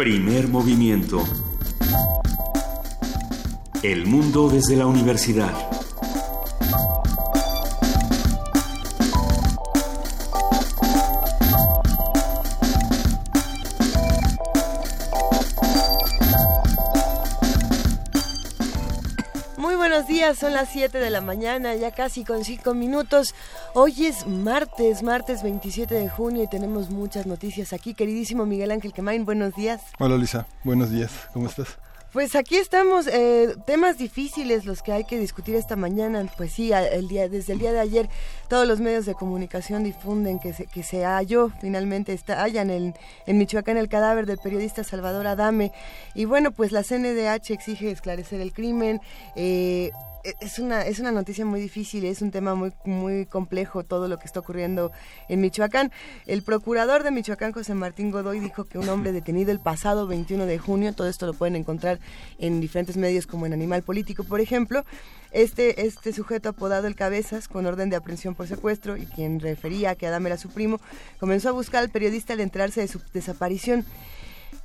Primer movimiento. El mundo desde la universidad. Muy buenos días, son las 7 de la mañana, ya casi con 5 minutos. Hoy es martes, martes 27 de junio y tenemos muchas noticias aquí. Queridísimo Miguel Ángel Quemain, buenos días. Hola Lisa, buenos días, ¿cómo estás? Pues aquí estamos, eh, temas difíciles los que hay que discutir esta mañana. Pues sí, el día, desde el día de ayer todos los medios de comunicación difunden que se, que se halló, finalmente está, hallan en, en Michoacán el cadáver del periodista Salvador Adame. Y bueno, pues la CNDH exige esclarecer el crimen. Eh, es una, es una noticia muy difícil, es un tema muy, muy complejo todo lo que está ocurriendo en Michoacán. El procurador de Michoacán, José Martín Godoy, dijo que un hombre detenido el pasado 21 de junio, todo esto lo pueden encontrar en diferentes medios como en Animal Político, por ejemplo, este, este sujeto apodado El Cabezas, con orden de aprehensión por secuestro y quien refería que Adam era su primo, comenzó a buscar al periodista al enterarse de su desaparición.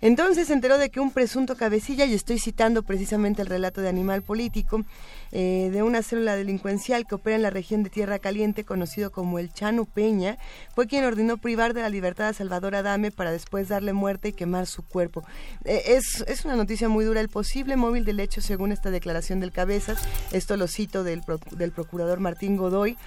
Entonces se enteró de que un presunto cabecilla, y estoy citando precisamente el relato de Animal Político, eh, de una célula delincuencial que opera en la región de Tierra Caliente, conocido como el Chano Peña, fue quien ordenó privar de la libertad a Salvador Adame para después darle muerte y quemar su cuerpo. Eh, es, es, una noticia muy dura. El posible móvil del hecho, según esta declaración del Cabezas, esto lo cito del, del procurador Martín Godoy,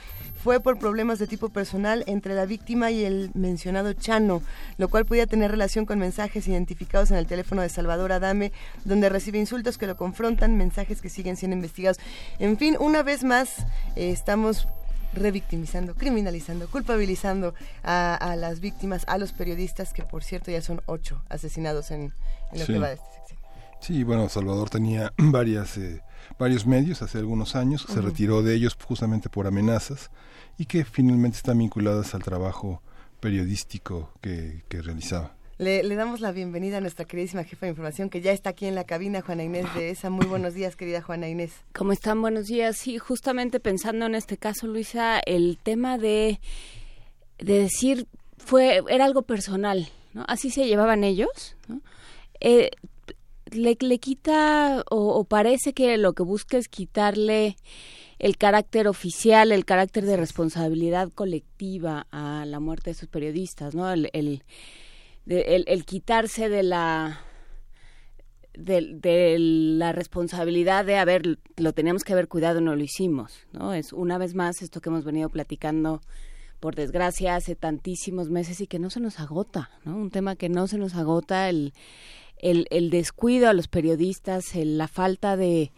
fue por problemas de tipo personal entre la víctima y el mencionado Chano, lo cual podía tener relación con mensajes identificados en el teléfono de Salvador Adame, donde recibe insultos que lo confrontan, mensajes que siguen siendo investigados. En fin, una vez más eh, estamos revictimizando, criminalizando, culpabilizando a, a, las víctimas, a los periodistas, que por cierto ya son ocho asesinados en, en lo sí. que va de este sección. Sí, bueno, Salvador tenía varias, eh, varios medios hace algunos años, uh -huh. se retiró de ellos justamente por amenazas y que finalmente están vinculadas al trabajo periodístico que, que realizaba. Le, le, damos la bienvenida a nuestra queridísima jefa de información que ya está aquí en la cabina, Juana Inés de ESA. Muy buenos días, querida Juana Inés. ¿Cómo están? Buenos días. Sí, justamente pensando en este caso, Luisa, el tema de, de decir fue era algo personal, ¿no? Así se llevaban ellos, ¿no? Eh, le, le, quita o, o, parece que lo que busca es quitarle el carácter oficial, el carácter de responsabilidad colectiva a la muerte de esos periodistas, ¿no? El, el, el, quitarse de la de, la responsabilidad de haber lo teníamos que haber cuidado no lo hicimos no es una vez más esto que hemos venido platicando por desgracia hace tantísimos meses y que no se nos agota no un tema que no se nos agota el el, el descuido a los periodistas el, la falta de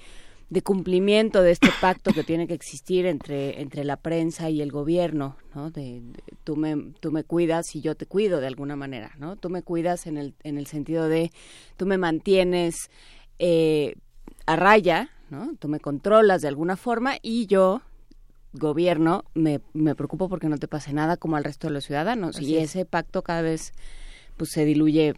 de cumplimiento de este pacto que tiene que existir entre entre la prensa y el gobierno no de, de, tú me tú me cuidas y yo te cuido de alguna manera no tú me cuidas en el en el sentido de tú me mantienes eh, a raya no tú me controlas de alguna forma y yo gobierno me, me preocupo porque no te pase nada como al resto de los ciudadanos Así y es. ese pacto cada vez pues se diluye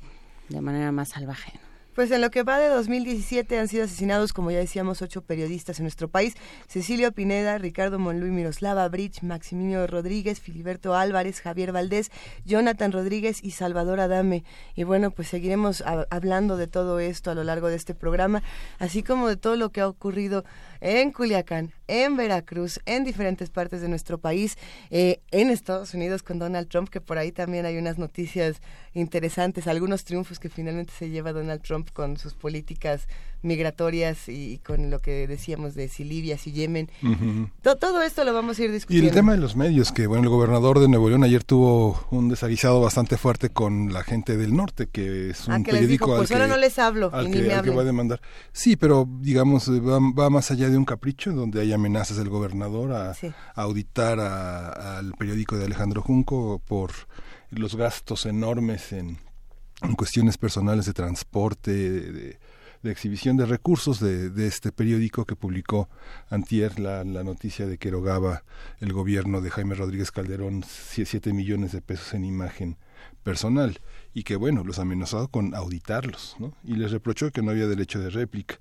de manera más salvaje. Pues en lo que va de 2017 han sido asesinados, como ya decíamos, ocho periodistas en nuestro país. Cecilio Pineda, Ricardo Monluy Miroslava Bridge, Maximilio Rodríguez, Filiberto Álvarez, Javier Valdés, Jonathan Rodríguez y Salvador Adame. Y bueno, pues seguiremos hablando de todo esto a lo largo de este programa, así como de todo lo que ha ocurrido en Culiacán, en Veracruz, en diferentes partes de nuestro país, eh, en Estados Unidos con Donald Trump, que por ahí también hay unas noticias interesantes, algunos triunfos que finalmente se lleva Donald Trump con sus políticas migratorias y, y con lo que decíamos de si Libia, si Yemen. Uh -huh. todo, todo esto lo vamos a ir discutiendo. Y el tema de los medios, que bueno, el gobernador de Nuevo León ayer tuvo un desaguisado bastante fuerte con la gente del norte, que es un ah, que periódico dijo, pues al, que, no les hablo, al, que, ni me al que va a demandar. Sí, pero digamos, va, va, más allá de un capricho, donde hay amenazas del gobernador a, sí. a auditar al periódico de Alejandro Junco por los gastos enormes en, en cuestiones personales de transporte, de, de de exhibición de recursos de, de, este periódico que publicó antier la, la, noticia de que erogaba el gobierno de Jaime Rodríguez Calderón siete millones de pesos en imagen personal y que bueno los amenazó con auditarlos ¿no? y les reprochó que no había derecho de réplica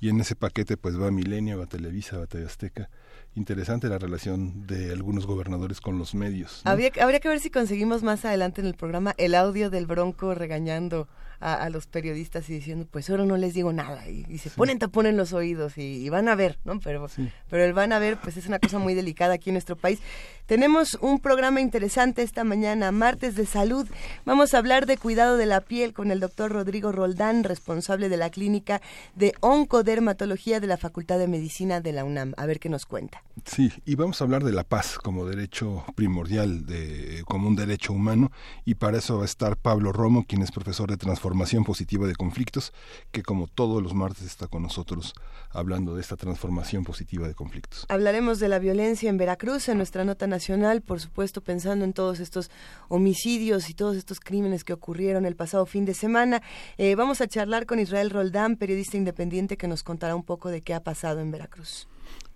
y en ese paquete pues va Milenio, va Televisa, va TV Azteca interesante la relación de algunos gobernadores con los medios. Habría, habría que ver si conseguimos más adelante en el programa el audio del Bronco regañando a, los periodistas y diciendo, pues ahora no les digo nada. Y, se ponen tapón en los oídos y, van a ver, ¿no? Pero, pero el van a ver, pues es una cosa muy delicada aquí en nuestro país. Tenemos un programa interesante esta mañana, martes de salud. Vamos a hablar de cuidado de la piel con el doctor Rodrigo Roldán, responsable de la clínica de oncodermatología de la Facultad de Medicina de la UNAM. A ver qué nos cuenta. Sí, y vamos a hablar de la paz como derecho primordial, de, como un derecho humano, y para eso va a estar Pablo Romo, quien es profesor de transformación positiva de conflictos, que como todos los martes está con nosotros hablando de esta transformación positiva de conflictos. Hablaremos de la violencia en Veracruz en nuestra nota nacional, por supuesto pensando en todos estos homicidios y todos estos crímenes que ocurrieron el pasado fin de semana. Eh, vamos a charlar con Israel Roldán, periodista independiente, que nos contará un poco de qué ha pasado en Veracruz.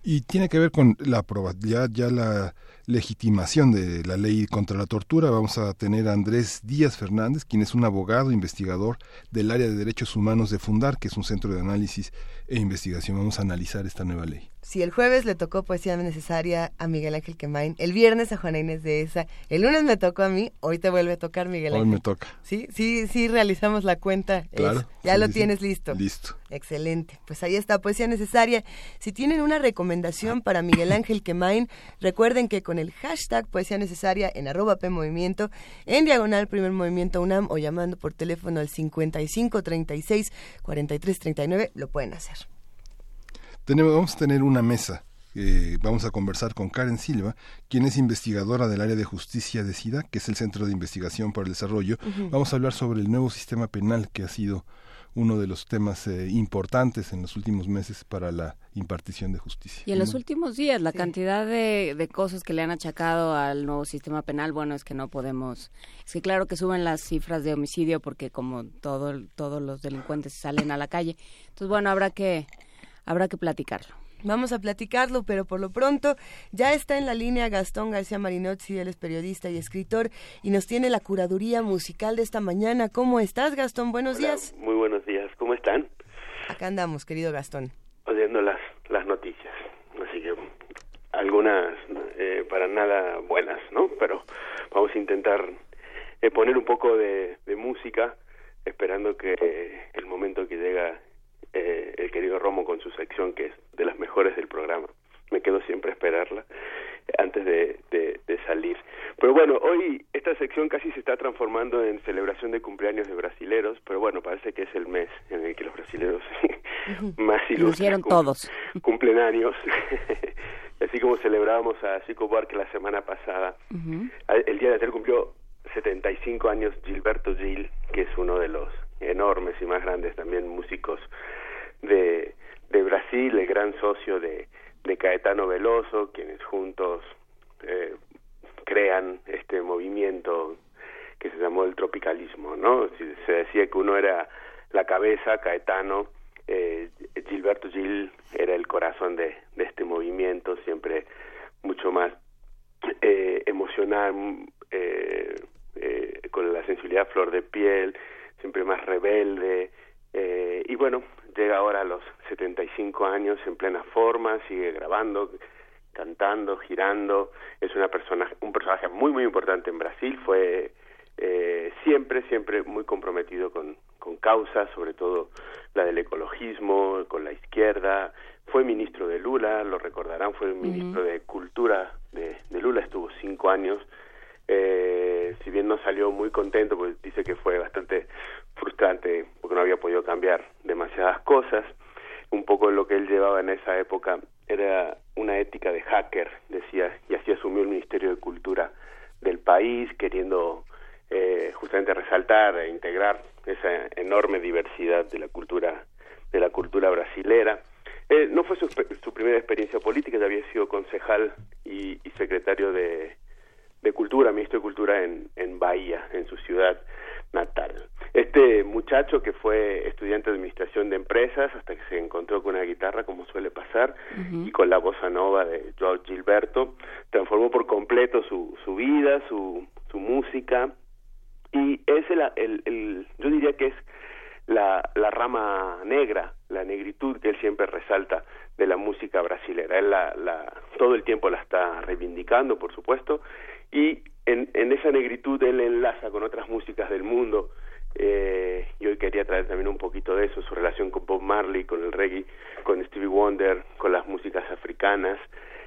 Y tiene que ver con la ya, ya la legitimación de la ley contra la tortura. Vamos a tener a Andrés Díaz Fernández, quien es un abogado investigador del área de derechos humanos de Fundar, que es un centro de análisis e investigación. Vamos a analizar esta nueva ley. Si el jueves le tocó poesía necesaria a Miguel Ángel Quemain, el viernes a Juana Inés de esa, el lunes me tocó a mí, hoy te vuelve a tocar Miguel Ángel. Hoy me toca. Sí, sí, sí realizamos la cuenta. Claro. Ya lo tienes listo. Listo. Excelente. Pues ahí está, poesía necesaria. Si tienen una recomendación para Miguel Ángel Quemain, recuerden que con el hashtag poesía necesaria en arroba P Movimiento, en diagonal primer movimiento UNAM o llamando por teléfono al 55 36 43 39, lo pueden hacer vamos a tener una mesa. Eh, vamos a conversar con Karen Silva, quien es investigadora del área de justicia de SIDA, que es el Centro de Investigación para el Desarrollo. Vamos a hablar sobre el nuevo sistema penal que ha sido uno de los temas eh, importantes en los últimos meses para la impartición de justicia. Y en los últimos días, la cantidad de, de, cosas que le han achacado al nuevo sistema penal, bueno, es que no podemos, es que claro que suben las cifras de homicidio porque como todo, todos los delincuentes salen a la calle, entonces bueno, habrá que habrá que platicarlo. Vamos a platicarlo, pero por lo pronto ya está en la línea Gastón García Marinozzi, él es periodista y escritor y nos tiene la curaduría musical de esta mañana. ¿Cómo estás, Gastón? Buenos días. Muy buenos días, ¿cómo están? Acá andamos, querido Gastón. Oyendo las, las noticias, así que algunas eh, para nada buenas, ¿no? Pero vamos a intentar eh, poner un poco de, de música, esperando que el momento que llega eh, el querido Romo con su sección, que es de las mejores del programa. Me quedo siempre a esperarla antes de, de, salir. Pero bueno, hoy esta sección casi se está transformando en celebración de cumpleaños de brasileros, pero bueno, parece que es el mes en el que los brasileros más ilustres todos. cumplen años. Así como celebrábamos a Chico Buarque la semana pasada. El día de ayer cumplió 75 años Gilberto Gil, que es uno de los enormes y más grandes también músicos de, de Brasil, el gran socio de, de Caetano Veloso, quienes juntos eh, crean este movimiento que se llamó el tropicalismo, ¿no? Se decía que uno era la cabeza, Caetano, eh, Gilberto Gil era el corazón de, de este movimiento, siempre mucho más eh, emocional, eh, eh, con la sensibilidad flor de piel, siempre más rebelde, eh, y bueno, llega ahora a los 75 años en plena forma, sigue grabando, cantando, girando, es una persona, un personaje muy muy importante en Brasil, fue eh, siempre, siempre muy comprometido con, con causas, sobre todo la del ecologismo, con la izquierda, fue ministro de Lula, lo recordarán, fue ministro de Cultura de, de, Lula, estuvo cinco años, eh, si bien no salió muy contento, pues dice que fue bastante frustrante porque no había podido cambiar demasiadas cosas. Un poco lo que él llevaba en esa época era una ética de hacker, decía, y así asumió el Ministerio de Cultura del país, queriendo eh, justamente resaltar e integrar esa enorme diversidad de la cultura de la cultura brasilera. Eh, no fue su, su, primera experiencia política, ya había sido concejal y, y secretario de, de Cultura, ministro de Cultura en, en Bahía, en su ciudad natal. Este muchacho que fue estudiante de administración de empresas hasta que se encontró con una guitarra, como suele pasar, y con la bossa nova de Joao Gilberto, transformó por completo su, su vida, su, su música, y es el, el, el, yo diría que es la, la rama negra la negritud que él siempre resalta de la música brasilera. Él la, la, todo el tiempo la está reivindicando, por supuesto, y en, en esa negritud él enlaza con otras músicas del mundo. Eh, y hoy quería traer también un poquito de eso, su relación con Bob Marley, con el reggae, con Stevie Wonder, con las músicas africanas.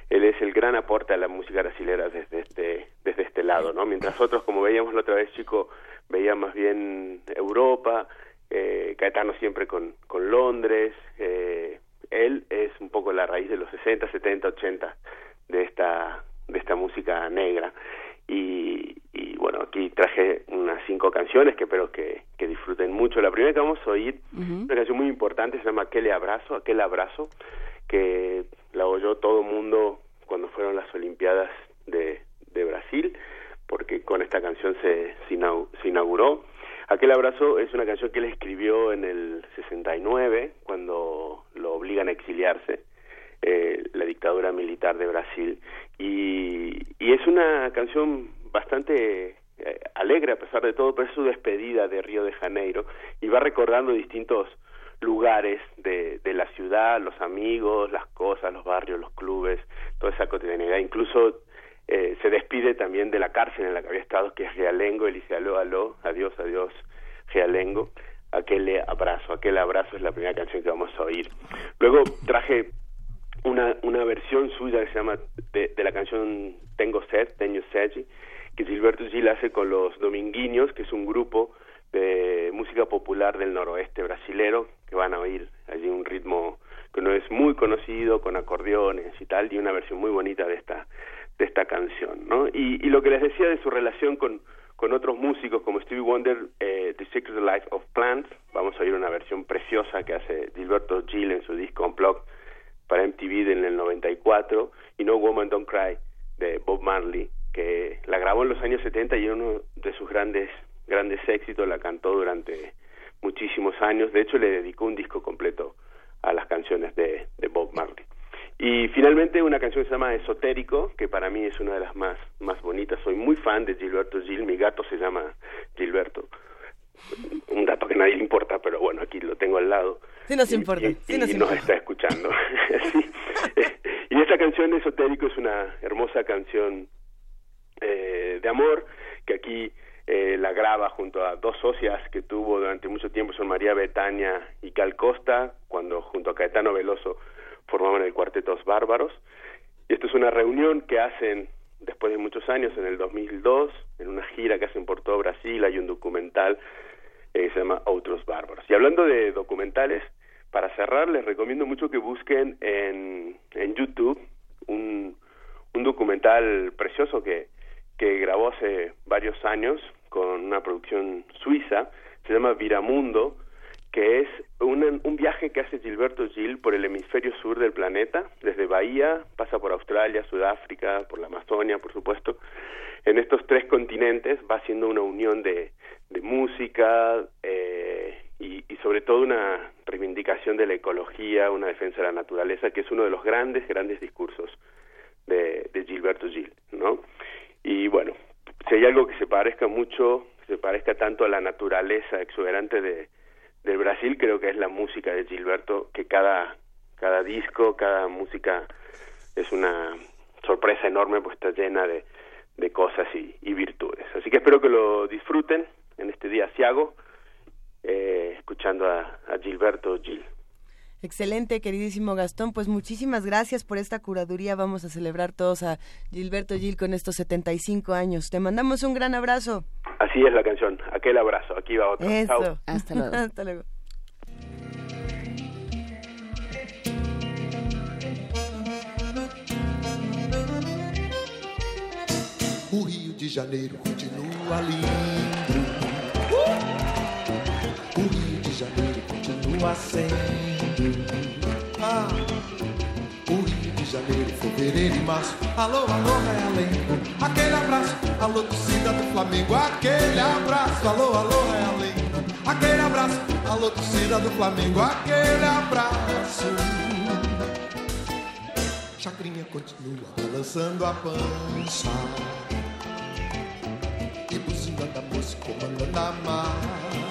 Él es el gran aporte a la música brasilera desde este, desde este lado, ¿no? Mientras otros, como veíamos la otra vez, chico, veían más bien Europa, eh, Caetano siempre con, con Londres, eh, él es un poco la raíz de los 60, 70, 80 de esta, de esta música negra. Y, y bueno, aquí traje unas cinco canciones que espero que, que disfruten mucho. La primera que vamos a oír, una canción muy importante, se llama Aquel Abrazo, Aquel Abrazo, que la oyó todo el mundo cuando fueron las Olimpiadas de, de Brasil, porque con esta canción se, se inauguró Aquel abrazo es una canción que él escribió en el 69, cuando lo obligan a exiliarse, eh, la dictadura militar de Brasil. Y, canción bastante eh, alegre a pesar de todo, pero es su despedida de Río de Janeiro y va recordando distintos lugares de, de la ciudad, los amigos, las cosas, los barrios, los clubes, toda esa cotidianidad. Incluso eh, se despide también de la cárcel en la que había estado, que es Realengo, él dice aló, aló, adiós, adiós, Realengo, aquel abrazo, aquel abrazo es la primera canción que vamos a oír. Luego traje una, una versión suya que se llama de, la canción Tengo Sed, Tengo Sed, que Gilberto Gil hace con los Dominguiños, que es un grupo de música popular del noroeste brasilero, que van a oír allí un ritmo que no es muy conocido, con acordeones y tal, y una versión muy bonita de esta de esta canción, ¿no? Y, y lo que les decía de su relación con, con otros músicos como Stevie Wonder, eh, The Secret Life of Plants, vamos a oír una versión preciosa que hace Gilberto Gil en su disco Unplugged para MTV en el 94, y No Woman Don't Cry de Bob Marley, que la grabó en los años 70 y uno de sus grandes grandes éxitos, la cantó durante muchísimos años, de hecho le dedicó un disco completo a las canciones de, de Bob Marley. Y finalmente una canción que se llama Esotérico, que para mí es una de las más, más bonitas. Soy muy fan de Gilberto Gil, mi gato se llama Gilberto. Un dato que a nadie le importa, pero bueno, aquí lo tengo al lado. Sí nos importa. Y, sí nos, y nos está escuchando. Y esta canción Esotérico es una hermosa canción eh, de amor que aquí eh, la graba junto a dos socias que tuvo durante mucho tiempo, son María Betania y Cal Costa, cuando junto a Caetano Veloso formaban el Cuartetos Bárbaros. Y esto es una reunión que hacen después de muchos años, en el 2002, en una gira que hacen por todo Brasil, hay un documental eh, se llama Otros Bárbaros. Y hablando de documentales, para cerrar les recomiendo mucho que busquen en, en YouTube un, un documental precioso que, que grabó hace varios años con una producción suiza, se llama Viramundo, que es un, un viaje que hace Gilberto Gil por el hemisferio sur del planeta, desde Bahía, pasa por Australia, Sudáfrica, por la Amazonia, por supuesto. En estos tres continentes va haciendo una unión de, de música eh, y, sobre todo una reivindicación de la ecología, una defensa de la naturaleza, que es uno de los grandes, grandes discursos de, de Gilberto Gil, ¿no? Y bueno, si hay algo que se parezca mucho, que se parezca tanto a la naturaleza exuberante de del Brasil creo que es la música de Gilberto, que cada, cada disco, cada música es una sorpresa enorme, pues está llena de, de cosas y, virtudes. Así que espero que lo disfruten en este día ciago, eh, escuchando a, a Gilberto Gil. Excelente, queridísimo Gastón. Pues muchísimas gracias por esta curaduría. Vamos a celebrar todos a Gilberto Gil con estos 75 años. Te mandamos un gran abrazo. Así es la canción. Aquel abrazo. Aquí va otro. Eso. Chao. Hasta luego. Hasta luego. O Rio de Janeiro continua lindo. Sendo. Ah, o Rio de Janeiro, fevereiro e março. Alô, alô, Realengo. Aquele abraço, alô, torcida do Flamengo. Aquele abraço, alô, alô, Realengo. Aquele abraço, alô, torcida do Flamengo. Aquele abraço. Chacrinha continua balançando a pança. E buzina da moça comandando a massa.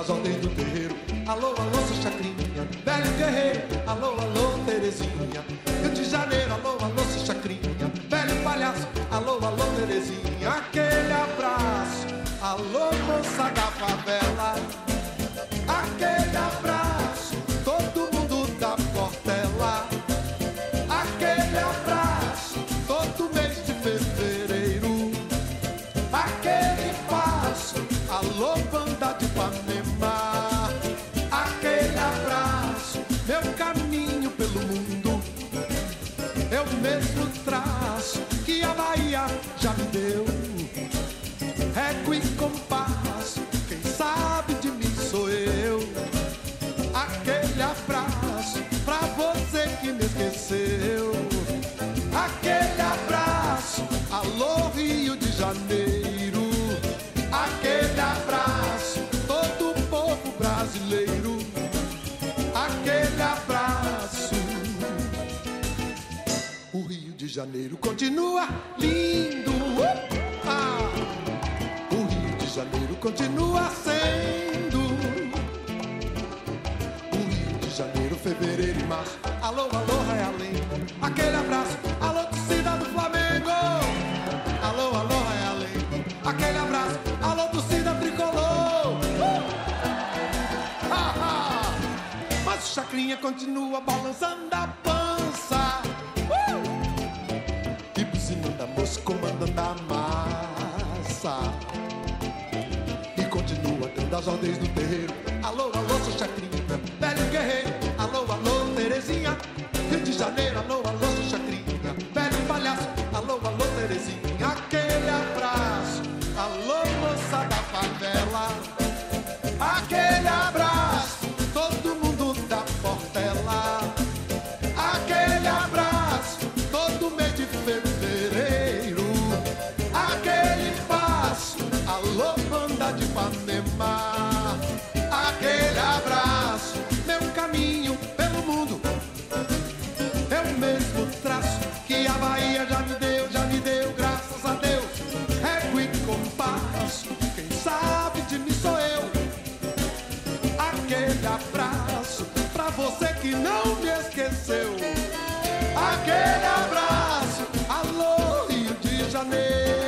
Das ordens do terreiro. Alô, alô, seu chacrinha, velho guerreiro. Alô, alô, Terezinha. Rio de Janeiro, alô, alô, seu chacrinha, velho palhaço. Alô, alô, Terezinha, aquele abraço. Alô, moça da favela, Aquele abraço, alô Rio de Janeiro. Aquele abraço, todo o povo brasileiro. Aquele abraço. O Rio de Janeiro continua lindo. Ah, o Rio de Janeiro continua sendo. Fevereiro e março. Alô, alô, Realengo. Aquele abraço. Alô, torcida do Flamengo. Alô, alô, Realengo. Aquele abraço. Alô, torcida tricolor. Uh! Mas o Chacrinha continua balançando a pança. Uh! E buzinando a moça, comandando a massa. E continua dando as ordens do terreiro. Alô, alô, seu Chacrinha, velho guerreiro. Alô, alô, Terezinha. Rio de Janeiro, alô, Aquele abraço, alô Rio de Janeiro.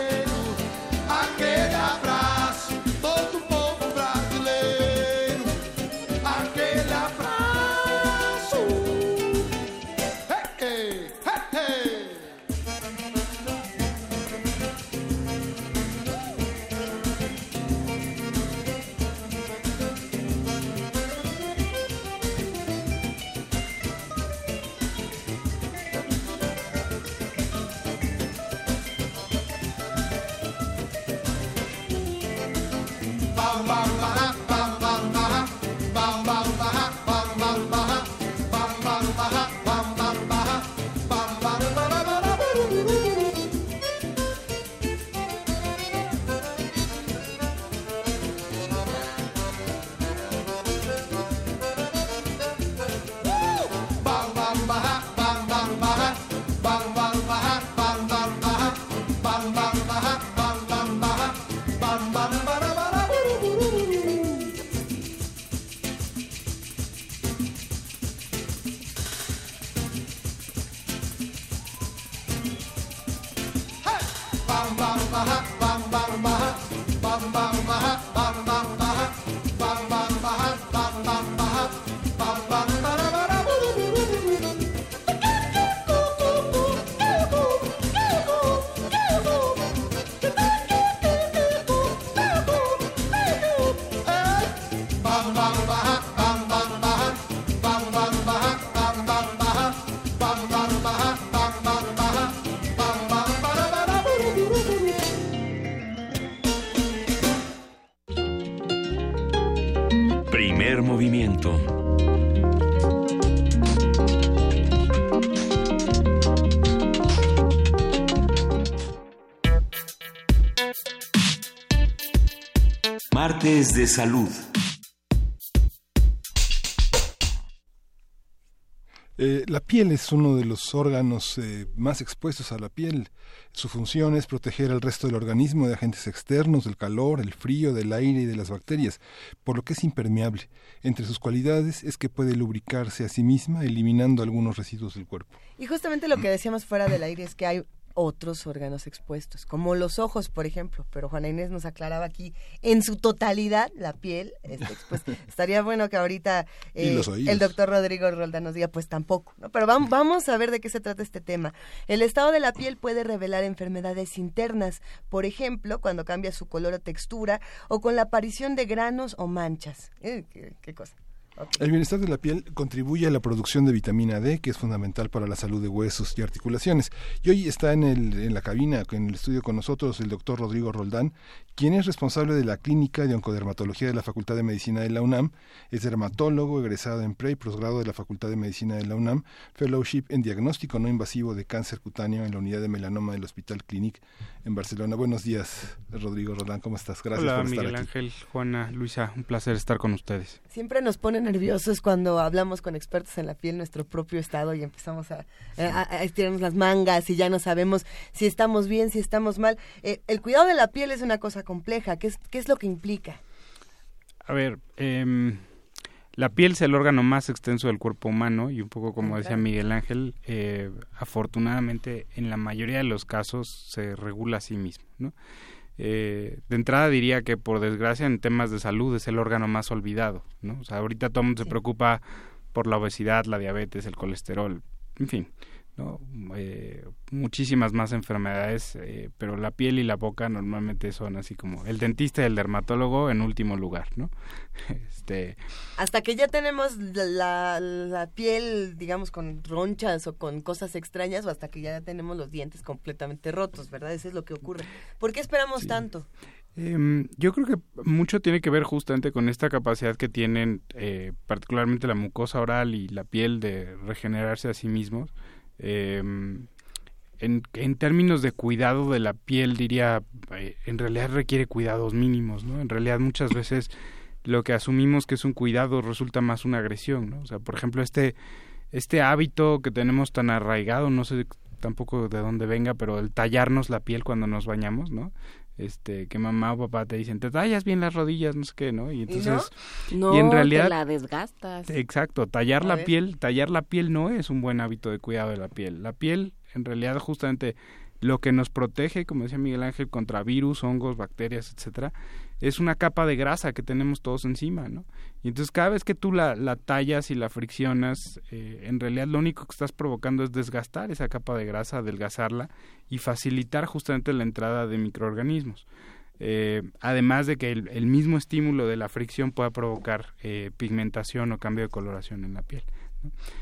Martes de salud. Eh, la piel es uno de los órganos eh, más expuestos a la piel. Su función es proteger al resto del organismo de agentes externos, del calor, el frío, del aire y de las bacterias, por lo que es impermeable. Entre sus cualidades es que puede lubricarse a sí misma, eliminando algunos residuos del cuerpo. Y justamente lo que decíamos fuera del aire es que hay otros órganos expuestos, como los ojos, por ejemplo. Pero Juana Inés nos aclaraba aquí, en su totalidad, la piel está expuesta. Estaría bueno que ahorita eh, el doctor Rodrigo Roldán nos diga, pues tampoco. ¿no? Pero vam- vamos a ver de qué se trata este tema. El estado de la piel puede revelar enfermedades internas, por ejemplo, cuando cambia su color o textura, o con la aparición de granos o manchas. Eh, qué, qué cosa. El bienestar de la piel contribuye a la producción de vitamina D, que es fundamental para la salud de huesos y articulaciones. Y hoy está en, el, en la cabina, en el estudio con nosotros, el doctor Rodrigo Roldán, quien es responsable de la Clínica de Oncodermatología de la Facultad de Medicina de la UNAM. Es dermatólogo, egresado en pre y posgrado de la Facultad de Medicina de la UNAM, fellowship en diagnóstico no invasivo de cáncer cutáneo en la unidad de melanoma del Hospital Clinic en Barcelona. Buenos días, Rodrigo Roldán, ¿cómo estás? Gracias Hola por estar Miguel aquí. Ángel, Juana, Luisa, un placer estar con ustedes. Siempre nos pone nerviosos cuando hablamos con expertos en la piel, nuestro propio estado, y empezamos a, a- a estirarnos las mangas y ya no sabemos si estamos bien, si estamos mal. Eh, el cuidado de la piel es una cosa compleja. ¿Qué es, qué es lo que implica? A ver, em, la piel es el órgano más extenso del cuerpo humano y un poco como Ah, decía. Miguel Ángel, eh, afortunadamente en la mayoría de los casos se regula a sí mismo, ¿no? Eh, de entrada diría que por desgracia en temas de salud es el órgano más olvidado, ¿no? O sea, ahorita todo el mundo Sí. se preocupa por la obesidad, la diabetes, el colesterol, en fin, ¿no? Eh, muchísimas más enfermedades, eh, pero la piel y la boca normalmente son así como el dentista y el dermatólogo en último lugar, ¿no? Este, Hasta que ya tenemos la, la piel, digamos, con ronchas o con cosas extrañas, o hasta que ya tenemos los dientes completamente rotos, ¿verdad? Eso es lo que ocurre. ¿Por qué esperamos Sí. tanto? Em, yo creo que mucho tiene que ver justamente con esta capacidad que tienen eh, particularmente la mucosa oral y la piel de regenerarse a sí mismos. Em, en, en términos de cuidado de la piel diría, eh, en realidad requiere cuidados mínimos, ¿no? En realidad muchas veces lo que asumimos que es un cuidado resulta más una agresión, ¿no? O sea, por ejemplo, este, este hábito que tenemos tan arraigado, no sé tampoco de dónde venga, pero el tallarnos la piel cuando nos bañamos, ¿no? Este, que mamá o papá te dicen, te tallas bien las rodillas, no sé qué, ¿no? Y entonces, No, Y en realidad- te la desgastas. exacto, tallar la piel, tallar la piel no es un buen hábito de cuidado de la piel. La piel, en realidad, justamente lo que nos protege, como decía Miguel Ángel, contra virus, hongos, bacterias, etcétera, es una capa de grasa que tenemos todos encima, ¿no? Y entonces cada vez que tú la, la tallas y la friccionas, eh, en realidad lo único que estás provocando es desgastar esa capa de grasa, adelgazarla y facilitar justamente la entrada de microorganismos. Eh, además de que el, mismo estímulo de la fricción pueda provocar eh, pigmentación o cambio de coloración en la piel.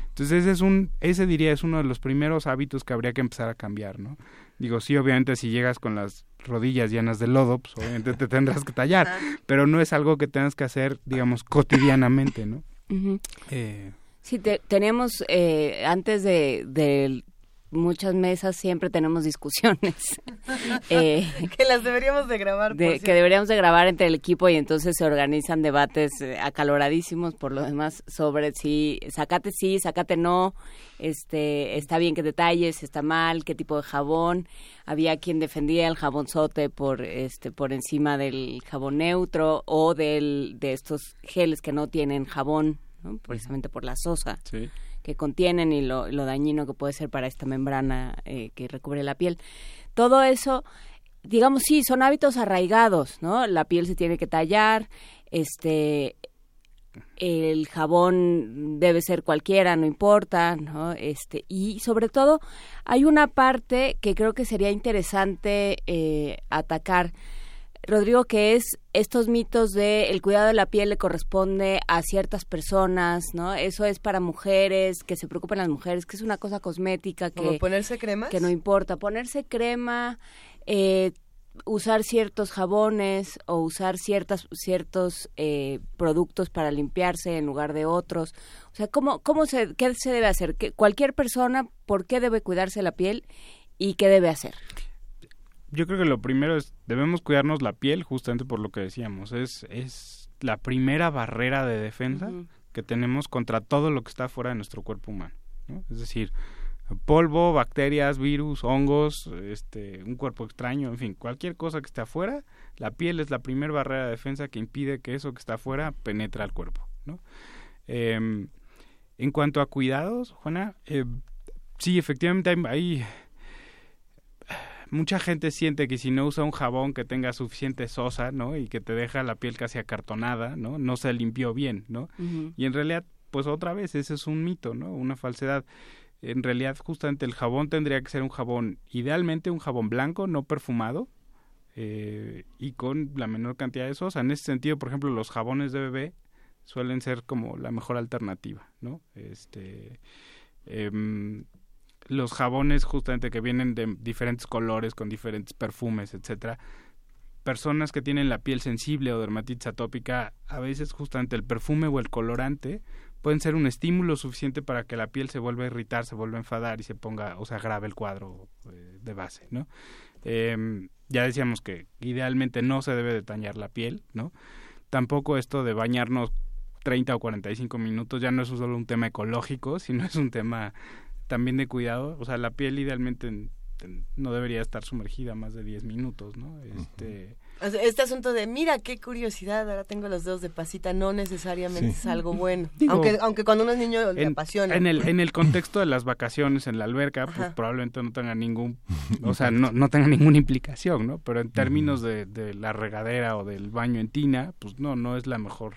Entonces ese es un, ese diría es uno de los primeros hábitos que habría que empezar a cambiar, ¿no? Digo, sí, obviamente si llegas con las rodillas llenas de lodo, pues obviamente te tendrás que tallar, pero no es algo que tengas que hacer, digamos, cotidianamente, ¿no? Ujú. Eh, Sí, te- tenemos, eh, antes de, de muchas mesas siempre tenemos discusiones eh, Que las deberíamos de grabar. de- que deberíamos de grabar entre el equipo y entonces se organizan debates eh, acaloradísimos por lo demás sobre si sacate sí, sacate no, este, está bien que detalles, está mal, qué tipo de jabón. Había quien defendía el jabonzote por este por encima del jabón neutro o del de estos geles que no tienen jabón, ¿no? precisamente por la sosa sí. Que contienen y lo, dañino que puede ser para esta membrana eh, que recubre la piel. Todo eso, digamos, sí, son hábitos arraigados, ¿no? La piel se tiene que tallar, este, el jabón debe ser cualquiera, no importa, ¿no? Este, y sobre todo hay una parte que creo que sería interesante eh, atacar, Rodrigo, que es estos mitos de el cuidado de la piel le corresponde a ciertas personas, ¿no? Eso es para mujeres, que se preocupen las mujeres, que es una cosa cosmética Como que, ponerse cremas. que no importa. Ponerse crema, eh, usar ciertos jabones o usar ciertas, ciertos eh, productos para limpiarse en lugar de otros. O sea, ¿cómo, cómo se, ¿qué se debe hacer? ¿Qué- cualquier persona, ¿por qué debe cuidarse la piel y qué debe hacer? Yo creo que lo primero es, debemos cuidarnos la piel justamente por lo que decíamos, es, es la primera barrera de defensa que tenemos contra todo lo que está fuera de nuestro cuerpo humano. ¿no? Es decir, polvo, bacterias, virus, hongos, este, un cuerpo extraño, en fin, cualquier cosa que esté afuera, la piel es la primera barrera de defensa que impide que eso que está afuera penetre al cuerpo, ¿no? Em, en cuanto a cuidados, Juana, eh, sí, efectivamente hay, hay, mucha gente siente que si no usa un jabón que tenga suficiente sosa, ¿no? Y que te deja la piel casi acartonada, ¿no? No se limpió bien, ¿no? Y en realidad, pues otra vez, ese es un mito, ¿no? Una falsedad en realidad justamente el jabón tendría que ser un jabón, idealmente un jabón blanco, no perfumado, eh, y con la menor cantidad de sosa. En ese sentido, por ejemplo, los jabones de bebé suelen ser como la mejor alternativa, ¿no? Este, em, los jabones justamente que vienen de diferentes colores, con diferentes perfumes, etcétera, personas que tienen la piel sensible o dermatitis atópica, a veces justamente el perfume o el colorante pueden ser un estímulo suficiente para que la piel se vuelva a irritar, se vuelva a enfadar y se ponga o se agrave el cuadro eh, de base, ¿no? Eh, ya decíamos que idealmente no se debe de la piel, ¿no? Tampoco esto de bañarnos 30 o 45 minutos ya no es solo un tema ecológico, sino es un tema también de cuidado. O sea, la piel idealmente no debería estar sumergida más de 10 minutos, ¿no? Este, este asunto de, mira, qué curiosidad, ahora tengo los dedos de pasita, no necesariamente es algo bueno. aunque, aunque cuando uno es niño le apasiona. En el, en el contexto de las vacaciones en la alberca, pues probablemente no tenga ningún, o sea, no, no tenga ninguna implicación, ¿no? Pero en términos de, de la regadera o del baño en tina, pues no, no es la mejor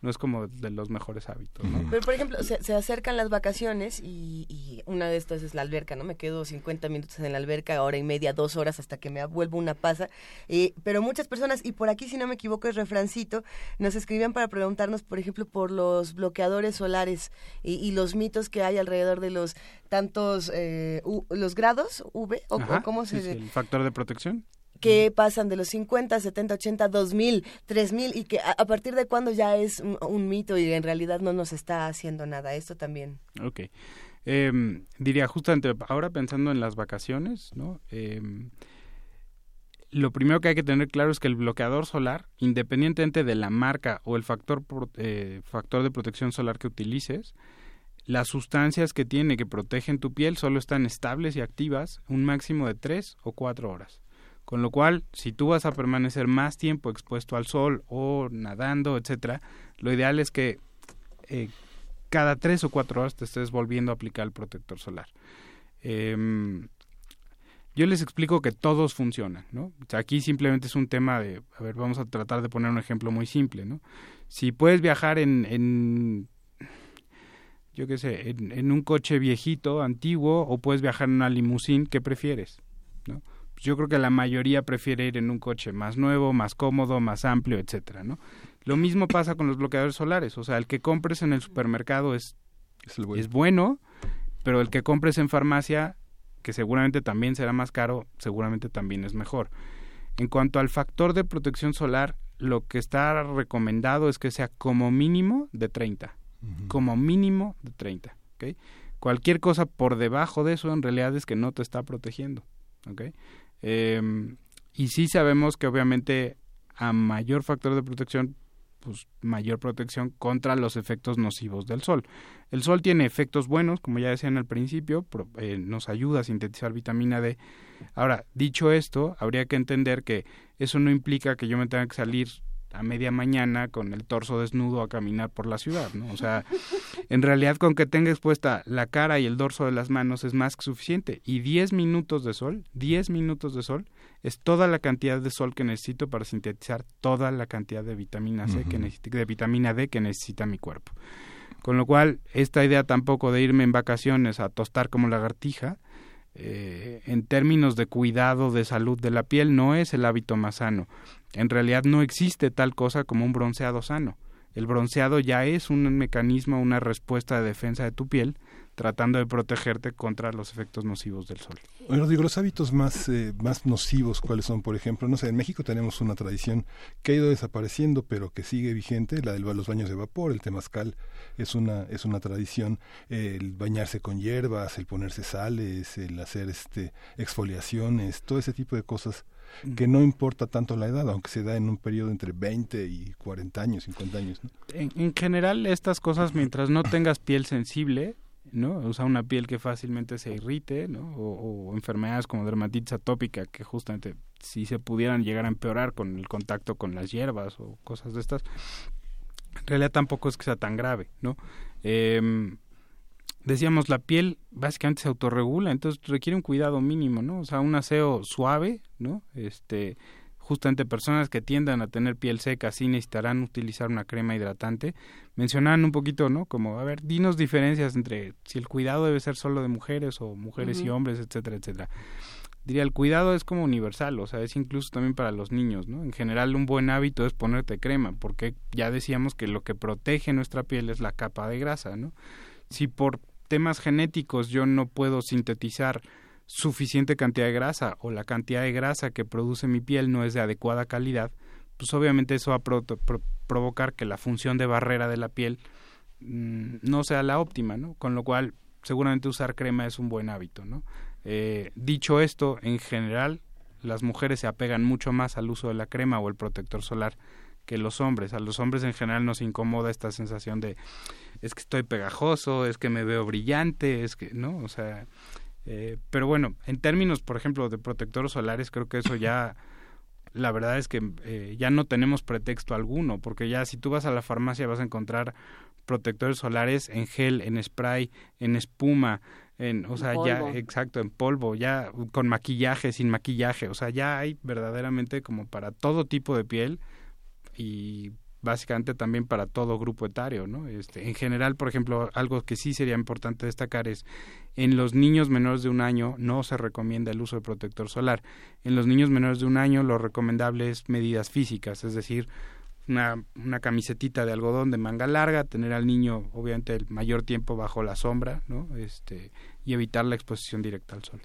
no es como de los mejores hábitos. Pero, por ejemplo, se, acercan las vacaciones y, una de estas es la alberca, ¿no? Me quedo 50 minutos en la alberca, hora y media, dos horas hasta que me vuelvo una pasa. Eh, pero muchas personas, y por aquí, si no me equivoco, es refrancito, nos escribían para preguntarnos, por ejemplo, por los bloqueadores solares y, los mitos que hay alrededor de los tantos, eh, los grados V, o, cómo se... el factor de protección que pasan de los 50, 70, 80, 2000, 3000 y que a, partir de cuándo ya es un, mito y en realidad no nos está haciendo nada. Esto también. Ok. Em, diría justamente ahora pensando en las vacaciones, ¿no? Em, lo primero que hay que tener claro es que el bloqueador solar, independientemente de la marca o el factor, eh, factor de protección solar que utilices, las sustancias que tiene que protegen tu piel solo están estables y activas un máximo de 3 o 4 horas. Con lo cual, si tú vas a permanecer más tiempo expuesto al sol o nadando, etcétera, lo ideal es que eh, cada tres o cuatro horas te estés volviendo a aplicar el protector solar. Em, yo les explico que todos funcionan, ¿no? aquí simplemente es un tema de, a ver, vamos a tratar de poner un ejemplo muy simple, ¿no? Si puedes viajar en, en yo qué sé, en, en, un coche viejito, antiguo, o puedes viajar en una limusín, ¿qué prefieres? ¿no? Yo creo que la mayoría prefiere ir en un coche más nuevo, más cómodo, más amplio, etcétera, ¿no? Lo mismo pasa con los bloqueadores solares, o sea, el que compres en el supermercado es, es, bueno. pero el que compres en farmacia, que seguramente también será más caro, seguramente también es mejor. En cuanto al factor de protección solar, lo que está recomendado es que sea como mínimo de 30, como mínimo de 30, ¿ok? Cualquier cosa por debajo de eso en realidad es que no te está protegiendo, ¿ok? Eh, y sí sabemos que obviamente a mayor factor de protección, pues mayor protección contra los efectos nocivos del sol. El sol tiene efectos buenos, como ya decía en el principio, eh, nos ayuda a sintetizar vitamina D. Ahora, dicho esto, habría que entender que eso no implica que yo me tenga que salir a media mañana con el torso desnudo a caminar por la ciudad, ¿no? O sea, en realidad con que tenga expuesta la cara y el dorso de las manos es más que suficiente. Y 10 minutos de sol, 10 minutos de sol, es toda la cantidad de sol que necesito para sintetizar toda la cantidad de vitamina C que de vitamina D que necesita mi cuerpo. Con lo cual, esta idea tampoco de irme en vacaciones a tostar como lagartija, eh, en términos de cuidado de salud de la piel no es el hábito más sano. En realidad no existe tal cosa como un bronceado sano. El bronceado ya es un mecanismo, una respuesta de defensa de tu piel tratando de protegerte contra los efectos nocivos del sol. Bueno, digo, los hábitos más, eh, más nocivos, ¿cuáles son? Por ejemplo, no sé, en México tenemos una tradición que ha ido desapareciendo, pero que sigue vigente, la de los baños de vapor, el temazcal es una, es una tradición, el bañarse con hierbas, el ponerse sales, el hacer este exfoliaciones, todo ese tipo de cosas que no importa tanto la edad, aunque se da en un periodo entre 20 y 40 años, 50 años. En, en general, estas cosas, mientras no tengas piel sensible, ¿no? O sea, una piel que fácilmente se irrite, ¿no? O, enfermedades como dermatitis atópica que justamente si se pudieran llegar a empeorar con el contacto con las hierbas o cosas de estas, en realidad tampoco es que sea tan grave, ¿no? Eh, decíamos, la piel básicamente se autorregula, entonces requiere un cuidado mínimo, ¿no? O sea, un aseo suave, ¿no? Este, justamente personas que tiendan a tener piel seca sí necesitarán utilizar una crema hidratante. Mencionaban un poquito, ¿no? Como, a ver, dinos diferencias entre si el cuidado debe ser solo de mujeres o mujeres y hombres, etcétera, etcétera. Diría, el cuidado es como universal, o sea, es incluso también para los niños, ¿no? En general, un buen hábito es ponerte crema, porque ya decíamos que lo que protege nuestra piel es la capa de grasa, ¿no? Si por temas genéticos yo no puedo sintetizar suficiente cantidad de grasa o la cantidad de grasa que produce mi piel no es de adecuada calidad, pues obviamente eso va a provocar que la función de barrera de la piel mm, no sea la óptima, ¿no? Con lo cual, seguramente usar crema es un buen hábito, ¿no? Eh, dicho esto, en general, las mujeres se apegan mucho más al uso de la crema o el protector solar que los hombres. A los hombres en general nos incomoda esta sensación de es que estoy pegajoso, es que me veo brillante, es que, ¿no? O sea, eh, pero bueno, en términos, por ejemplo, de protectores solares, creo que eso ya, la verdad es que eh, ya no tenemos pretexto alguno, porque ya si tú vas a la farmacia vas a encontrar protectores solares en gel, en spray, en espuma, en, o sea, ya, exacto, en polvo, ya con maquillaje, sin maquillaje, o sea, ya hay verdaderamente como para todo tipo de piel y básicamente también para todo grupo etario, ¿no? Este, en general, por ejemplo, algo que sí sería importante destacar es en los niños menores de un año no se recomienda el uso de protector solar. En los niños menores de un año lo recomendable es medidas físicas, es decir, una, una camisetita de algodón de manga larga, tener al niño obviamente el mayor tiempo bajo la sombra, ¿no? Este, y evitar la exposición directa al sol.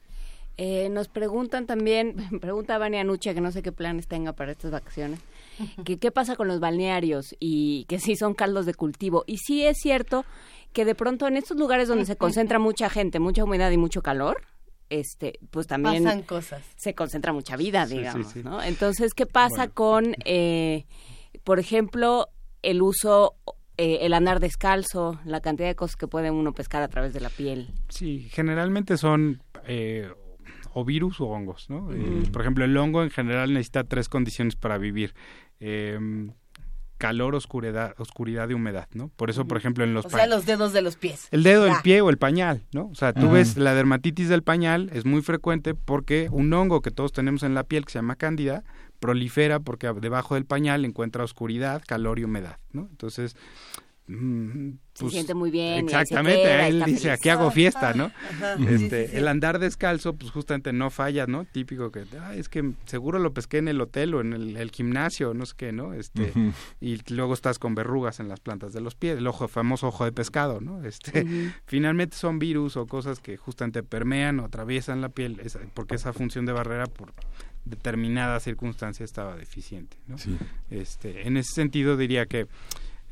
Eh, nos preguntan también, pregunta Vania Nuche, que no sé qué planes tenga para estas vacaciones, que qué pasa con los balnearios y que si son caldos de cultivo. Y sí es cierto que de pronto en estos lugares donde se concentra mucha gente, mucha humedad y mucho calor, este, pues también Pasan cosas. se concentra mucha vida, digamos, ¿no? Entonces, ¿qué pasa con, eh, por ejemplo, el uso eh, el andar descalzo, la cantidad de cosas que puede uno pescar a través de la piel. Sí, generalmente son eh, o virus o hongos, ¿no? Eh, por ejemplo, el hongo en general necesita tres condiciones para vivir. Em, calor, oscuridad, oscuridad y humedad, ¿no? Por eso, por ejemplo, en los... O sea, los dedos de los pies. El dedo del pie o el pañal, ¿no? O sea, tú ves la dermatitis del pañal es muy frecuente porque un hongo que todos tenemos en la piel que se llama cándida prolifera porque debajo del pañal encuentra oscuridad, calor y humedad, ¿no? Entonces, Se pues, siente muy bien. Exactamente, él dice, aquí hago fiesta, ¿no? este, El andar descalzo, pues justamente no falla, ¿no? Típico que, es que seguro lo pesqué en el hotel o en el, gimnasio, no sé qué, ¿no? Este, Y luego estás con verrugas en las plantas de los pies, el ojo, famoso ojo de pescado, ¿no? Este, Finalmente son virus o cosas que justamente permean o atraviesan la piel, porque esa función de barrera por determinada circunstancia estaba deficiente, ¿no? Este, en ese sentido diría que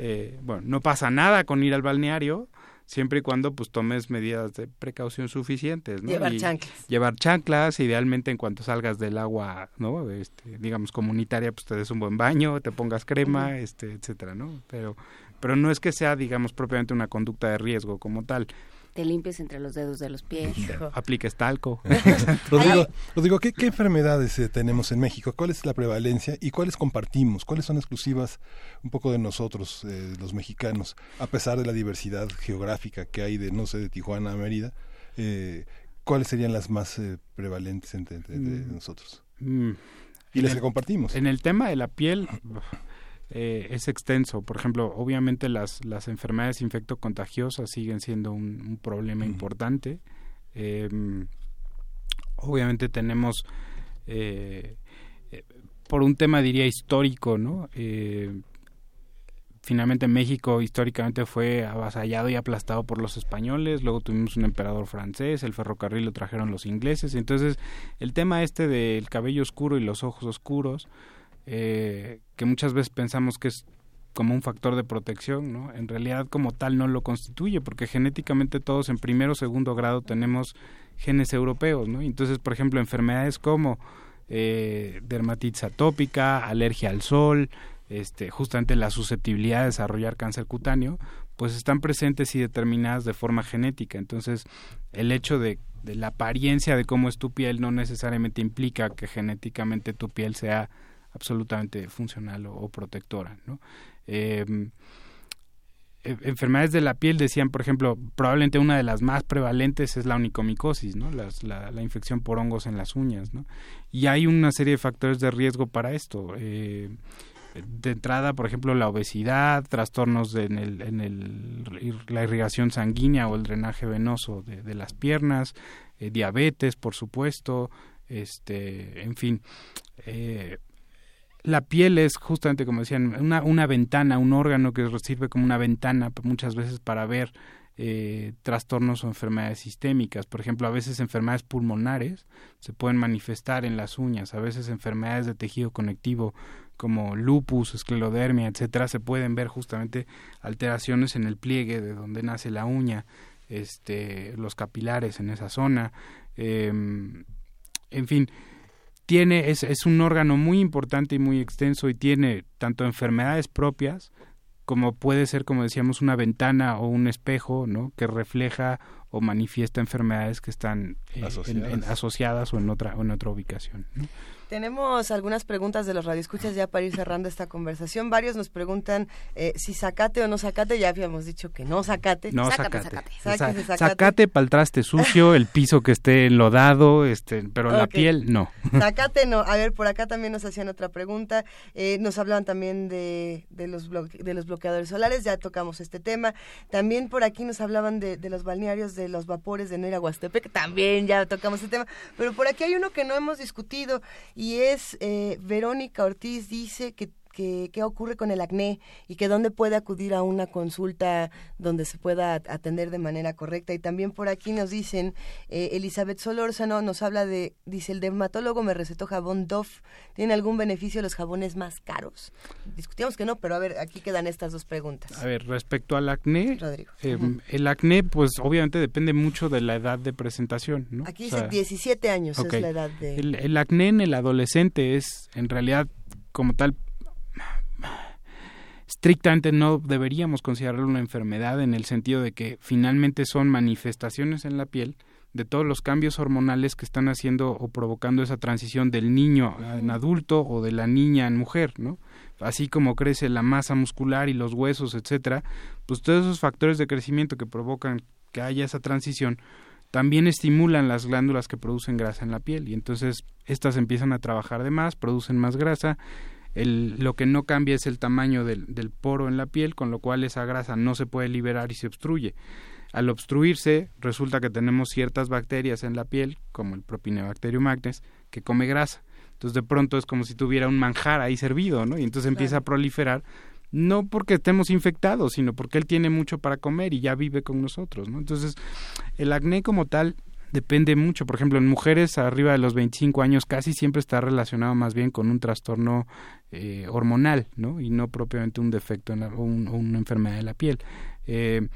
eh, bueno, no pasa nada con ir al balneario, siempre y cuando pues tomes medidas de precaución suficientes, ¿no? Llevar chanclas. Llevar chanclas, idealmente en cuanto salgas del agua, ¿no? Este, digamos comunitaria, pues te des un buen baño, te pongas crema, este, etcétera, ¿no? Pero pero no es que sea, digamos, propiamente una conducta de riesgo como tal te limpies entre los dedos de los pies. Apliques talco. Rodrigo, ¿qué, enfermedades eh, tenemos en México? ¿Cuál es la prevalencia y cuáles compartimos? ¿Cuáles son exclusivas un poco de nosotros, eh, los mexicanos, a pesar de la diversidad geográfica que hay de, no sé, de Tijuana a Mérida? Eh, ¿Cuáles serían las más prevalentes entre, mm. nosotros? Mm. Y las que compartimos. En el tema de la piel... Eh, es extenso. Por ejemplo, obviamente las, las enfermedades infectocontagiosas siguen siendo un, problema importante. Em, obviamente tenemos, eh, eh, por un tema diría histórico, ¿no? finalmente México históricamente fue avasallado y aplastado por los españoles, luego tuvimos un emperador francés, el ferrocarril lo trajeron los ingleses, entonces el tema este del cabello oscuro y los ojos oscuros, eh, que muchas veces pensamos que es como un factor de protección, ¿no? En realidad como tal no lo constituye, porque genéticamente todos en primero o segundo grado tenemos genes europeos, ¿no? Entonces, por ejemplo, enfermedades como eh, dermatitis atópica, alergia al sol, este, justamente la susceptibilidad de desarrollar cáncer cutáneo, pues están presentes y determinadas de forma genética. Entonces, el hecho de, de la apariencia de cómo es tu piel no necesariamente implica que genéticamente tu piel sea absolutamente funcional o, protectora. Em, e, enfermedades de la piel decían, por ejemplo, probablemente una de las más prevalentes es la onicomicosis, ¿no? la, infección por hongos en las uñas, ¿no? Y hay una serie de factores de riesgo para esto. Eh, de entrada, por ejemplo, la obesidad, trastornos en, el, en la irrigación sanguínea o el drenaje venoso de, de las piernas, eh, diabetes, por supuesto, este, en fin, eh, la piel es justamente, como decían, una, una ventana, un órgano que sirve como una ventana muchas veces para ver eh, trastornos o enfermedades sistémicas. Por ejemplo, a veces enfermedades pulmonares se pueden manifestar en las uñas, a veces enfermedades de tejido conectivo como lupus, esclerodermia, etcétera, se pueden ver justamente alteraciones en el pliegue de donde nace la uña, este, los capilares en esa zona, eh, en fin, tiene, es, es un órgano muy importante y muy extenso y tiene tanto enfermedades propias como puede ser, como decíamos, una ventana o un espejo, ¿no? Que refleja o manifiesta enfermedades que están eh, asociadas. o en otra, o en otra ubicación. ¿no? Tenemos algunas preguntas de los radioescuchas ya para ir cerrando esta conversación. Varios nos preguntan eh, si sacate o no sacate. Ya habíamos dicho que no sacate. No sacate. Sacate, sacate. para el traste sucio, el piso que esté enlodado, este, pero la piel no. Sacate no. A ver, por acá también nos hacían otra pregunta. Eh, nos hablaban también de, de, los de los bloqueadores solares. Ya tocamos este tema. También por aquí nos hablaban de, de los balnearios de los vapores de Nera Huastepec. También ya tocamos este tema. Pero por aquí hay uno que no hemos discutido y es eh, Verónica Ortiz dice que qué ocurre con el acné y que dónde puede acudir a una consulta donde se pueda atender de manera correcta. Y también por aquí nos dicen, eh, Elizabeth Solórzano nos habla de, dice, el dermatólogo me recetó jabón Dove. ¿Tiene algún beneficio los jabones más caros? Discutíamos que no, pero a ver, aquí quedan estas dos preguntas. A ver, respecto al acné, em, el acné pues obviamente depende mucho de la edad de presentación. ¿no? Aquí dice 17 años es la edad de... el acné en el adolescente es en realidad como tal estrictamente no deberíamos considerarlo una enfermedad en el sentido de que finalmente son manifestaciones en la piel de todos los cambios hormonales que están haciendo o provocando esa transición del niño en adulto o de la niña en mujer, ¿no? Así como crece la masa muscular y los huesos, etcétera, pues todos esos factores de crecimiento que provocan que haya esa transición también estimulan las glándulas que producen grasa en la piel y entonces estas empiezan a trabajar de más, producen más grasa el, lo que no cambia es el tamaño del, del, poro en la piel, con lo cual esa grasa no se puede liberar y se obstruye. Al obstruirse, resulta que tenemos ciertas bacterias en la piel, como el Propinebacterium acnes, que come grasa. Entonces de pronto es como si tuviera un manjar ahí servido, ¿no? Y entonces empieza a proliferar, no porque estemos infectados, sino porque él tiene mucho para comer y ya vive con nosotros, ¿no? Entonces, el acné como tal depende mucho. Por ejemplo, en mujeres arriba de los 25 años casi siempre está relacionado más bien con un trastorno eh, hormonal, ¿no? Y no propiamente un defecto o, una enfermedad de la piel. Eh,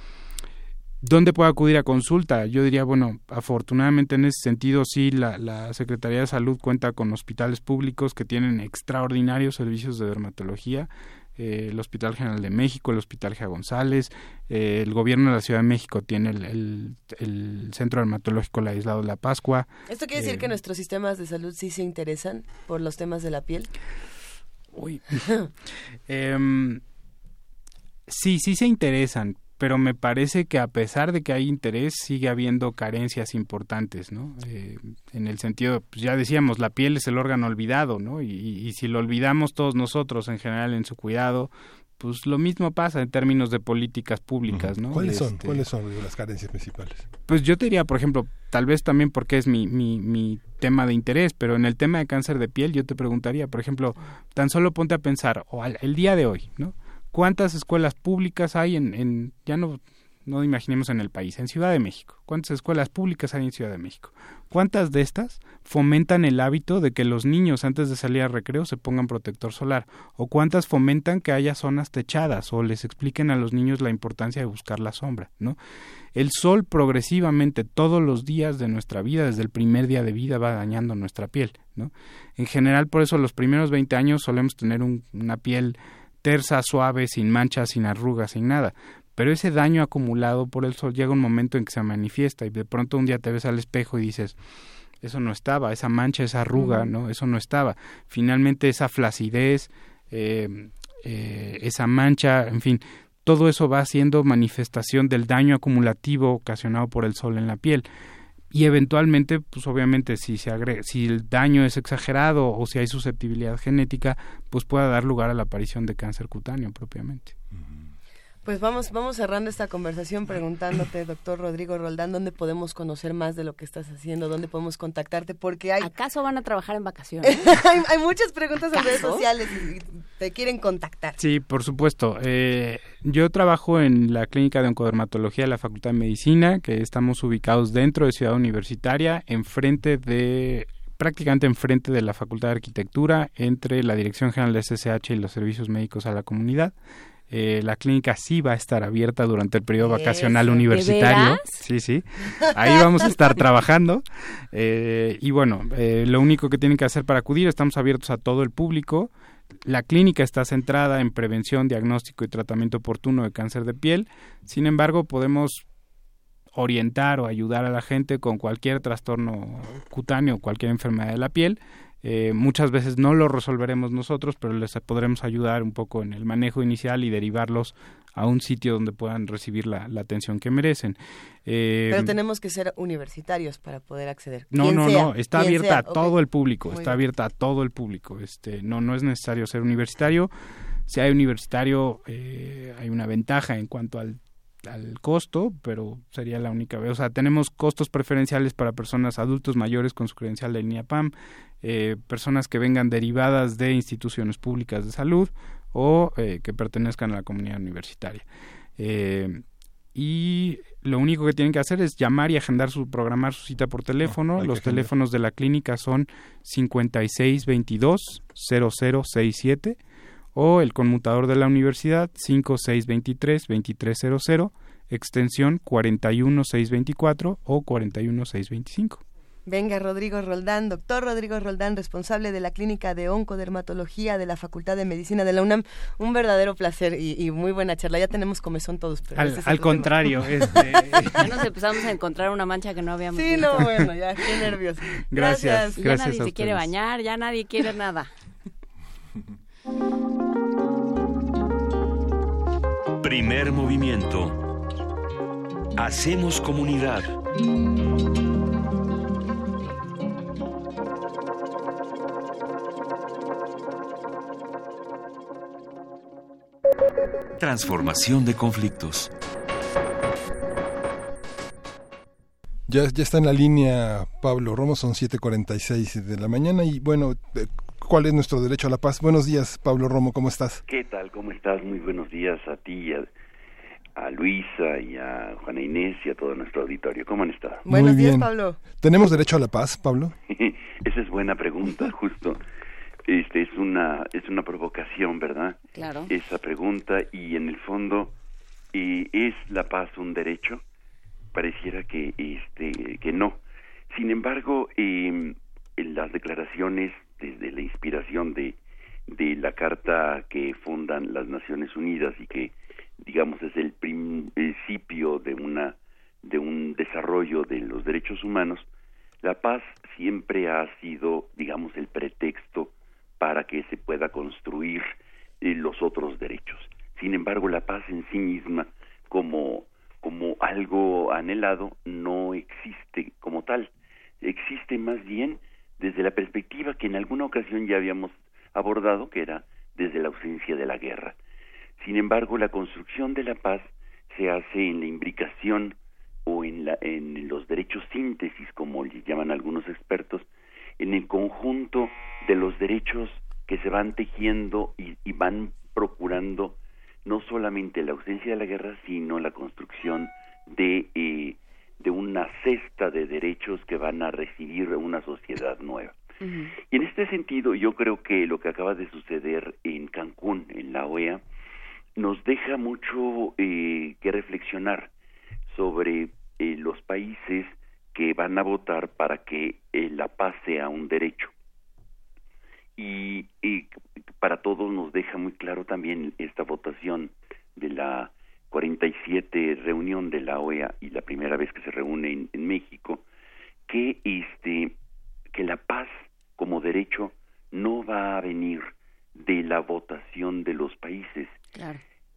¿Dónde puede acudir a consulta? Yo diría, bueno, afortunadamente en ese sentido sí, la, la, Secretaría de Salud cuenta con hospitales públicos que tienen extraordinarios servicios de dermatología eh, el Hospital General de México, el Hospital Gia González, eh, el gobierno de la Ciudad de México tiene el, el, Centro Dermatológico La Isla de la Pascua. ¿Esto quiere decir eh, que nuestros sistemas de salud sí se interesan por los temas de la piel? Uy. Em, sí, sí se interesan, pero me parece que a pesar de que hay interés, sigue habiendo carencias importantes, ¿no? Eh, en el sentido, pues ya decíamos, la piel es el órgano olvidado, ¿no? Y, y, si lo olvidamos todos nosotros en general en su cuidado, pues lo mismo pasa en términos de políticas públicas, ¿no? ¿Cuáles son? Este, ¿Cuáles son las carencias principales? Pues yo te diría, por ejemplo, tal vez también porque es mi, mi, mi tema de interés, pero en el tema de cáncer de piel yo te preguntaría, por ejemplo, tan solo ponte a pensar, o al, el día de hoy, ¿no? ¿Cuántas escuelas públicas hay en, en, ya no, no imaginemos en el país, en Ciudad de México? ¿Cuántas escuelas públicas hay en Ciudad de México? ¿Cuántas de estas fomentan el hábito de que los niños antes de salir a recreo se pongan protector solar? ¿O cuántas fomentan que haya zonas techadas o les expliquen a los niños la importancia de buscar la sombra? ¿no? El sol progresivamente todos los días de nuestra vida, desde el primer día de vida, va dañando nuestra piel. ¿no? En general, por eso los primeros 20 años solemos tener una piel tersa, suave, sin manchas, sin arrugas, sin nada. pero ese daño acumulado por el sol llega un momento en que se manifiesta y de pronto un día te ves al espejo y dices, eso no estaba, esa mancha, esa arruga, ¿no? Eso no estaba. Finalmente esa flacidez, eh, eh, esa mancha, en fin, todo eso va siendo manifestación del daño acumulativo ocasionado por el sol en la piel y eventualmente, pues obviamente si se agrega, si el daño es exagerado o si hay susceptibilidad genética, pues pueda dar lugar a la aparición de cáncer cutáneo propiamente. Pues vamos, vamos cerrando esta conversación preguntándote, doctor Rodrigo Roldán, dónde podemos conocer más de lo que estás haciendo, dónde podemos contactarte, porque hay... ¿Acaso van a trabajar en vacaciones? hay, muchas preguntas en redes sociales y te quieren contactar. Sí, por supuesto. Eh, yo trabajo en la Clínica de Oncodermatología de la Facultad de Medicina, que estamos ubicados dentro de Ciudad Universitaria, enfrente de prácticamente enfrente de la Facultad de Arquitectura, entre la Dirección General de SSH y los Servicios Médicos a la Comunidad. Eh, la clínica sí va a estar abierta durante el periodo vacacional universitario. Sí, sí. Ahí vamos a estar trabajando. Eh, y bueno, eh, lo único que tienen que hacer para acudir, estamos abiertos a todo el público. La clínica está centrada en prevención, diagnóstico y tratamiento oportuno de cáncer de piel. Sin embargo, podemos orientar o ayudar a la gente con cualquier trastorno cutáneo, cualquier enfermedad de la piel. Eh, muchas veces no lo resolveremos nosotros, pero les podremos ayudar un poco en el manejo inicial y derivarlos a un sitio donde puedan recibir la, atención que merecen. Eh, pero tenemos que ser universitarios para poder acceder. No, no, no, está abierta a todo el público, está abierta a todo el público. Este, no, no es necesario ser universitario. Si hay universitario, eh, hay una ventaja en cuanto al al costo, pero sería la única vez. O sea, tenemos costos preferenciales para personas adultos mayores con su credencial de línea PAM, eh, personas que vengan derivadas de instituciones públicas de salud o eh, que pertenezcan a la comunidad universitaria. Eh, y lo único que tienen que hacer es llamar y agendar su programar su cita por teléfono. Los teléfonos de la clínica son 5622 0067 o el conmutador de la universidad 5623-2300, extensión 41624 o 41625. Venga, Rodrigo Roldán, doctor Rodrigo Roldán, responsable de la Clínica de Oncodermatología de la Facultad de Medicina de la UNAM. Un verdadero placer y, muy buena charla. Ya tenemos comezón todos. Pero al, contrario. Este... ya nos empezamos a encontrar una mancha que no habíamos Sí, no, bueno, ya, qué nervios. Gracias. Ya nadie se quiere bañar, ya nadie quiere nada. Primer movimiento. Hacemos comunidad. Transformación de conflictos. Ya, ya está en la línea Pablo Romo, son 7.46 de la mañana y bueno, eh, ¿cuál es nuestro derecho a la paz? Buenos días, Pablo Romo, ¿cómo estás? ¿Qué tal? ¿Cómo estás? Muy buenos días a ti, a, a Luisa y a Juana Inés y a todo nuestro auditorio. ¿Cómo han estado? Buenos días, Pablo. ¿Tenemos derecho a la paz, Pablo? Esa es buena pregunta, justo. Este es una es una provocación, ¿verdad? Claro. Esa pregunta y en el fondo eh, es la paz un derecho. Pareciera que este que no. Sin embargo, eh, en las declaraciones desde la inspiración de de la carta que fundan las Naciones Unidas y que digamos es el principio de una de un desarrollo de los derechos humanos la paz siempre ha sido digamos el pretexto para que se pueda construir eh, los otros derechos. Sin embargo la paz en sí misma como como algo anhelado no existe como tal. Existe más bien desde la perspectiva que en alguna ocasión ya habíamos abordado que era desde la ausencia de la guerra. Sin embargo, la construcción de la paz se hace en la imbricación o en, la, los derechos síntesis, como le llaman algunos expertos, en el conjunto de los derechos que se van tejiendo y, van procurando no solamente la ausencia de la guerra, sino la construcción de, eh, una cesta de derechos que van a recibir una sociedad nueva. Y en este sentido, yo creo que lo que acaba de suceder en Cancún, en la OEA, nos deja mucho eh, que reflexionar sobre eh, los países que van a votar para que eh, la paz sea un derecho. Y, y, para todos nos deja muy claro también esta votación de la 47 reunión de la OEA y la primera vez que se reúne en, México, que este que la paz como derecho no va a venir de la votación de los países,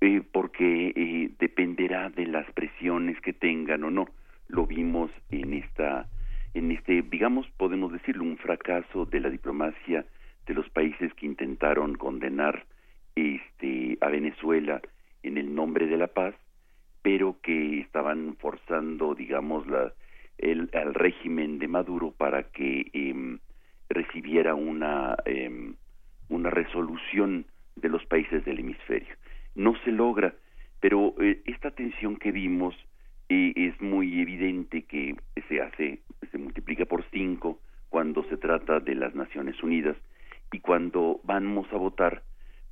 eh, porque eh, dependerá de las presiones que tengan o no. Lo vimos en esta, en este, digamos, podemos decirlo, un fracaso de la diplomacia de los países que intentaron condenar este a Venezuela en el nombre de la paz, pero que estaban forzando, digamos, la, el, al régimen de Maduro para que em, recibiera una, em, una resolución de los países del hemisferio. No se logra, pero eh, esta tensión que vimos eh, es muy evidente que se hace, se multiplica por cinco cuando se trata de las Naciones Unidas y cuando vamos a votar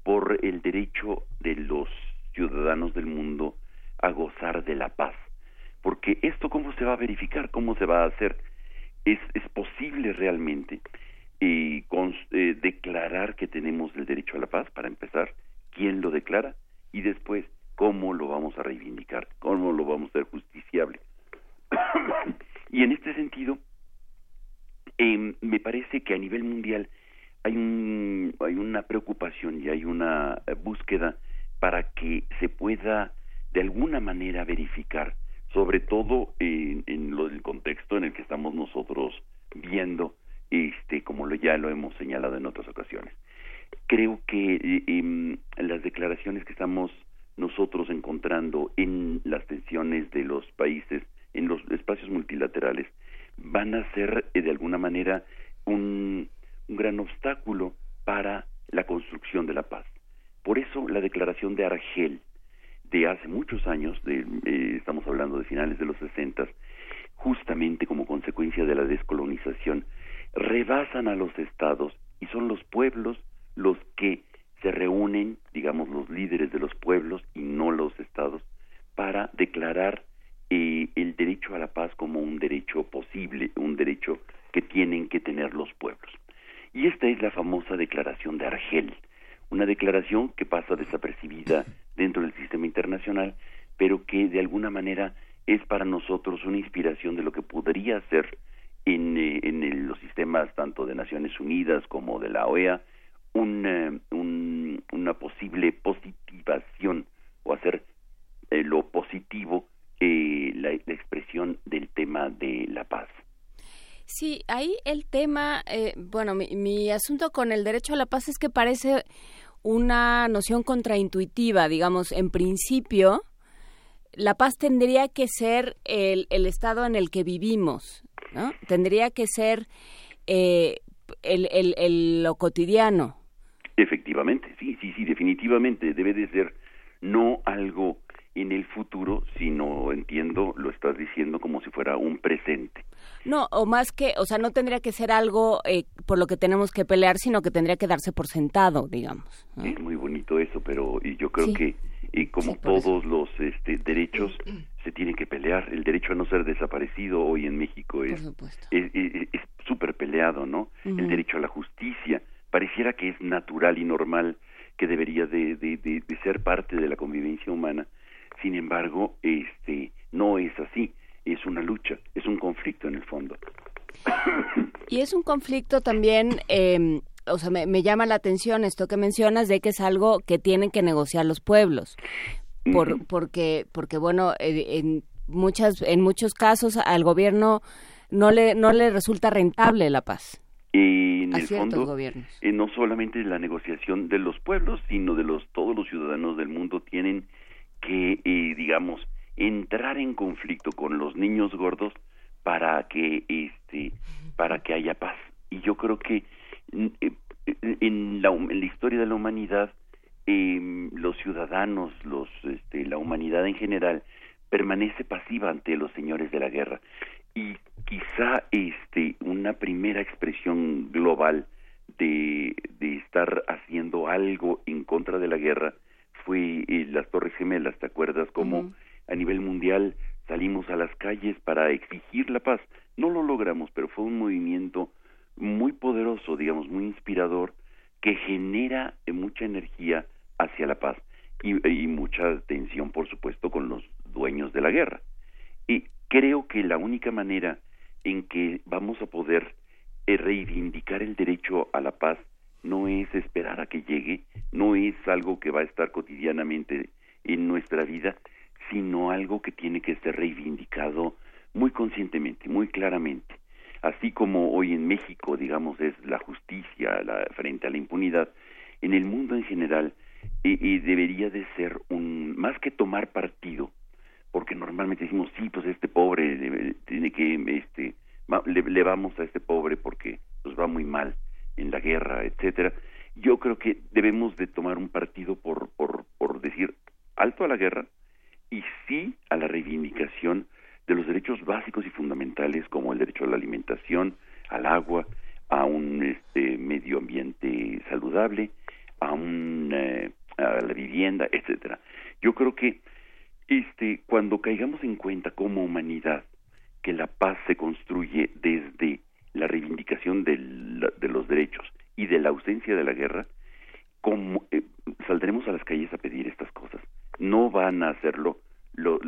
por el derecho de los ciudadanos del mundo a gozar de la paz. Porque esto cómo se va a verificar, cómo se va a hacer, es, es posible realmente eh, declarar que tenemos el derecho a la paz, para empezar, quién lo declara y después cómo lo vamos a reivindicar, cómo lo vamos a hacer justiciable. y en este sentido, eh, me parece que a nivel mundial hay, un, hay una preocupación y hay una eh, búsqueda para que se pueda de alguna manera verificar, sobre todo en, lo del contexto en el que estamos nosotros viendo, este, como lo, ya lo hemos señalado en otras ocasiones. Creo que eh, em, las declaraciones que estamos nosotros encontrando en las tensiones de los países, en los espacios multilaterales, van a ser eh, de alguna manera un gran obstáculo para la construcción de la paz. Por eso la declaración de Argel de hace muchos años, de, eh, estamos hablando de finales de los 60, justamente como consecuencia de la descolonización, rebasan a los estados y son los pueblos los que se reúnen, digamos, los líderes de los pueblos y no los estados, para declarar eh, el derecho a la paz como un derecho posible, un derecho que tienen que tener los pueblos. Y esta es la famosa declaración de Argel, una declaración que pasa desapercibida dentro del sistema internacional, pero que de alguna manera es para nosotros una inspiración de lo que podría ser en, eh, en los sistemas tanto de Naciones Unidas como de la OEA un, una posible positivación o hacer eh, lo positivo eh, la, expresión del tema de la paz. Sí, ahí el tema, eh, bueno, mi, asunto con el derecho a la paz es que parece una noción contraintuitiva, digamos, en principio, la paz tendría que ser el, el estado en el que vivimos, ¿no? Tendría que ser eh, el, el, el, lo cotidiano. Efectivamente, sí, sí, sí, definitivamente debe de ser no algo en el futuro, sino entiendo, lo estás diciendo como si fuera un presente. No, o más que, o sea, no tendría que ser algo eh, por lo que tenemos que pelear, sino que tendría que darse por sentado, digamos. Es muy bonito eso, pero yo creo que y como todos los este, derechos se tienen que pelear. El derecho a no ser desaparecido hoy en México es es súper peleado, ¿no? El derecho a la justicia pareciera que es natural y normal que debería de, de, de, de ser parte de la convivencia humana. Sin embargo, este no es así es una lucha, es un conflicto en el fondo. Y es un conflicto también, eh, o sea, me, llama la atención esto que mencionas de que es algo que tienen que negociar los pueblos, por, porque, porque bueno, eh, en muchas, en muchos casos al gobierno no le, no le resulta rentable la paz. Y en el fondo, eh, no solamente la negociación de los pueblos, sino de los todos los ciudadanos del mundo tienen que, eh, digamos, entrar en conflicto con los niños gordos para que este para que haya paz. Y yo creo que mm, eh, en la, en la historia de la humanidad eh, los ciudadanos los este, la humanidad en general permanece pasiva ante los señores de la guerra. Y quizá este una primera expresión global de, de estar haciendo algo en contra de la guerra fue eh, las Torres Gemelas, ¿te acuerdas? Como a nivel mundial salimos a las calles para exigir la paz. No lo logramos, pero fue un movimiento muy poderoso, digamos, muy inspirador, que genera mucha energía hacia la paz. y, mucha tensión, por supuesto, con los dueños de la guerra. Y creo que la única manera en que vamos a poder eh, reivindicar el derecho a la paz no es esperar a que llegue, no es algo que va a estar cotidianamente en nuestra vida, sino algo que tiene que ser reivindicado muy conscientemente, muy claramente. Así como hoy en México, digamos, es la justicia frente a la impunidad, en el mundo en general y, debería de ser un más que tomar partido porque normalmente decimos sí pues este pobre tiene que este le, vamos a este pobre porque nos va muy mal en la guerra etcétera yo creo que debemos de tomar un partido por por por decir alto a la guerra y sí a la reivindicación de los derechos básicos y fundamentales como el derecho a la alimentación al agua a un este medio ambiente saludable a un eh, a la vivienda, etcétera. Yo creo que este cuando caigamos en cuenta como humanidad que la paz se construye desde la reivindicación de, de los derechos y de la ausencia de la guerra, como, eh, saldremos a las calles a pedir estas cosas. No van a hacerlo los,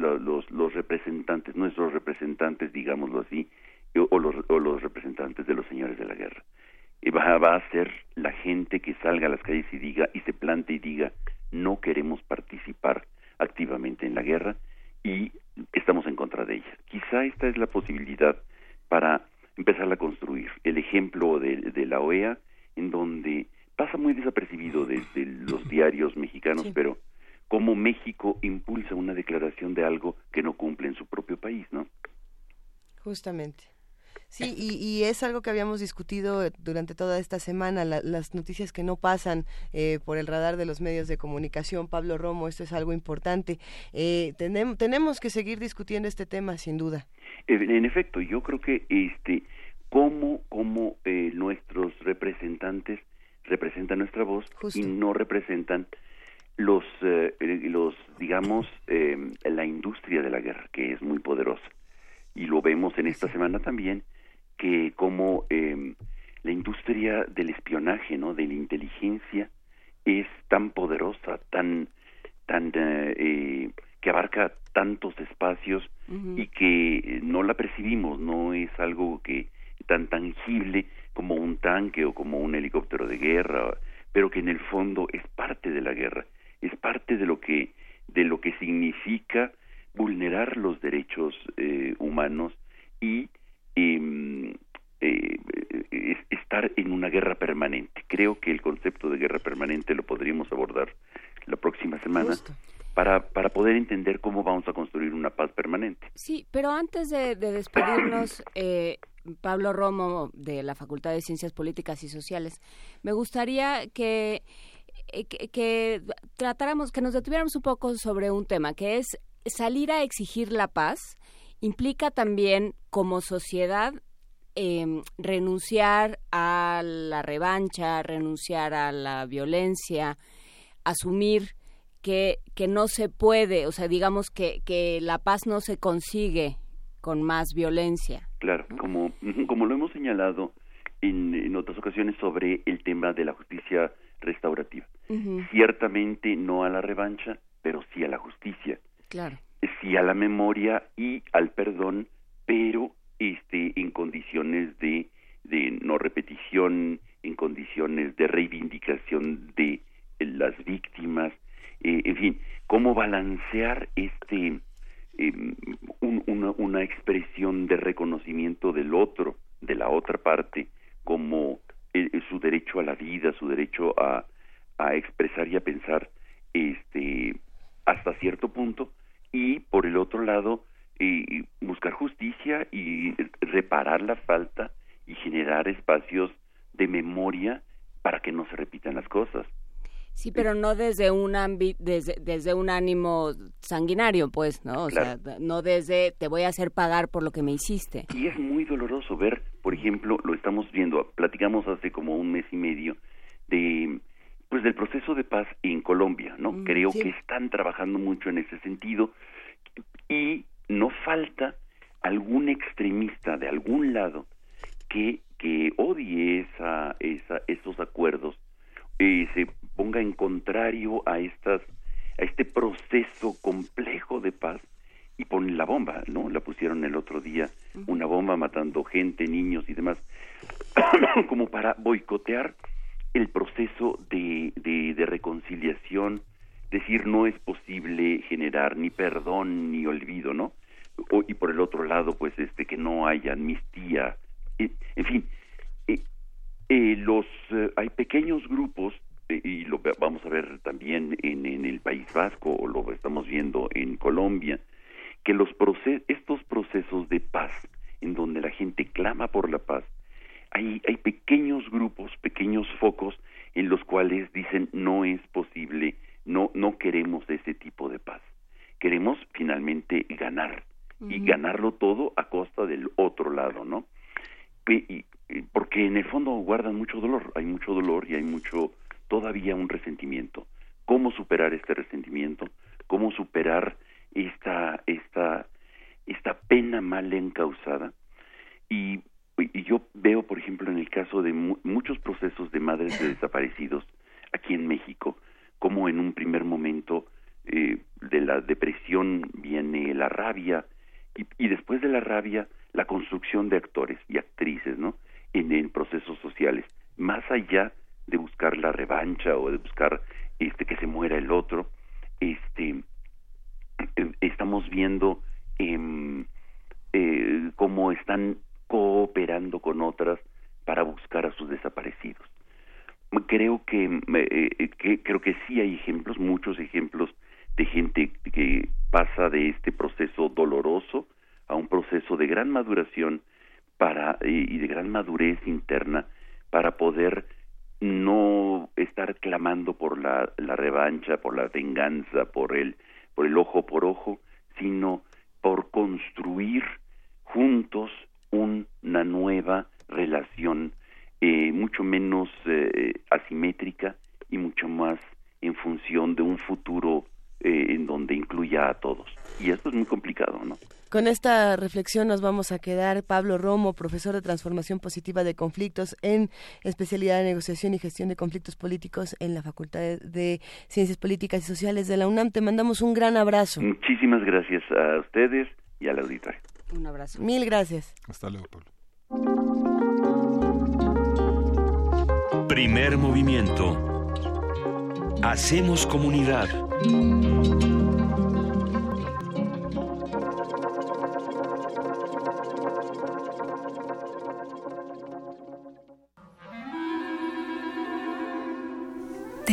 los representantes, nuestros representantes, digámoslo así, o los, o los representantes de los señores de la guerra va, va a ser la gente que salga a las calles y diga y se plante y diga no queremos participar activamente en la guerra y estamos en contra de ella. Quizá esta es la posibilidad para empezar a construir. El ejemplo de, de la OEA, en donde pasa muy desapercibido desde los diarios mexicanos, pero cómo México impulsa una declaración de algo que no cumple en su propio país, ¿no? Justamente. Sí, y, es algo que habíamos discutido durante toda esta semana, las noticias que no pasan eh, por el radar de los medios de comunicación. Pablo Romo, esto es algo importante. Eh, tenemos, tenemos que seguir discutiendo este tema, sin duda. En efecto, yo creo que este, cómo, cómo eh, nuestros representantes representan nuestra voz y no representan los, los digamos, la industria de la guerra, que es muy poderosa. Y lo vemos en esta semana también que como eh, la industria del espionaje, ¿no? De la inteligencia es tan poderosa, tan, tan eh, que abarca tantos espacios y que no la percibimos, no es algo que tan tangible como un tanque o como un helicóptero de guerra, pero que en el fondo es parte de la guerra, es parte de lo que de lo que significa vulnerar los derechos eh, humanos y Em, eh, estar en una guerra permanente. Creo que el concepto de guerra permanente lo podríamos abordar la próxima semana. Para, para poder entender cómo vamos a construir una paz permanente. Sí, pero antes de, despedirnos, eh, Pablo Romo, de la Facultad de Ciencias Políticas y Sociales, me gustaría que, eh, que tratáramos, que nos detuviéramos un poco sobre un tema, que es salir a exigir la paz implica también como sociedad em, renunciar a la revancha, renunciar a la violencia, asumir que, que no se puede, o sea, digamos que, que la paz no se consigue con más violencia. Claro, como, como lo hemos señalado en, en otras ocasiones sobre el tema de la justicia restaurativa. Ciertamente no a la revancha, pero sí a la justicia. Claro sí a la memoria y al perdón, pero este en condiciones de, de no repetición, en condiciones de reivindicación de las víctimas, eh, en fin, cómo balancear este em, una, una expresión de reconocimiento del otro, de la otra parte, como eh, su derecho a la vida, su derecho a, expresar y a pensar, este, hasta cierto punto, y por el otro lado buscar justicia y reparar la falta y generar espacios de memoria para que no se repitan las cosas. Sí, pero no desde un desde, desde un ánimo sanguinario, pues, ¿no? O sea, no desde te voy a hacer pagar por lo que me hiciste. Y es muy doloroso ver, por ejemplo, lo estamos viendo, platicamos hace como un mes y medio de pues del proceso de paz en Colombia, ¿no? Mm, Creo que están trabajando mucho en ese sentido y no falta algún extremista de algún lado que que odie esa, esa esos acuerdos y se ponga en contrario a estas a este proceso complejo de paz y ponen la bomba, ¿no? La pusieron el otro día, una bomba matando gente, niños y demás, como para boicotear el proceso de, de, de reconciliación, decir no es posible generar ni perdón ni olvido, ¿no? O, y por el otro lado, pues este que no haya amnistía, eh, en fin, eh, eh, los eh, hay pequeños grupos y lo vamos a ver también en, en el País Vasco o lo estamos viendo en Colombia que los proce- estos procesos de paz en donde la gente clama por la paz hay hay pequeños grupos pequeños focos en los cuales dicen no es posible no no queremos ese tipo de paz. Queremos finalmente ganar y ganarlo todo a costa del otro lado no y- porque en el fondo guardan mucho dolor, hay mucho dolor y hay mucho, todavía un resentimiento. ¿Cómo superar este resentimiento? ¿Cómo superar esta, esta, esta pena mal encausada? Y, y yo veo, por ejemplo, en el caso de mu- muchos procesos de madres de desaparecidos aquí en México, como en un primer momento eh, de la depresión viene la rabia y, y después de la rabia la construcción de actores y actrices, ¿no? En, en procesos sociales, más allá de buscar la revancha o de buscar este que se muera el otro, este eh, estamos viendo em, eh, cómo están cooperando con otras para buscar a sus desaparecidos. Creo que, eh, eh, que creo que sí hay ejemplos, muchos ejemplos de gente que pasa de este proceso doloroso a un proceso de gran maduración para y de gran madurez interna para poder no estar clamando por la, la revancha, por la venganza, por el por el ojo por ojo, sino por construir juntos una nueva relación eh, mucho menos eh, asimétrica y mucho más en función de un futuro eh, en donde incluya a todos. Y esto es muy complicado, ¿no? Con esta reflexión nos vamos a quedar. Pablo Romo, profesor de Transformación Positiva de Conflictos en especialidad de Negociación y Gestión de Conflictos Políticos en la Facultad de Ciencias Políticas y Sociales de la UNAM. Te mandamos un gran abrazo. Muchísimas gracias a ustedes y al auditorio. Un abrazo. Mil gracias. Hasta luego, Pablo. Primer movimiento. Hacemos comunidad.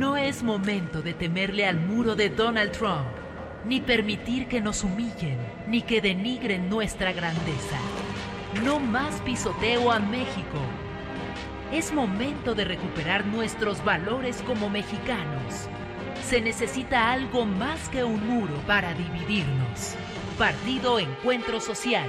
No es momento de temerle al muro de Donald Trump, ni permitir que nos humillen, ni que denigren nuestra grandeza. No más pisoteo a México. Es momento de recuperar nuestros valores como mexicanos. Se necesita algo más que un muro para dividirnos. Partido Encuentro Social.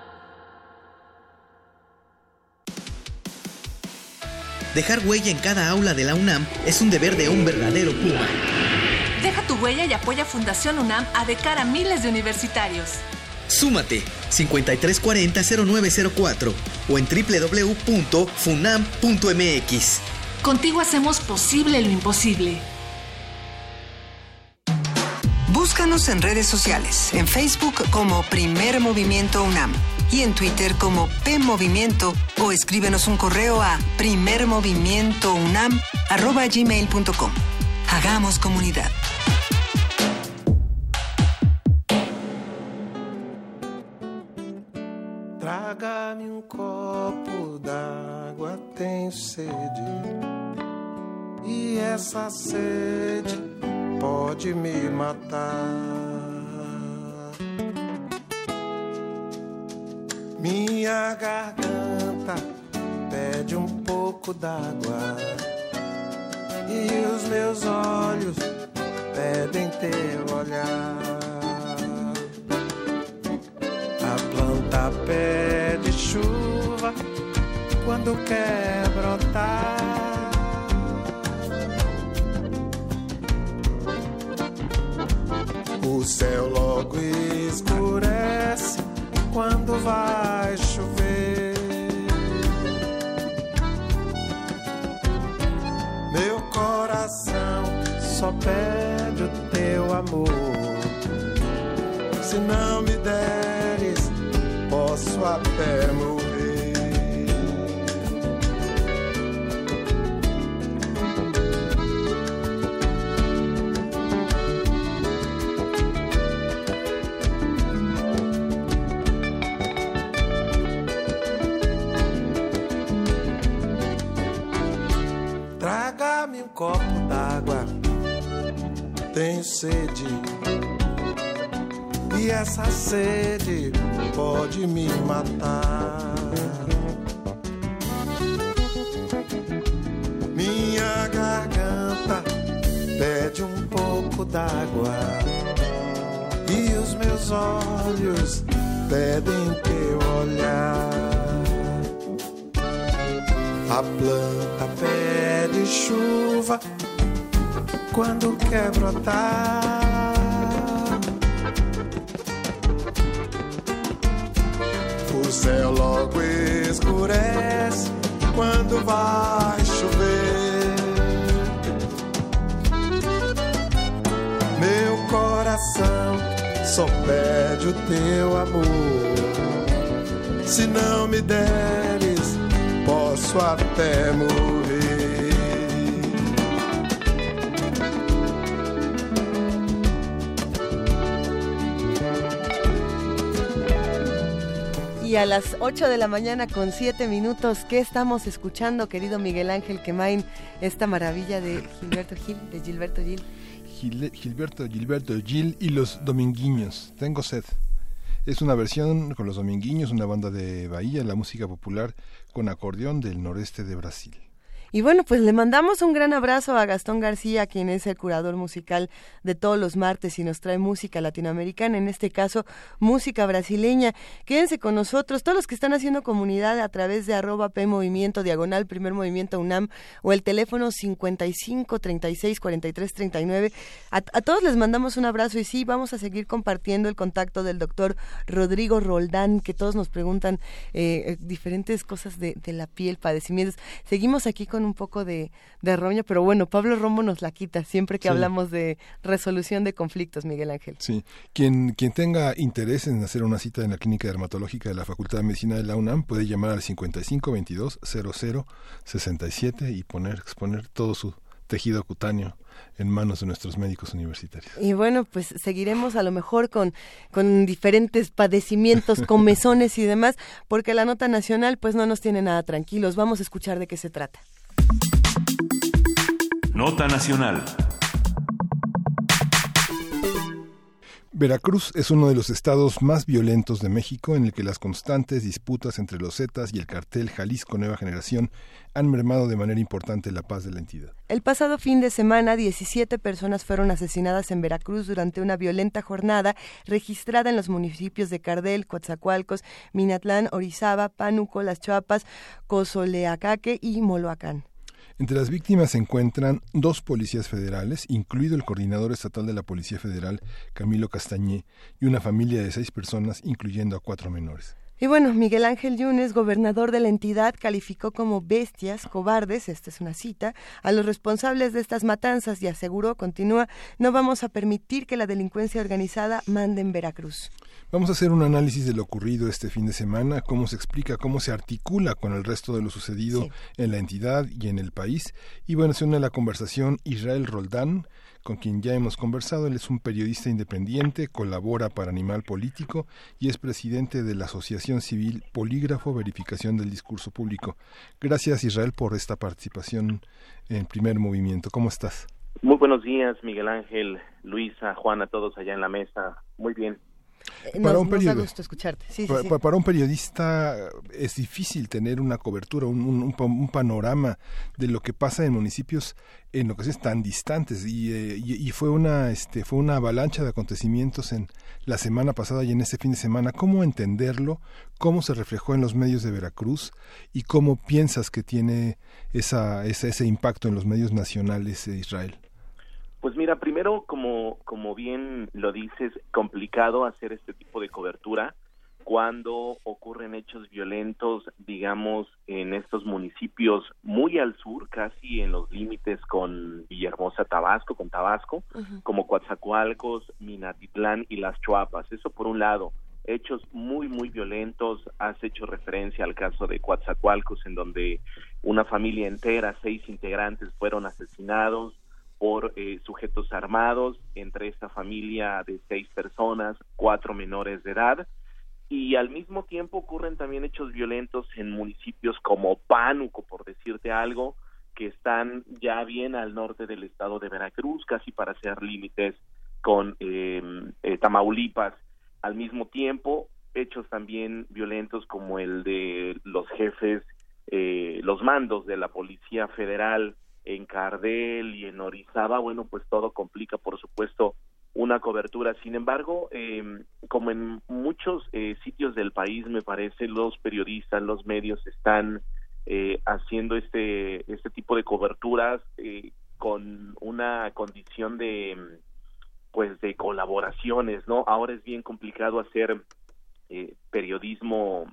Dejar huella en cada aula de la UNAM es un deber de un verdadero Puma. Deja tu huella y apoya Fundación UNAM a de cara a miles de universitarios. Súmate 5340-0904 o en www.funam.mx. Contigo hacemos posible lo imposible. Búscanos en redes sociales, en Facebook como Primer Movimiento UNAM y en Twitter como P Movimiento o escríbenos un correo a primermovimientounam@gmail.com. Hagamos comunidad. Traga-me um copo d'água, tenho sede. E essa sede pode me matar. Minha garganta pede um pouco d'água. E os meus olhos pedem teu olhar. A planta pede chuva quando quer brotar. O céu logo escurece quando vai só pede o teu amor. Se não me deres, posso até morrer. Traga-me um copo tenho sede. E essa sede pode me matar. Minha garganta pede um pouco d'água. E os meus olhos pedem teu olhar. A planta pede chuva quando quer brotar. O céu logo escurece quando vai chover. Meu coração só pede o teu amor. Se não me deres, posso até morrer. Y a las 8 de la mañana con 7 minutos, ¿qué estamos escuchando, querido Miguel Ángel Quemain? Esta maravilla de Gilberto Gil, de Gilberto Gil. Gil- Gilberto, Gilberto Gil y los Dominguiños. Tengo sed. Es una versión con los Dominguiños, una banda de Bahía, la música popular con acordeón del noreste de Brasil. Y bueno, pues le mandamos un gran abrazo a Gastón García, quien es el curador musical de todos los martes y nos trae música latinoamericana, en este caso música brasileña. Quédense con nosotros, todos los que están haciendo comunidad a través de arroba P Diagonal, Primer Movimiento UNAM o el teléfono 55 36 43 39. A, a todos les mandamos un abrazo y sí, vamos a seguir compartiendo el contacto del doctor Rodrigo Roldán, que todos nos preguntan eh, eh, diferentes cosas de la piel, padecimientos. Seguimos aquí con un poco de, de roña, pero bueno, Pablo Romo nos la quita siempre que Sí. hablamos de resolución de conflictos, Miguel Ángel. Sí, quien, quien tenga interés en hacer una cita en la clínica dermatológica de la Facultad de Medicina de la UNAM puede llamar al 55 22 00 67 y poner, exponer todo su tejido cutáneo en manos de nuestros médicos universitarios. Y bueno, pues seguiremos a lo mejor con, con diferentes padecimientos, comezones y demás, porque la nota nacional pues no nos tiene nada tranquilos. Vamos a escuchar de qué se trata. Nota nacional. Veracruz es uno de los estados más violentos de México en el que las constantes disputas entre los Zetas y el cartel Jalisco Nueva Generación han mermado de manera importante la paz de la entidad. El pasado fin de semana, 17 personas fueron asesinadas en Veracruz durante una violenta jornada registrada en los municipios de Cardel, Coatzacoalcos, Minatlán, Orizaba, Pánuco, Las Chuapas, Cozoleacaque y Moloacán. Entre las víctimas se encuentran dos policías federales, incluido el coordinador estatal de la Policía Federal, Camilo Castañé, y una familia de seis personas, incluyendo a cuatro menores. Y bueno, Miguel Ángel Yunes, gobernador de la entidad, calificó como bestias, cobardes, esta es una cita, a los responsables de estas matanzas y aseguró, continúa, no vamos a permitir que la delincuencia organizada mande en Veracruz. Vamos a hacer un análisis de lo ocurrido este fin de semana, cómo se explica, cómo se articula con el resto de lo sucedido en la entidad y en el país. Y bueno, se une a la conversación Israel Roldán, con quien ya hemos conversado. Él es un periodista independiente, colabora para Animal Político y es presidente de la Asociación Civil Polígrafo Verificación del Discurso Público. Gracias Israel por esta participación en primer movimiento. ¿Cómo estás? Muy buenos días, Miguel Ángel, Luisa, Juana, todos allá en la mesa. Muy bien. Para, un gusto escucharte. Sí, sí, para, para, un periodista es difícil tener una cobertura, un, un, un, panorama de lo que pasa en municipios en ocasiones tan distantes y, eh, y, y, fue una este fue una avalancha de acontecimientos en la semana pasada y en este fin de semana. ¿Cómo entenderlo? ¿Cómo se reflejó en los medios de Veracruz? ¿Y cómo piensas que tiene esa, esa ese impacto en los medios nacionales de Israel? Pues mira, primero, como, como bien lo dices, complicado hacer este tipo de cobertura cuando ocurren hechos violentos, digamos, en estos municipios muy al sur, casi en los límites con Villahermosa, Tabasco, con Tabasco, como Coatzacoalcos, Minatitlán y Las Chuapas. Eso por un lado. Hechos muy, muy violentos. Has hecho referencia al caso de Coatzacoalcos, en donde una familia entera, seis integrantes, fueron asesinados por eh, sujetos armados, entre esta familia de seis personas, cuatro menores de edad, y al mismo tiempo ocurren también hechos violentos en municipios como Pánuco, por decirte algo, que están ya bien al norte del estado de Veracruz, casi para hacer límites con eh, eh, Tamaulipas. Al mismo tiempo, hechos también violentos como el de los jefes, los mandos de la Policía Federal en Cardel y en Orizaba, bueno, pues todo complica, por supuesto, una cobertura. Sin embargo, eh, como en muchos eh, sitios del país, me parece, los periodistas, los medios están eh, haciendo este, este tipo de coberturas eh, con una condición de pues de colaboraciones, ¿no? Ahora es bien complicado hacer eh, periodismo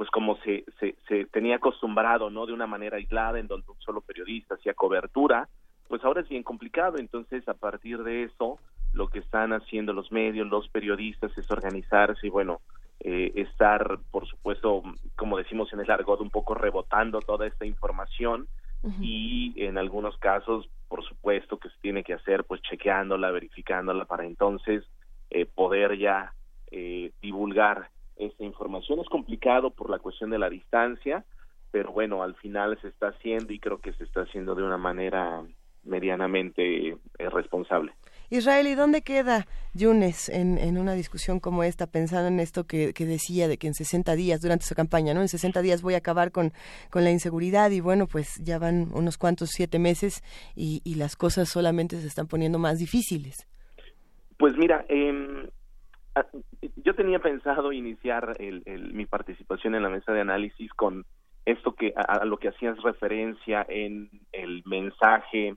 pues como se, se, se tenía acostumbrado, ¿no? De una manera aislada, en donde un solo periodista hacía cobertura, pues ahora es bien complicado. Entonces, a partir de eso, lo que están haciendo los medios, los periodistas, es organizarse y, bueno, eh, estar, por supuesto, como decimos en el argot, un poco rebotando toda esta información y en algunos casos, por supuesto, que se tiene que hacer, pues chequeándola, verificándola para entonces eh, poder ya eh, divulgar esta información. Es complicado por la cuestión de la distancia, pero bueno, al final se está haciendo y creo que se está haciendo de una manera medianamente eh, responsable. Israel, ¿y dónde queda Yunes en, en una discusión como esta, pensando en esto que, que, decía de que en 60 días, durante su campaña, ¿no? En 60 días voy a acabar con, con la inseguridad y bueno, pues ya van unos cuantos siete meses y, y las cosas solamente se están poniendo más difíciles. Pues mira, eh, yo tenía pensado iniciar el, el, mi participación en la mesa de análisis con esto que a, a, lo que hacías referencia en el mensaje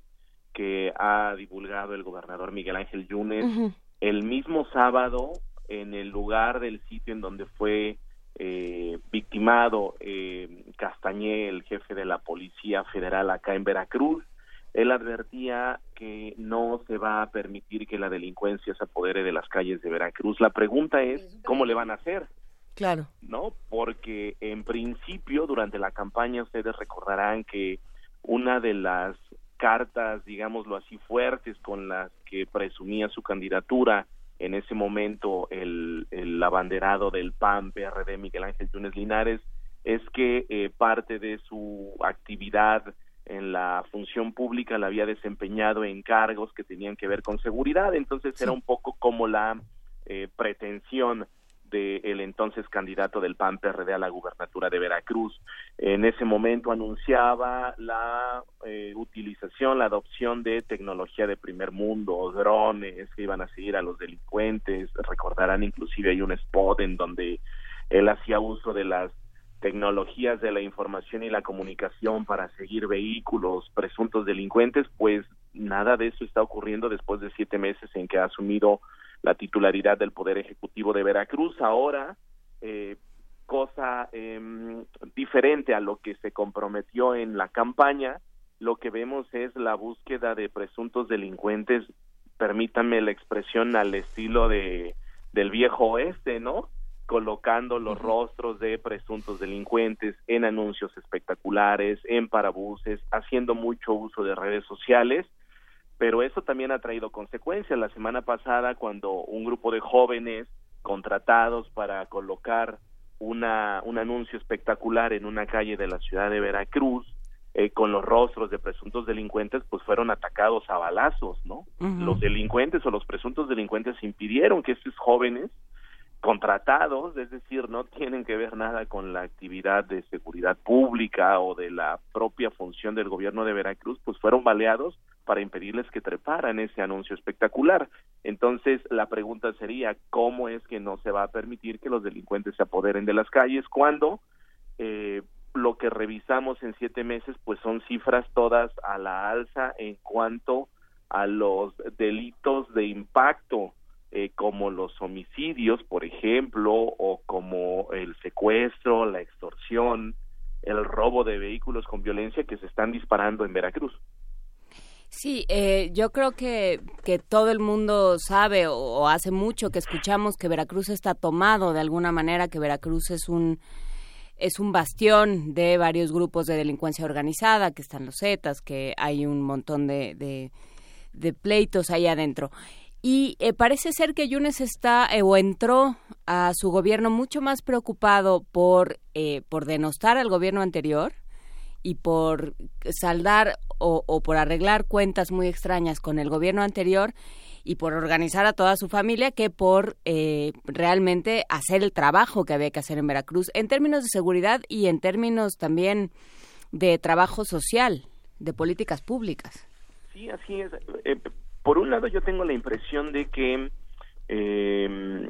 que ha divulgado el gobernador Miguel Ángel Yunes uh -huh. el mismo sábado en el lugar del sitio en donde fue eh, victimado eh, Castañé, el jefe de la Policía Federal acá en Veracruz. Él advertía que no se va a permitir que la delincuencia se apodere de las calles de Veracruz. La pregunta es, ¿cómo le van a hacer? Claro. ¿No? Porque en principio, durante la campaña, ustedes recordarán que una de las cartas, digámoslo así, fuertes con las que presumía su candidatura en ese momento el, el abanderado del PAN, PRD, Miguel Ángel Yunes Linares, es que eh, parte de su actividad en la función pública la había desempeñado en cargos que tenían que ver con seguridad, entonces era un poco como la eh, pretensión del entonces candidato del PAN PRD a la gubernatura de Veracruz. En ese momento anunciaba la eh, utilización, la adopción de tecnología de primer mundo, drones que iban a seguir a los delincuentes. Recordarán inclusive hay un spot en donde él hacía uso de las tecnologías de la información y la comunicación para seguir vehículos presuntos delincuentes, pues nada de eso está ocurriendo después de siete meses en que ha asumido la titularidad del Poder Ejecutivo de Veracruz. Ahora, eh, cosa eh, diferente a lo que se comprometió en la campaña, lo que vemos es la búsqueda de presuntos delincuentes, permítanme la expresión al estilo de del viejo oeste, ¿no? Colocando los rostros de presuntos delincuentes en anuncios espectaculares, en parabuses, haciendo mucho uso de redes sociales, pero eso también ha traído consecuencias. La semana pasada, cuando un grupo de jóvenes contratados para colocar una, un anuncio espectacular en una calle de la ciudad de Veracruz, eh, con los rostros de presuntos delincuentes, pues fueron atacados a balazos, ¿no? Los delincuentes o los presuntos delincuentes impidieron que estos jóvenes contratados, es decir, no tienen que ver nada con la actividad de seguridad pública o de la propia función del gobierno de Veracruz, pues fueron baleados para impedirles que treparan ese anuncio espectacular. Entonces, la pregunta sería, ¿cómo es que no se va a permitir que los delincuentes se apoderen de las calles cuando eh, lo que revisamos en siete meses, pues son cifras todas a la alza en cuanto a los delitos de impacto eh, como los homicidios, por ejemplo, o como el secuestro, la extorsión, el robo de vehículos con violencia que se están disparando en Veracruz. Sí, eh, yo creo que, que todo el mundo sabe o, hace mucho que escuchamos que Veracruz está tomado de alguna manera, que Veracruz es un es un bastión de varios grupos de delincuencia organizada, que están los Zetas, que hay un montón de, de, de pleitos ahí adentro. Y eh, parece ser que Yunes está eh, o entró a su gobierno mucho más preocupado por, eh, por denostar al gobierno anterior y por saldar o, o, por arreglar cuentas muy extrañas con el gobierno anterior y por organizar a toda su familia que por realmente hacer el trabajo que había que hacer en Veracruz en términos de seguridad y en términos también de trabajo social, de políticas públicas. Sí, así es por un lado yo tengo la impresión de que eh,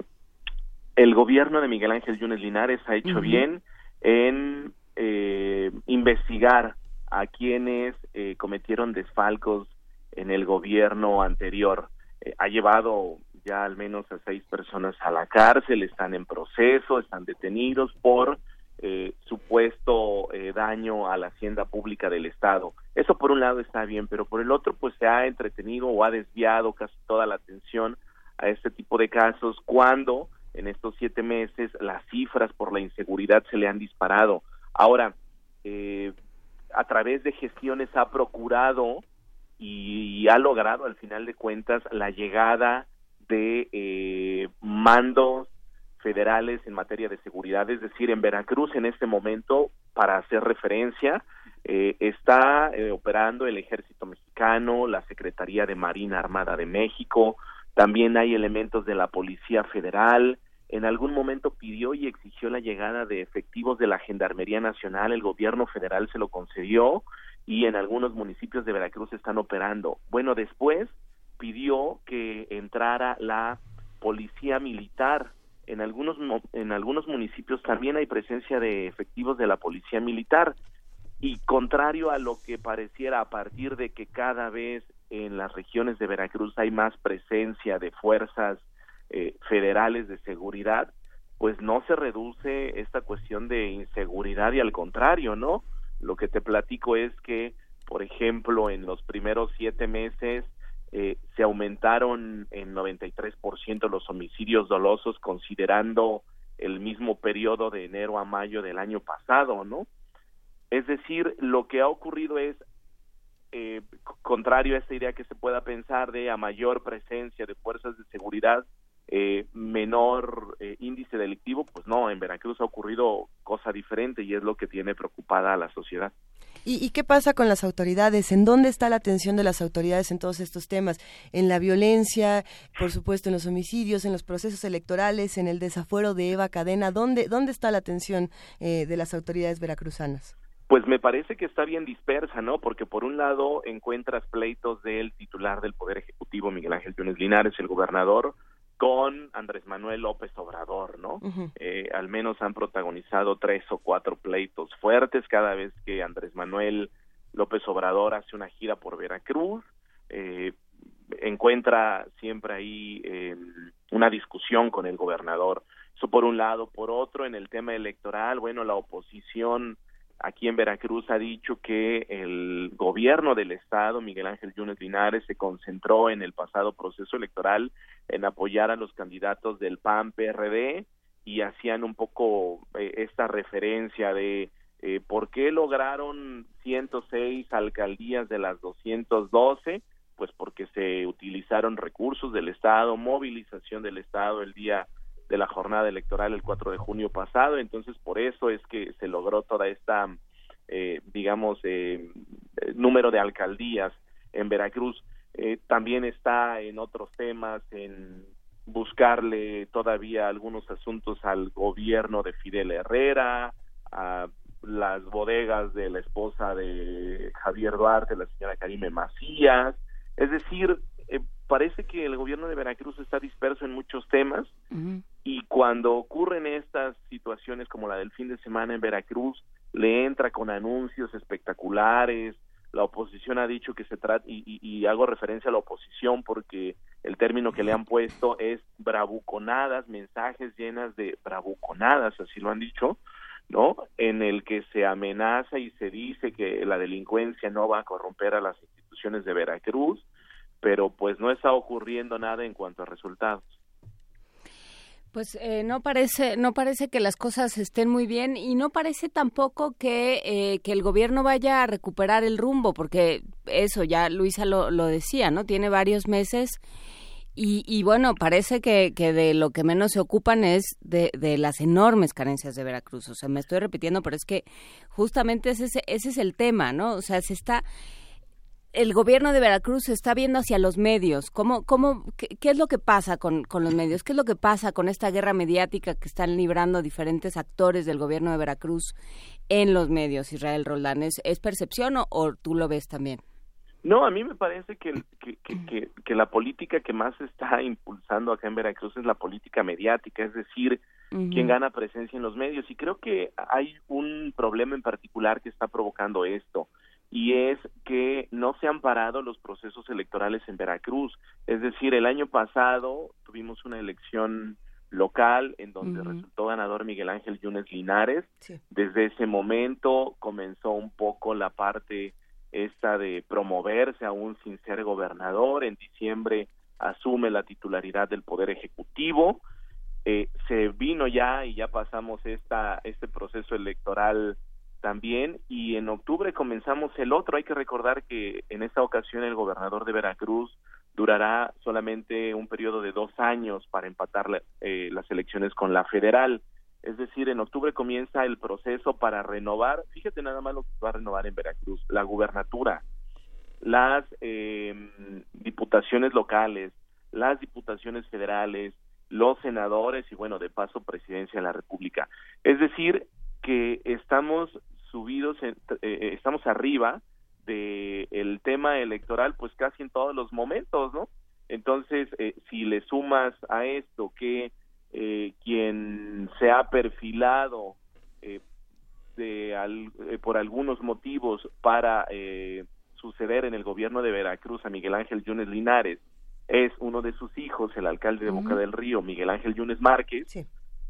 el gobierno de Miguel Ángel Yunes Linares ha hecho bien en eh, investigar a quienes eh, cometieron desfalcos en el gobierno anterior. Eh, ha llevado ya al menos a seis personas a la cárcel, están en proceso, están detenidos por eh, supuesto eh, daño a la hacienda pública del Estado. Eso por un lado está bien, pero por el otro pues se ha entretenido o ha desviado casi toda la atención a este tipo de casos cuando en estos siete meses las cifras por la inseguridad se le han disparado. Ahora, eh, a través de gestiones ha procurado y, ha logrado al final de cuentas la llegada de eh, mandos federales en materia de seguridad, es decir, en Veracruz en este momento, para hacer referencia, eh, está eh, operando el Ejército Mexicano, la Secretaría de Marina Armada de México, también hay elementos de la Policía Federal, en algún momento pidió y exigió la llegada de efectivos de la Gendarmería Nacional, el gobierno federal se lo concedió y en algunos municipios de Veracruz están operando. Bueno, después pidió que entrara la Policía Militar en algunos en algunos municipios también hay presencia de efectivos de la policía militar y contrario a lo que pareciera a partir de que cada vez en las regiones de Veracruz hay más presencia de fuerzas eh, federales de seguridad, pues no se reduce esta cuestión de inseguridad y al contrario, ¿no? Lo que te platico es que, por ejemplo, en los primeros siete meses eh, se aumentaron en 93% los homicidios dolosos considerando el mismo periodo de enero a mayo del año pasado, ¿no? Es decir, lo que ha ocurrido es eh, contrario a esta idea que se pueda pensar de a mayor presencia de fuerzas de seguridad, eh, menor eh, índice delictivo, pues no, en Veracruz ha ocurrido cosa diferente y es lo que tiene preocupada a la sociedad. ¿Y, qué pasa con las autoridades? ¿En dónde está la atención de las autoridades en todos estos temas? En la violencia, por supuesto, en los homicidios, en los procesos electorales, en el desafuero de Eva Cadena. ¿Dónde, dónde está la atención eh, de las autoridades veracruzanas? Pues me parece que está bien dispersa, ¿no? Porque por un lado encuentras pleitos del titular del Poder Ejecutivo, Miguel Ángel Yunes Linares, el gobernador, con Andrés Manuel López Obrador, ¿no? eh, al menos han protagonizado tres o cuatro pleitos fuertes cada vez que Andrés Manuel López Obrador hace una gira por Veracruz, eh, encuentra siempre ahí eh, una discusión con el gobernador. Eso por un lado. Por otro, en el tema electoral, bueno, la oposición aquí en Veracruz ha dicho que el gobierno del estado, Miguel Ángel Yunes Linares, se concentró en el pasado proceso electoral en apoyar a los candidatos del PAN PRD y hacían un poco eh, esta referencia de eh, por qué lograron 106 alcaldías de las 212 pues porque se utilizaron recursos del estado, movilización del estado el día de la jornada electoral el 4 de junio pasado, entonces por eso es que se logró toda esta, eh, digamos, eh, número de alcaldías en Veracruz. Eh, también está en otros temas, en buscarle todavía algunos asuntos al gobierno de Fidel Herrera, a las bodegas de la esposa de Javier Duarte, la señora Karime Macías, es decir, eh, parece que el gobierno de Veracruz está disperso en muchos temas y cuando ocurren estas situaciones como la del fin de semana en Veracruz, le entra con anuncios espectaculares, la oposición ha dicho que se trata, y, hago referencia a la oposición porque el término que le han puesto es bravuconadas, mensajes llenas de bravuconadas, así lo han dicho, ¿no? En el que se amenaza y se dice que la delincuencia no va a corromper a las instituciones de Veracruz, pero pues no está ocurriendo nada en cuanto a resultados. Pues eh, no parece no parece que las cosas estén muy bien y no parece tampoco que, eh, que el gobierno vaya a recuperar el rumbo porque eso ya Luisa lo, lo decía no tiene varios meses y, y bueno parece que, que, de lo que menos se ocupan es de, de, las enormes carencias de Veracruz. O sea me estoy repitiendo pero es que justamente ese ese es el tema no o sea se está el gobierno de Veracruz se está viendo hacia los medios. ¿Cómo, cómo, qué, es lo que pasa con, con, los medios? ¿Qué es lo que pasa con esta guerra mediática que están librando diferentes actores del gobierno de Veracruz en los medios, Israel Roldán? ¿Es, percepción o, tú lo ves también? No, a mí me parece que, que, que, que, la política que más está impulsando acá en Veracruz es la política mediática, es decir, quien gana presencia en los medios. Y creo que hay un problema en particular que está provocando esto y es que no se han parado los procesos electorales en Veracruz. Es decir, el año pasado tuvimos una elección local en donde resultó ganador Miguel Ángel Yunes Linares. Desde ese momento comenzó un poco la parte esta de promoverse aún sin ser gobernador. En diciembre asume la titularidad del Poder Ejecutivo. Eh, se vino ya y ya pasamos esta, este proceso electoral también y en octubre comenzamos el otro. Hay que recordar que en esta ocasión el gobernador de Veracruz durará solamente un periodo de dos años para empatar eh, las elecciones con la federal. Es decir, en octubre comienza el proceso para renovar, fíjate nada más lo que va a renovar en Veracruz, la gubernatura, las eh, diputaciones locales, las diputaciones federales, los senadores y bueno, de paso presidencia de la República. Es decir, que estamos subidos, eh, eh, estamos arriba de el tema electoral, pues casi en todos los momentos, ¿no? Entonces, eh, si le sumas a esto que quien se ha perfilado de por algunos motivos para suceder en el gobierno de Veracruz a Miguel Ángel Yunes Linares es uno de sus hijos, el alcalde de Boca del Río, Miguel Ángel Yunes Márquez,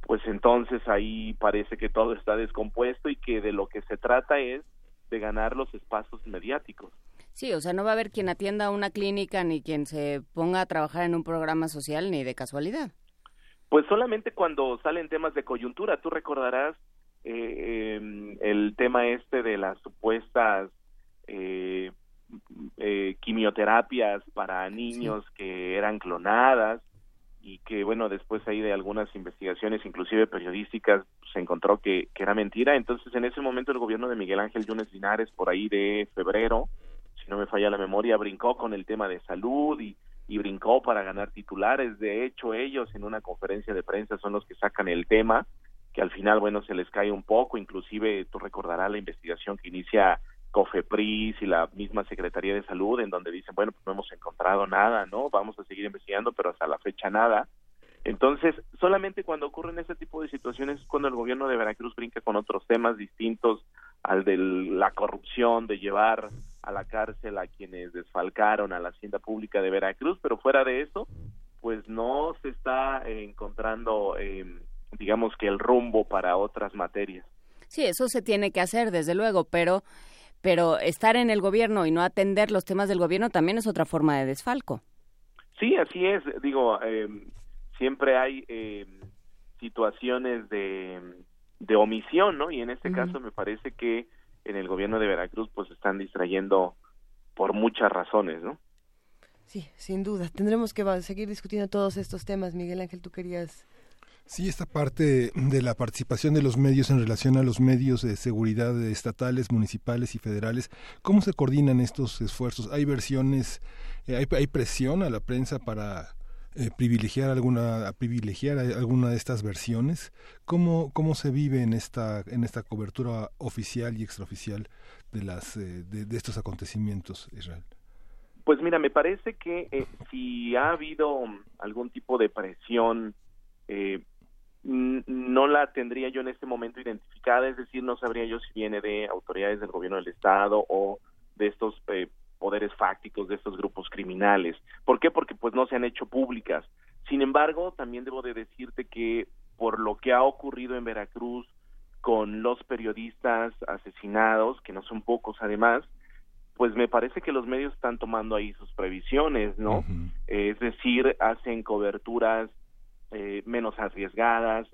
pues entonces ahí parece que todo está descompuesto y que de lo que se trata es de ganar los espacios mediáticos. Sí, o sea, no va a haber quien atienda una clínica ni quien se ponga a trabajar en un programa social ni de casualidad. Pues solamente cuando salen temas de coyuntura, tú recordarás eh, em, el tema este de las supuestas eh, eh, quimioterapias para niños que eran clonadas y que bueno después ahí de algunas investigaciones inclusive periodísticas se encontró que, que era mentira. Entonces en ese momento el gobierno de Miguel Ángel Yunes Linares por ahí de febrero si no me falla la memoria brincó con el tema de salud y, y brincó para ganar titulares. De hecho ellos en una conferencia de prensa son los que sacan el tema que al final bueno se les cae un poco. Inclusive tú recordarás la investigación que inicia COFEPRIS y la misma Secretaría de Salud, en donde dicen, bueno, pues no hemos encontrado nada, ¿no? Vamos a seguir investigando, pero hasta la fecha nada. Entonces, solamente cuando ocurren ese tipo de situaciones es cuando el gobierno de Veracruz brinca con otros temas distintos al de la corrupción, de llevar a la cárcel a quienes desfalcaron a la hacienda pública de Veracruz, pero fuera de eso, pues no se está encontrando, eh, digamos que el rumbo para otras materias. Sí, eso se tiene que hacer, desde luego, pero pero estar en el gobierno y no atender los temas del gobierno también es otra forma de desfalco. Sí, así es. Digo, eh, siempre hay eh, situaciones de, de, omisión, ¿no? Y en este caso me parece que en el gobierno de Veracruz pues están distrayendo por muchas razones, ¿no? Sí, sin duda. Tendremos que seguir discutiendo todos estos temas. Miguel Ángel, tú querías Sí, esta parte de la participación de los medios en relación a los medios de seguridad estatales, municipales y federales, ¿cómo se coordinan estos esfuerzos? ¿Hay versiones, eh, hay, hay, presión a la prensa para eh, privilegiar alguna privilegiar alguna de estas versiones? ¿Cómo, cómo se vive en esta en esta cobertura oficial y extraoficial de las eh, de, estos acontecimientos, Israel? Pues mira, me parece que si ha habido algún tipo de presión eh, no la tendría yo en este momento identificada, es decir, no sabría yo si viene de autoridades del gobierno del Estado o de estos eh, poderes fácticos, de estos grupos criminales. ¿Por qué? Porque pues no se han hecho públicas. Sin embargo, también debo de decirte que por lo que ha ocurrido en Veracruz con los periodistas asesinados, que no son pocos además, pues me parece que los medios están tomando ahí sus previsiones, ¿no? es decir, hacen coberturas eh, menos arriesgadas.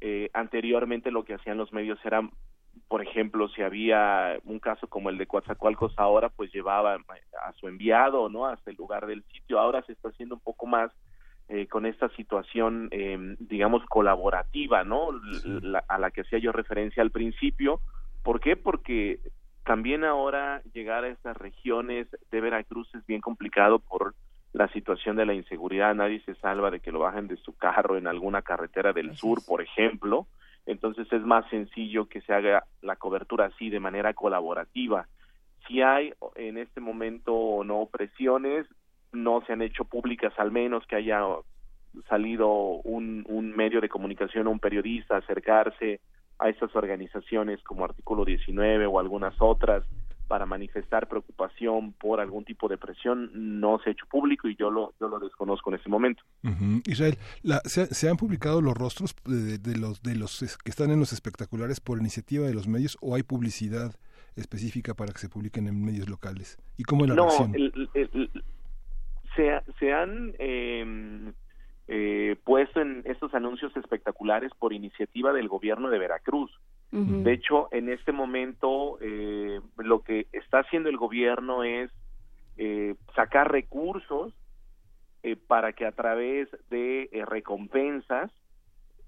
Eh, anteriormente lo que hacían los medios era, por ejemplo, si había un caso como el de Coatzacoalcos ahora, pues llevaba a su enviado, ¿no? Hasta el lugar del sitio. Ahora se está haciendo un poco más eh, con esta situación, eh, digamos, colaborativa, ¿no? a la que hacía yo referencia al principio. ¿Por qué? Porque también ahora llegar a estas regiones de Veracruz es bien complicado por la situación de la inseguridad, nadie se salva de que lo bajen de su carro en alguna carretera del sur, por ejemplo, entonces es más sencillo que se haga la cobertura así de manera colaborativa. Si hay en este momento o no presiones, no se han hecho públicas al menos que haya salido un, un medio de comunicación o un periodista a acercarse a estas organizaciones como Artículo 19 o algunas otras para manifestar preocupación por algún tipo de presión no se ha hecho público y yo lo, yo lo desconozco en este momento. Israel, se, han publicado los rostros de, los, de los que están en los espectaculares por iniciativa de los medios o hay publicidad específica para que se publiquen en medios locales? ¿Y cómo es la no, se, se, han em, eh, puesto en estos anuncios espectaculares por iniciativa del gobierno de Veracruz. De hecho, en este momento eh, lo que está haciendo el gobierno es eh, sacar recursos eh, para que a través de recompensas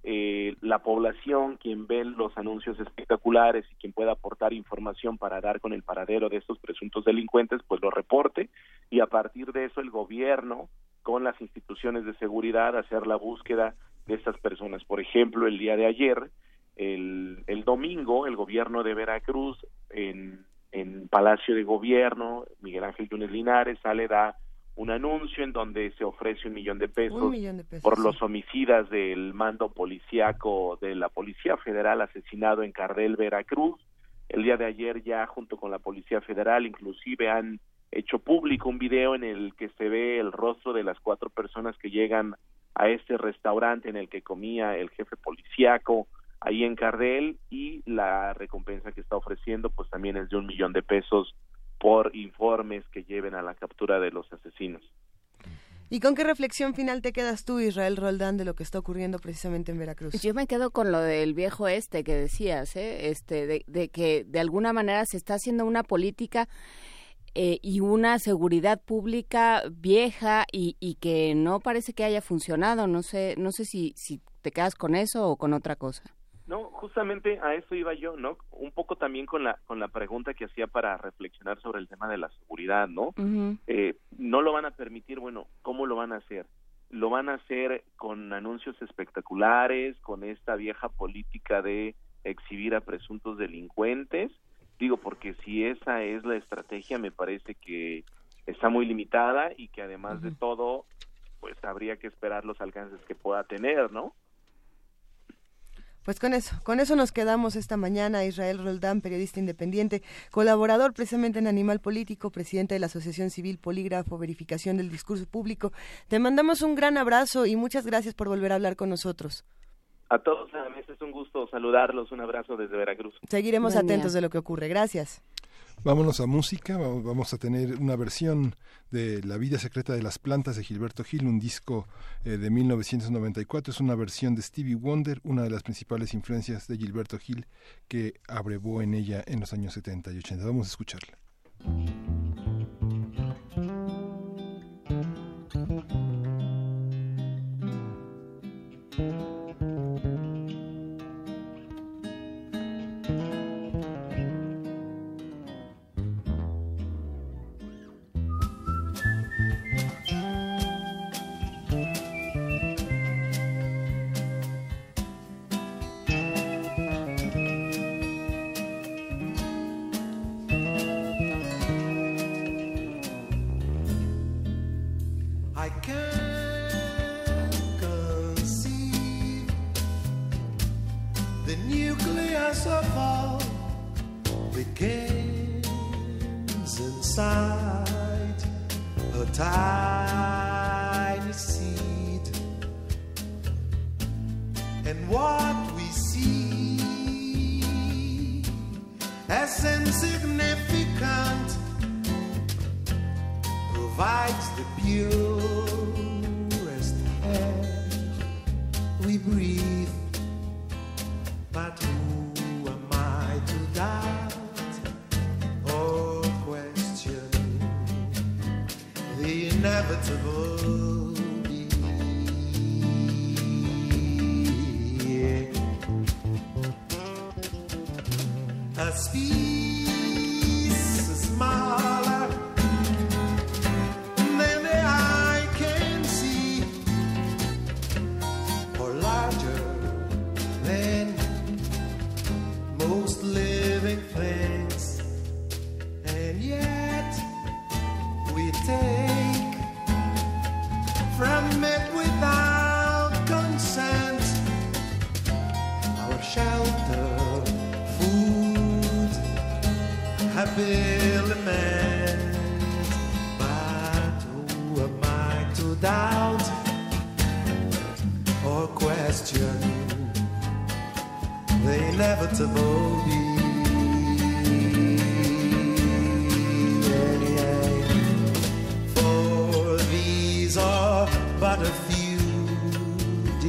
la población, quien ve los anuncios espectaculares y quien pueda aportar información para dar con el paradero de estos presuntos delincuentes, pues lo reporte y a partir de eso el gobierno con las instituciones de seguridad hacer la búsqueda de estas personas. Por ejemplo, el día de ayer el, el domingo el gobierno de Veracruz en, en Palacio de Gobierno, Miguel Ángel Yunes Linares sale, da un anuncio en donde se ofrece un millón de pesos, por los homicidas del mando policiaco de la Policía Federal asesinado en Cardel, Veracruz. El día de ayer ya junto con la Policía Federal inclusive han hecho público un video en el que se ve el rostro de las cuatro personas que llegan a este restaurante en el que comía el jefe policiaco ahí en Cardel y la recompensa que está ofreciendo pues también es de un millón de pesos por informes que lleven a la captura de los asesinos. ¿Y con qué reflexión final te quedas tú, Israel Roldán, de lo que está ocurriendo precisamente en Veracruz? Yo me quedo con lo del viejo este que decías, ¿eh? este, de, de que de alguna manera se está haciendo una política eh, y una seguridad pública vieja y, y, que no parece que haya funcionado. No sé, no sé si, si te quedas con eso o con otra cosa. No, justamente a eso iba yo, ¿no? Un poco también con la con la pregunta que hacía para reflexionar sobre el tema de la seguridad, ¿no? eh, no lo van a permitir, bueno, ¿cómo lo van a hacer? Lo van a hacer con anuncios espectaculares, con esta vieja política de exhibir a presuntos delincuentes. Digo, porque si esa es la estrategia, me parece que está muy limitada y que además de todo, pues habría que esperar los alcances que pueda tener, ¿no? Pues con eso, con eso nos quedamos esta mañana. Israel Roldán, periodista independiente, colaborador precisamente en Animal Político, presidente de la Asociación Civil Polígrafo, Verificación del Discurso Público. Te mandamos un gran abrazo y muchas gracias por volver a hablar con nosotros. A todos a es un gusto saludarlos. Un abrazo desde Veracruz. Seguiremos atentos de lo que ocurre. Gracias. Vámonos a música, vamos a tener una versión de La vida secreta de las plantas de Gilberto Gil, un disco eh, de 1994, es una versión de Stevie Wonder, una de las principales influencias de Gilberto Gil que abrevó en ella en los años 70 y 80. Vamos a escucharla.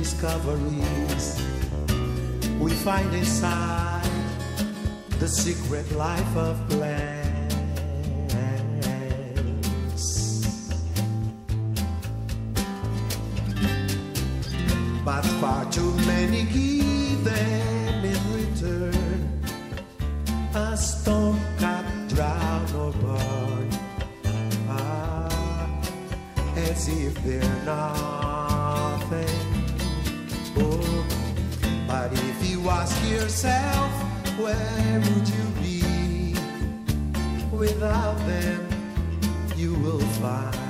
discoveries we find inside the secret life of plants. But far too many give them in return a stone cut, drown, or burn. Ah, as if they're not. yourself, where would you be? Without them, you will find.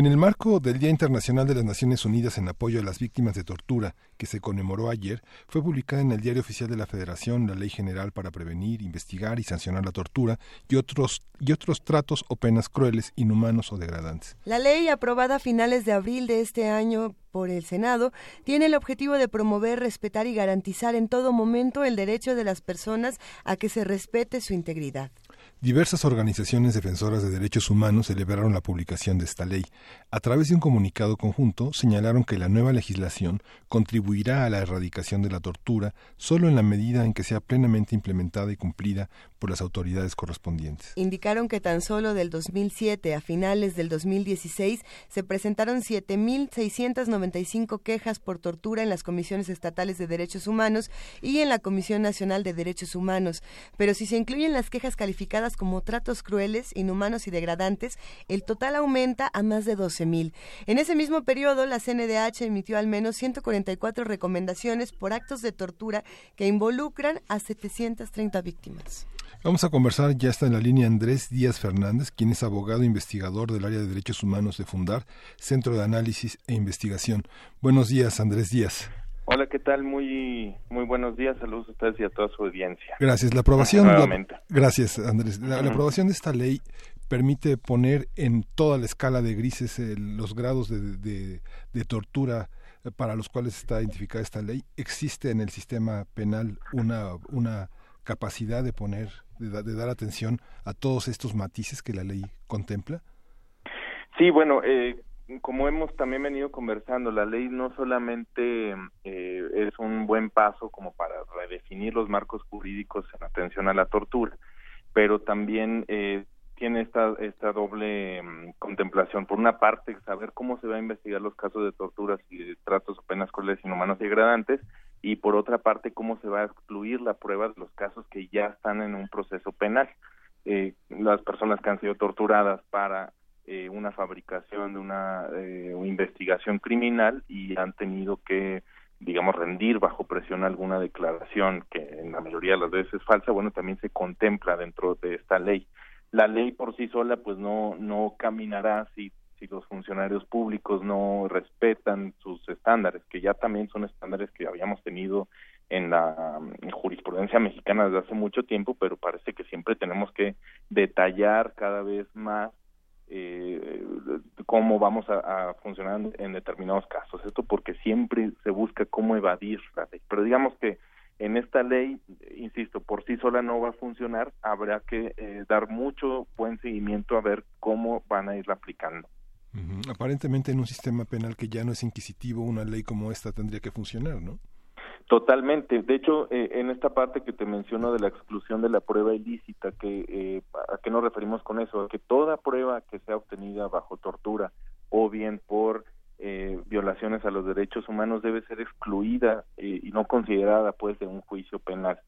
En el marco del Día Internacional de las Naciones Unidas en apoyo a las víctimas de tortura, que se conmemoró ayer, fue publicada en el Diario Oficial de la Federación la Ley General para prevenir, investigar y sancionar la tortura y otros, y otros tratos o penas crueles, inhumanos o degradantes. La ley, aprobada a finales de abril de este año por el Senado, tiene el objetivo de promover, respetar y garantizar en todo momento el derecho de las personas a que se respete su integridad. Diversas organizaciones defensoras de derechos humanos celebraron la publicación de esta ley. A través de un comunicado conjunto, señalaron que la nueva legislación contribuirá a la erradicación de la tortura solo en la medida en que sea plenamente implementada y cumplida por las autoridades correspondientes. Indicaron que tan solo del 2007 a finales del 2016 se presentaron 7.695 quejas por tortura en las comisiones estatales de derechos humanos y en la Comisión Nacional de Derechos Humanos. Pero si se incluyen las quejas calificadas como tratos crueles, inhumanos y degradantes, el total aumenta a más de 12.000. En ese mismo periodo, la CNDH emitió al menos 144 recomendaciones por actos de tortura que involucran a 730 víctimas. Vamos a conversar, ya está en la línea Andrés Díaz Fernández, quien es abogado e investigador del área de derechos humanos de Fundar, Centro de Análisis e Investigación. Buenos días, Andrés Díaz. Hola, ¿qué tal? Muy muy buenos días. Saludos a ustedes y a toda su audiencia. Gracias. La aprobación, la- gracias, Andrés. La, aprobación de esta ley permite poner en toda la escala de grises eh, los grados de, de- de tortura eh, para los cuales está identificada esta ley. ¿Existe en el sistema penal una, una capacidad de poner, de dar atención a todos estos matices que la ley contempla? Sí, bueno, eh, como hemos también venido conversando, la ley no solamente eh, es un buen paso como para redefinir los marcos jurídicos en atención a la tortura, pero también eh, tiene esta, esta doble mm, contemplación. Por una parte, saber cómo se va a investigar los casos de torturas y de tratos o penas crueles, inhumanos y degradantes, y por otra parte, cómo se va a excluir la prueba de los casos que ya están en un proceso penal. Eh, las personas que han sido torturadas para eh, una fabricación de una eh, investigación criminal y han tenido que digamos rendir bajo presión alguna declaración que en la mayoría de las veces es falsa. Bueno también se contempla dentro de esta ley. La ley por sí sola pues no no caminará si si los funcionarios públicos no respetan sus estándares que ya también son estándares que habíamos tenido en la mm, jurisprudencia mexicana desde hace mucho tiempo pero parece que siempre tenemos que detallar cada vez más eh, cómo vamos a, funcionar en, determinados casos. Esto porque siempre se busca cómo evadir la ley. Pero digamos que en esta ley, insisto, por sí sola no va a funcionar, habrá que eh, dar mucho buen seguimiento a ver cómo van a irla aplicando. Aparentemente en un sistema penal que ya no es inquisitivo, una ley como esta tendría que funcionar, ¿no? Totalmente. De hecho, eh, en esta parte que te menciono de la exclusión de la prueba ilícita, que eh, ¿a qué nos referimos con eso? Que toda prueba que sea obtenida bajo tortura o bien por eh, violaciones a los derechos humanos debe ser excluida eh, y no considerada pues de un juicio penal.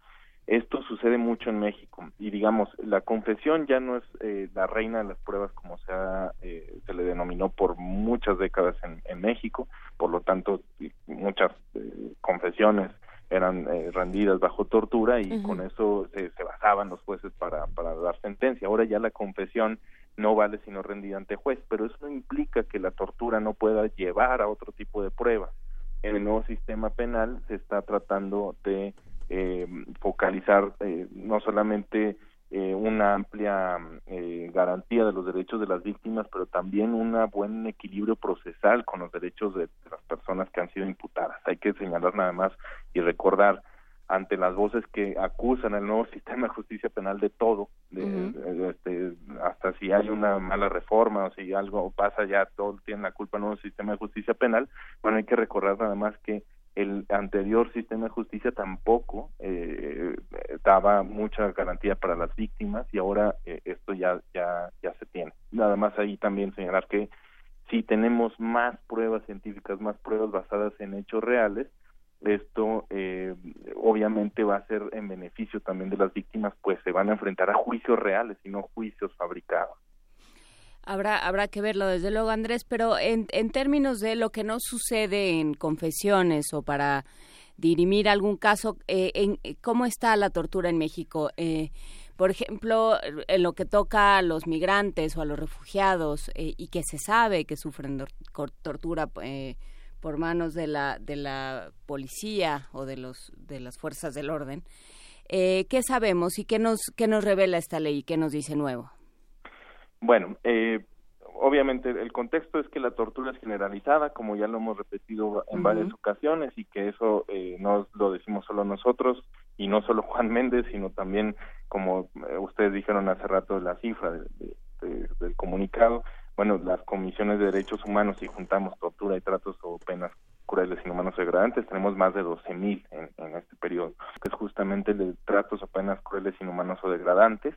Esto sucede mucho en México y digamos la confesión ya no es eh, la reina de las pruebas como se, ha, eh, se le denominó por muchas décadas en, en México, por lo tanto muchas eh, confesiones eran eh, rendidas bajo tortura y con eso se, se basaban los jueces para, para dar sentencia. Ahora ya la confesión no vale sino rendida ante juez, pero eso no implica que la tortura no pueda llevar a otro tipo de pruebas. En el nuevo sistema penal se está tratando de eh, focalizar eh, no solamente eh, una amplia garantía de los derechos de las víctimas, pero también un buen equilibrio procesal con los derechos de, las personas que han sido imputadas. Hay que señalar nada más y recordar ante las voces que acusan al nuevo sistema de justicia penal de todo, de, este, hasta si hay una mala reforma o si algo pasa ya todo tiene la culpa el nuevo sistema de justicia penal, bueno, hay que recordar nada más que el anterior sistema de justicia tampoco eh, daba mucha garantía para las víctimas y ahora eh, esto ya ya ya se tiene. Nada más ahí también señalar que si tenemos más pruebas científicas más pruebas basadas en hechos reales esto eh, obviamente va a ser en beneficio también de las víctimas pues se van a enfrentar a juicios reales y no juicios fabricados Habrá, habrá que verlo desde luego, Andrés, pero en, en términos de lo que no sucede en confesiones o para dirimir algún caso, eh, en, ¿cómo está la tortura en México? Eh, por ejemplo, en lo que toca a los migrantes o a los refugiados eh, y que se sabe que sufren tortura por manos de la, de la policía o de, los, de las fuerzas del orden, ¿qué sabemos y qué nos, qué nos revela esta ley y qué nos dice nuevo? Bueno, eh, obviamente el contexto es que la tortura es generalizada, como ya lo hemos repetido en varias ocasiones, y que eso eh, no lo decimos solo nosotros, y no solo Juan Méndez, sino también, como eh, ustedes dijeron hace rato, la cifra del comunicado, bueno, las comisiones de derechos humanos, si juntamos tortura y tratos o penas crueles, inhumanos o degradantes, tenemos más de 12.000 en, en este periodo, que es justamente el de tratos o penas crueles, inhumanos o degradantes,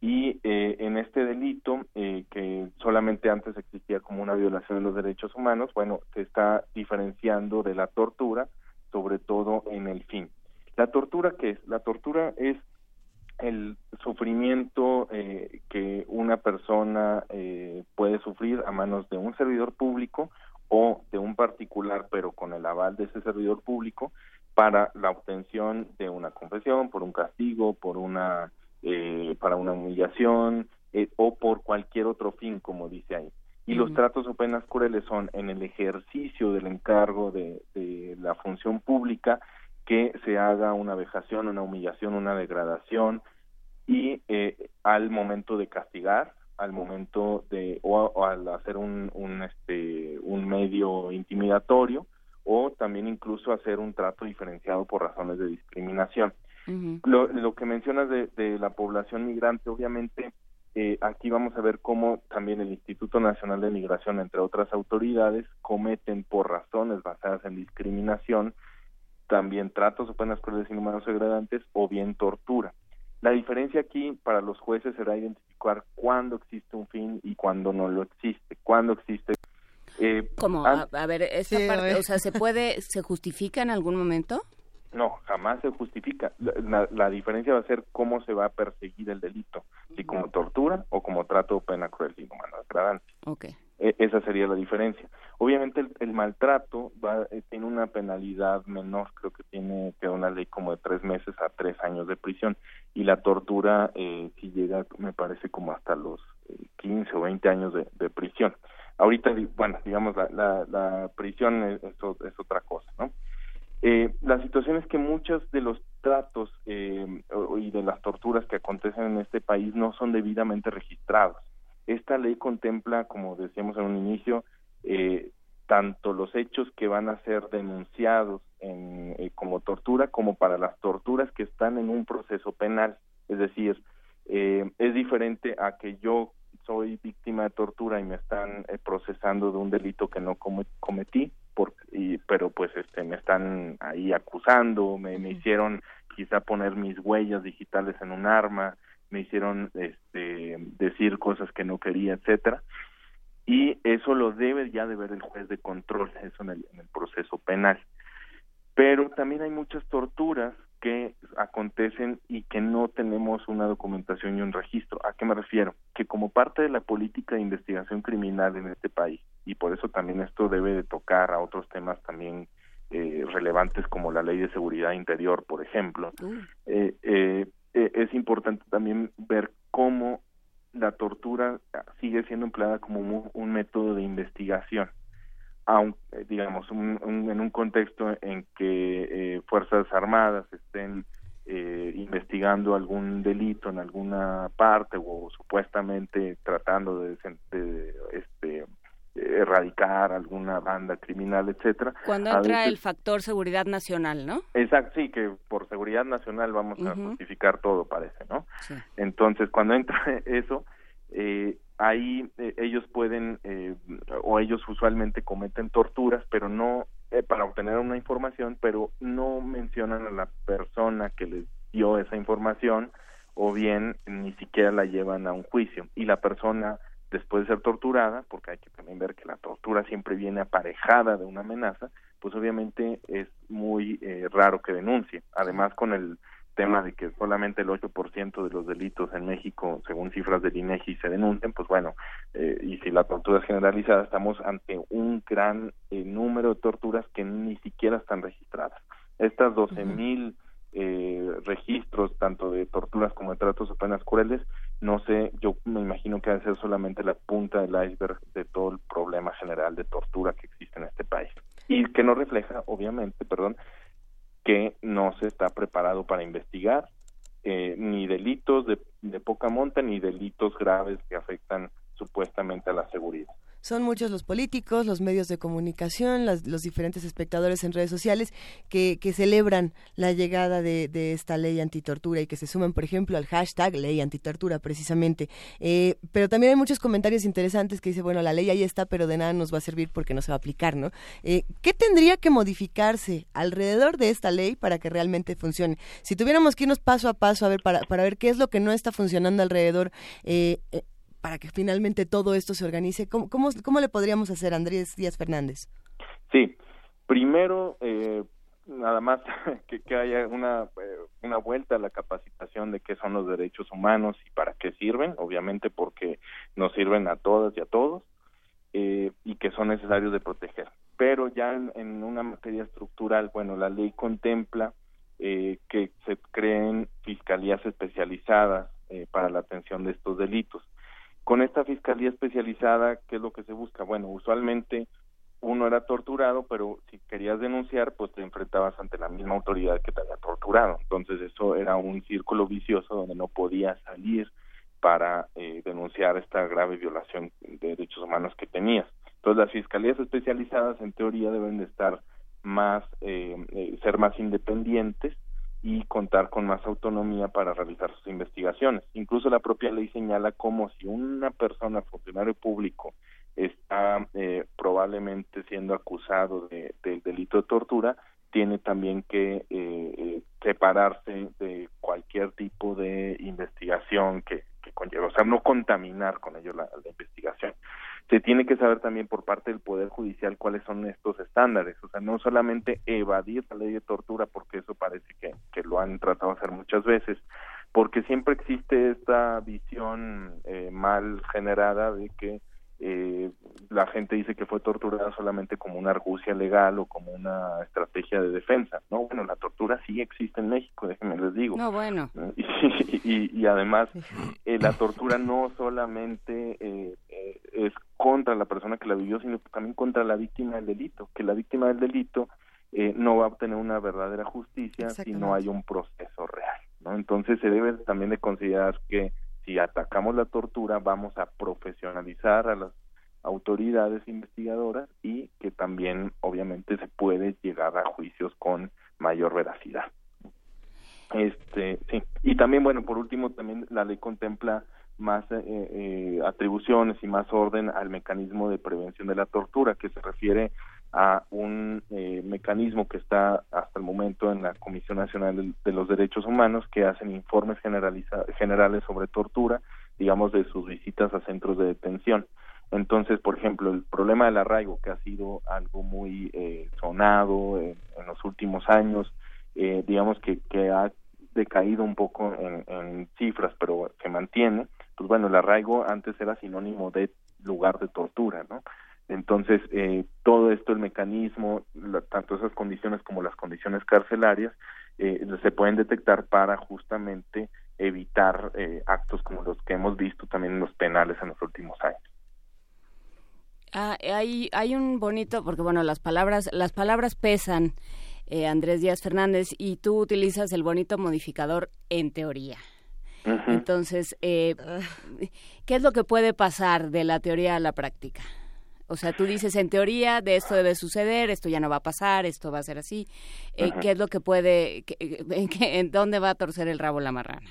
y eh, en este delito eh, que solamente antes existía como una violación de los derechos humanos, bueno, se está diferenciando de la tortura, sobre todo en el fin. ¿La tortura qué es? La tortura es el sufrimiento eh, que una persona puede sufrir a manos de un servidor público o de un particular, pero con el aval de ese servidor público, para la obtención de una confesión, por un castigo, por una eh, para una humillación eh, o por cualquier otro fin, como dice ahí. Y los tratos o penas crueles son en el ejercicio del encargo de, la función pública que se haga una vejación, una humillación, una degradación y eh, al momento de castigar, al momento de o, al hacer un, un este un medio intimidatorio o también incluso hacer un trato diferenciado por razones de discriminación lo, lo, que mencionas de, de, la población migrante, obviamente eh, aquí vamos a ver cómo también el Instituto Nacional de Migración, entre otras autoridades, cometen por razones basadas en discriminación también tratos o penas crueles, inhumanos o degradantes o bien tortura. La diferencia aquí para los jueces será identificar cuándo existe un fin y cuándo no lo existe, cuándo existe eh, ¿Cómo? A, ver, esta parte, o sea, ¿se puede, se justifica en algún momento? No, jamás se justifica. La, diferencia va a ser cómo se va a perseguir el delito, si como tortura o como trato o pena cruel y inhumana degradante. Okay. E, esa sería la diferencia. Obviamente el, maltrato va, eh, tiene una penalidad menor, creo que tiene que una ley como de tres meses a tres años de prisión y la tortura eh, si llega, me parece como hasta los eh, 15 o 20 años de, de prisión. Ahorita, bueno, digamos la, la, la prisión es, es otra cosa, ¿no? Eh, la situación es que muchos de los tratos eh, y de las torturas que acontecen en este país no son debidamente registrados. Esta ley contempla, como decíamos en un inicio, eh, tanto los hechos que van a ser denunciados en, eh, como tortura como para las torturas que están en un proceso penal. Es decir, eh, es diferente a que yo soy víctima de tortura y me están eh, procesando de un delito que no cometí y, pero pues este me están ahí acusando, me, me hicieron quizá poner mis huellas digitales en un arma, me hicieron este decir cosas que no quería, etcétera. Y eso lo debe ya de ver el juez de control, eso en el, en el proceso penal. Pero también hay muchas torturas que acontecen y que no tenemos una documentación y un registro. ¿A qué me refiero? Que como parte de la política de investigación criminal en este país, y por eso también esto debe de tocar a otros temas también eh, relevantes como la ley de seguridad interior, por ejemplo, eh, eh, es importante también ver cómo la tortura sigue siendo empleada como un método de investigación aunque, digamos, un, en un contexto en que eh, Fuerzas Armadas estén eh, investigando algún delito en alguna parte o supuestamente tratando de, de este erradicar alguna banda criminal, etcétera. Cuando entra el factor seguridad nacional, ¿no? Exacto, sí, que por seguridad nacional vamos a justificar todo, parece, ¿no? Entonces, cuando entra eso, eh, ahí eh, ellos pueden, eh, o ellos usualmente cometen torturas, pero no eh, para obtener una información, pero no mencionan a la persona que les dio esa información, o bien ni siquiera la llevan a un juicio. Y la persona después de ser torturada, porque hay que también ver que la tortura siempre viene aparejada de una amenaza, pues obviamente es muy eh, raro que denuncie. Además, con el tema de que solamente el 8% de los delitos en México, según cifras del INEGI, se denuncian, pues bueno, eh, y si la tortura es generalizada, estamos ante un gran eh, número de torturas que ni siquiera están registradas. Estas 12.000 mil eh, registros tanto de torturas como de tratos o penas crueles, no sé, yo me imagino que va a ser solamente la punta del iceberg de todo el problema general de tortura que existe en este país. Y que no refleja, obviamente, perdón, que no se está preparado para investigar eh, ni delitos de, de poca monta ni delitos graves que afectan supuestamente a la seguridad. Son muchos los políticos, los medios de comunicación, los diferentes espectadores en redes sociales que, que celebran la llegada de, de, esta ley antitortura y que se suman, por ejemplo, al hashtag ley antitortura, precisamente. Eh, pero también hay muchos comentarios interesantes que dice, bueno, la ley ahí está, pero de nada nos va a servir porque no se va a aplicar, ¿no? Eh, ¿Qué tendría que modificarse alrededor de esta ley para que realmente funcione? Si tuviéramos que irnos paso a paso a ver para, para ver qué es lo que no está funcionando alrededor, eh para que finalmente todo esto se organice? ¿Cómo, cómo, le podríamos hacer, Andrés Díaz Fernández? Sí, primero, eh, nada más que, que haya una, eh, una vuelta a la capacitación de qué son los derechos humanos y para qué sirven, obviamente porque nos sirven a todas y a todos, eh, y que son necesarios de proteger. Pero ya en, una materia estructural, bueno, la ley contempla que se creen fiscalías especializadas para la atención de estos delitos. Con esta fiscalía especializada, ¿qué es lo que se busca? Bueno, usualmente uno era torturado, pero si querías denunciar, pues te enfrentabas ante la misma autoridad que te había torturado. Entonces eso era un círculo vicioso donde no podías salir para eh, denunciar esta grave violación de derechos humanos que tenías. Entonces las fiscalías especializadas en teoría deben de estar más, eh, eh ser más independientes y contar con más autonomía para realizar sus investigaciones. Incluso la propia ley señala como si una persona, funcionario público, está eh, probablemente siendo acusado de, del delito de tortura, tiene también que eh, eh, separarse de cualquier tipo de investigación que, que conlleva, o sea, no contaminar con ello la investigación. Se tiene que saber también por parte del Poder Judicial cuáles son estos estándares, o sea, no solamente evadir la ley de tortura, porque eso parece que, que lo han tratado de hacer muchas veces, porque siempre existe esta visión eh, mal generada de que eh, la gente dice que fue torturada solamente como una argucia legal o como una estrategia de defensa. No, bueno, la tortura sí existe en México, déjenme les digo. No, bueno. Y, y, además, eh, la tortura no solamente eh, eh, es contra la persona que la vivió, sino también contra la víctima del delito, que la víctima del delito eh, no va a obtener una verdadera justicia si no hay un proceso real. ¿no? Entonces se debe también de considerar que si atacamos la tortura vamos a profesionalizar a las autoridades investigadoras y que también obviamente se puede llegar a juicios con mayor veracidad. Este, sí. Y también, bueno, por último, también la ley contempla más eh, eh, atribuciones y más orden al mecanismo de prevención de la tortura, que se refiere a un eh, mecanismo que está hasta el momento en la Comisión Nacional de, los Derechos Humanos que hacen informes generales sobre tortura, digamos, de sus visitas a centros de detención. Entonces, por ejemplo, el problema del arraigo, que ha sido algo muy eh, sonado en, los últimos años, eh, digamos que, que ha decaído un poco en, en cifras, pero se mantiene, pues bueno, el arraigo antes era sinónimo de lugar de tortura, ¿no? Entonces, eh, todo esto, el mecanismo, tanto esas condiciones como las condiciones carcelarias, eh, se pueden detectar para justamente evitar eh, actos como los que hemos visto también en los penales en los últimos años. Ah, hay, hay un bonito, porque bueno, las palabras, las palabras pesan, eh, Andrés Díaz Fernández, y tú utilizas el bonito modificador en teoría. Entonces, eh, ¿qué es lo que puede pasar de la teoría a la práctica? O sea, tú dices en teoría de esto debe suceder, esto ya no va a pasar, esto va a ser así. Eh, ¿Qué es lo que puede, en, dónde va a torcer el rabo la marrana?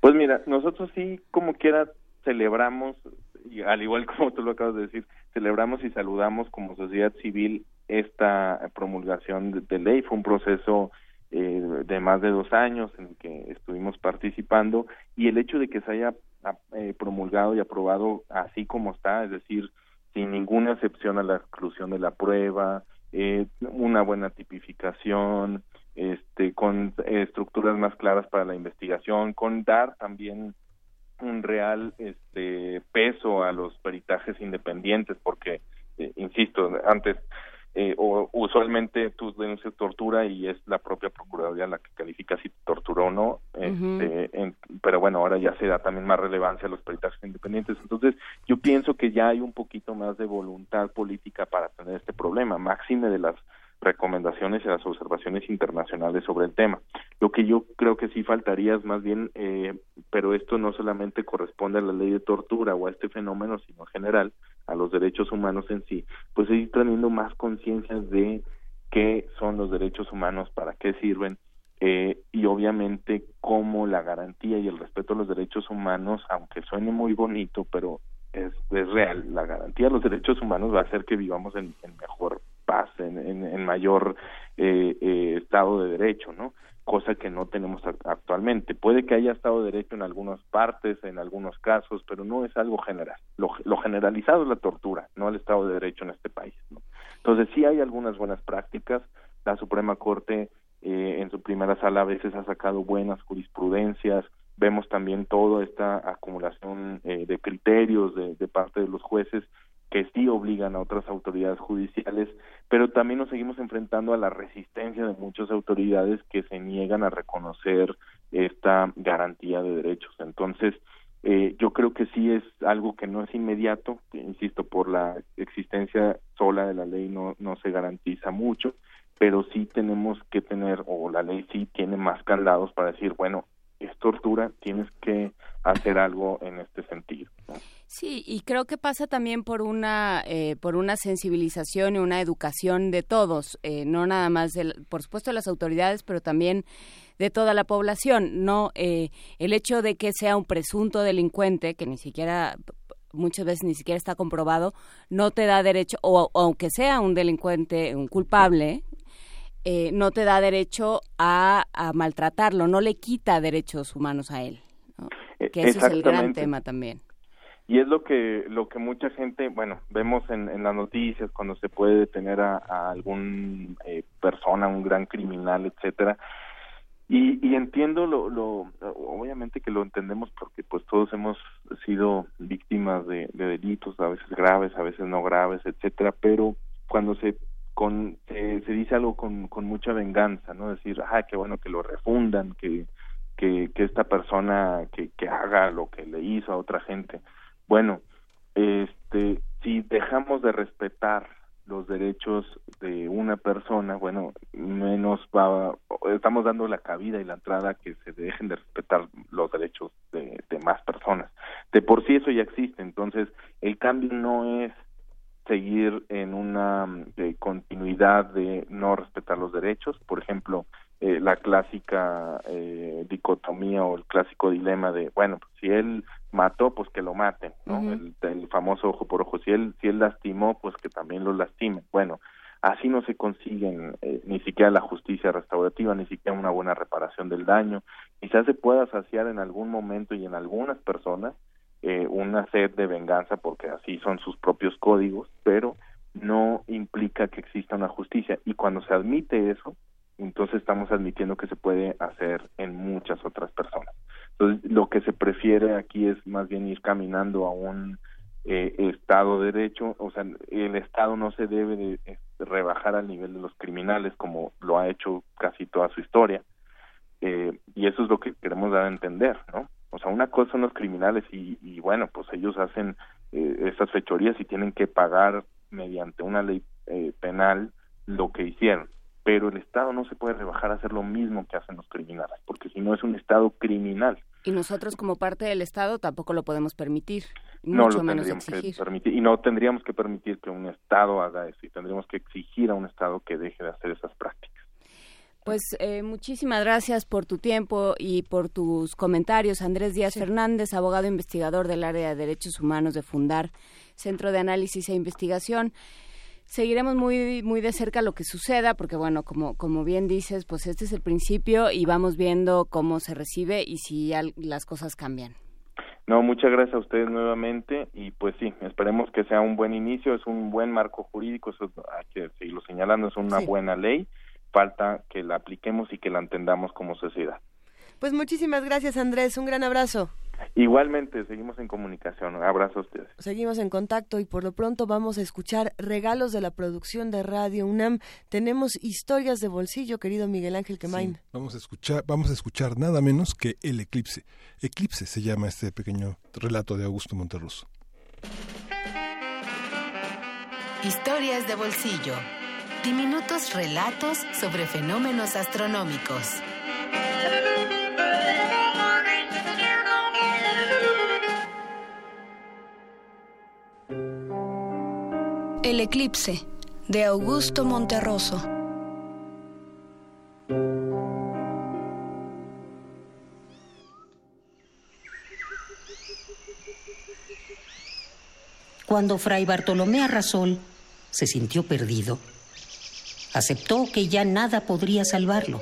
Pues mira, nosotros sí, como quiera, celebramos, y al igual como tú lo acabas de decir, celebramos y saludamos como sociedad civil esta promulgación de, ley. Fue un proceso eh, de más de dos años en que estuvimos participando y el hecho de que se haya eh, promulgado y aprobado así como está, es decir, sin ninguna excepción a la exclusión de la prueba, eh, una buena tipificación, este, con estructuras más claras para la investigación, con dar también un real este, peso a los peritajes independientes, porque, eh, insisto, antes eh, o usualmente tú denuncias tortura y es la propia procuraduría la que califica si torturó o no este, pero bueno ahora ya se da también más relevancia a los peritajes independientes entonces yo pienso que ya hay un poquito más de voluntad política para tener este problema máxime de las recomendaciones y las observaciones internacionales sobre el tema. Lo que yo creo que sí faltaría es más bien, eh, pero esto no solamente corresponde a la ley de tortura o a este fenómeno, sino en general a los derechos humanos en sí, pues ir teniendo más conciencia de qué son los derechos humanos, para qué sirven, eh, y obviamente cómo la garantía y el respeto a los derechos humanos, aunque suene muy bonito, pero es, es real, la garantía de los derechos humanos va a hacer que vivamos en, en mejor paz, en, en, mayor eh, eh, Estado de Derecho, ¿no? Cosa que no tenemos actualmente. Puede que haya Estado de Derecho en algunas partes, en algunos casos, pero no es algo general. Lo, lo generalizado es la tortura, no el Estado de Derecho en este país, ¿no? Entonces sí hay algunas buenas prácticas. La Suprema Corte eh, en su primera sala a veces ha sacado buenas jurisprudencias, vemos también toda esta acumulación eh, de criterios de, de, parte de los jueces que sí obligan a otras autoridades judiciales, pero también nos seguimos enfrentando a la resistencia de muchas autoridades que se niegan a reconocer esta garantía de derechos. Entonces, eh, yo creo que sí es algo que no es inmediato, insisto, por la existencia sola de la ley no, no se garantiza mucho, pero sí tenemos que tener, o la ley sí tiene más candados para decir, bueno, es tortura, tienes que hacer algo en este sentido. Sí, y creo que pasa también por una eh, por una sensibilización y una educación de todos, eh, no nada más, de, por supuesto, de las autoridades, pero también de toda la población. No, eh, el hecho de que sea un presunto delincuente que ni siquiera muchas veces ni siquiera está comprobado, no te da derecho, o, aunque sea un delincuente, un culpable, no te da derecho a, a, maltratarlo, no le quita derechos humanos a él. Que ese es el gran tema también y es lo que lo que mucha gente bueno vemos en, en las noticias cuando se puede detener a, a algún eh, persona un gran criminal etcétera. Y, y entiendo lo, lo obviamente que lo entendemos porque pues todos hemos sido víctimas de, de delitos a veces graves a veces no graves etcétera pero cuando se con se dice algo con, con mucha venganza no decir ah qué bueno que lo refundan que que, que esta persona que, que haga lo que le hizo a otra gente bueno, este, si dejamos de respetar los derechos de una persona, bueno, menos va, estamos dando la cabida y la entrada que se dejen de respetar los derechos de, de más personas. De por sí eso ya existe, entonces el cambio no es seguir en una eh, continuidad de no respetar los derechos, por ejemplo, eh, la clásica eh, dicotomía o el clásico dilema de, bueno, pues, si él mató, pues que lo maten, ¿no? el, famoso ojo por ojo. Si él, si él lastimó, pues que también lo lastimen. Bueno, así no se consiguen eh, ni siquiera la justicia restaurativa, ni siquiera una buena reparación del daño. Quizás se pueda saciar en algún momento y en algunas personas eh, una sed de venganza, porque así son sus propios códigos, pero no implica que exista una justicia. Y cuando se admite eso, entonces estamos admitiendo que se puede hacer en muchas otras personas. Entonces, lo que se prefiere aquí es más bien ir caminando a un eh, Estado de Derecho, o sea, el Estado no se debe de, rebajar al nivel de los criminales como lo ha hecho casi toda su historia, eh, y eso es lo que queremos dar a entender, ¿no? O sea, una cosa son los criminales y, y bueno, pues ellos hacen eh, esas fechorías y tienen que pagar mediante una ley eh, penal lo que hicieron. Pero el Estado no se puede rebajar a hacer lo mismo que hacen los criminales, porque si no es un Estado criminal. Y nosotros como parte del Estado tampoco lo podemos permitir, no lo menos tendríamos exigir. que permitir y no tendríamos que permitir que un Estado haga eso y tendríamos que exigir a un Estado que deje de hacer esas prácticas. Pues eh, muchísimas gracias por tu tiempo y por tus comentarios. Andrés Díaz Fernández, abogado investigador del área de derechos humanos de Fundar, Centro de Análisis e Investigación. Seguiremos muy muy de cerca lo que suceda, porque bueno, como como bien dices, pues este es el principio y vamos viendo cómo se recibe y si al- las cosas cambian. No, muchas gracias a ustedes nuevamente y pues sí, esperemos que sea un buen inicio, es un buen marco jurídico, eso hay que seguirlo señalando, es una Sí. buena ley, falta que la apliquemos y que la entendamos como sociedad. Pues muchísimas gracias, Andrés. Un gran abrazo. Igualmente, seguimos en comunicación, abrazo a ustedes. Seguimos en contacto y por lo pronto vamos a escuchar regalos de la producción de Radio UNAM. Tenemos historias de bolsillo, querido Miguel Ángel Quemain. Vamos a escuchar, vamos a escuchar nada menos que El Eclipse. Eclipse se llama este pequeño relato de Augusto Monterroso. Historias de bolsillo. Diminutos relatos sobre fenómenos astronómicos. El eclipse de Augusto Monterroso. Cuando Fray Bartolomé Arrasol se sintió perdido, aceptó que ya nada podría salvarlo.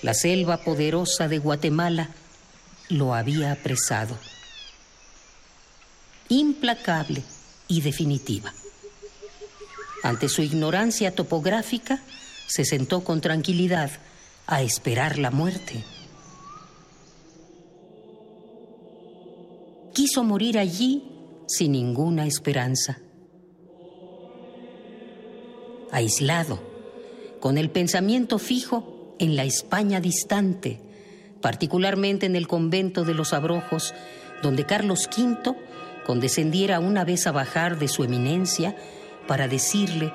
La selva poderosa de Guatemala lo había apresado. Implacable y definitiva. Ante su ignorancia topográfica, se sentó con tranquilidad a esperar la muerte. Quiso morir allí sin ninguna esperanza. Aislado, con el pensamiento fijo en la España distante, particularmente en el convento de los Abrojos, donde Carlos V condescendiera una vez a bajar de su eminencia para decirle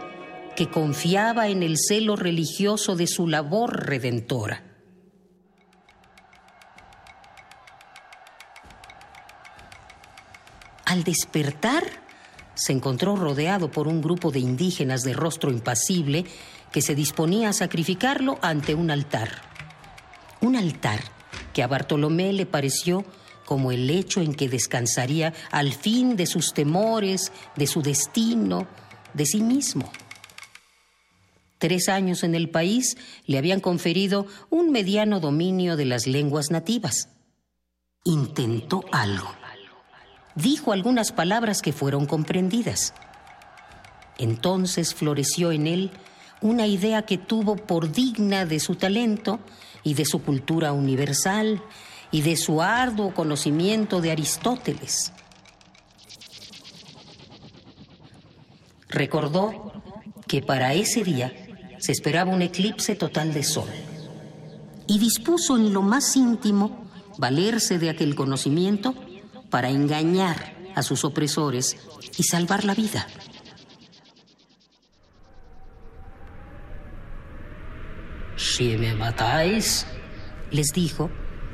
que confiaba en el celo religioso de su labor redentora. Al despertar, se encontró rodeado por un grupo de indígenas de rostro impasible que se disponía a sacrificarlo ante un altar. Un altar que a Bartolomé le pareció como el lecho en que descansaría al fin de sus temores, de su destino, de sí mismo. Tres años en el país le habían conferido un mediano dominio de las lenguas nativas. Intentó algo dijo algunas palabras que fueron comprendidas. Entonces floreció en él una idea que tuvo por digna de su talento y de su cultura universal y de su arduo conocimiento de Aristóteles. Recordó que para ese día se esperaba un eclipse total de sol y dispuso en lo más íntimo valerse de aquel conocimiento para engañar a sus opresores y salvar la vida. Si me matáis, les dijo,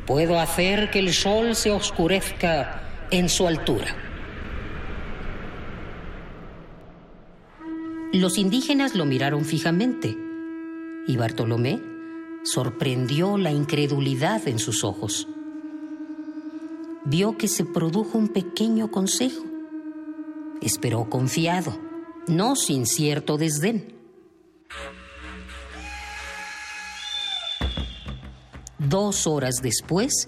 puedo hacer que el sol se oscurezca en su altura. Los indígenas lo miraron fijamente y Bartolomé sorprendió la incredulidad en sus ojos vio que se produjo un pequeño consejo. Esperó confiado, no sin cierto desdén. Dos horas después,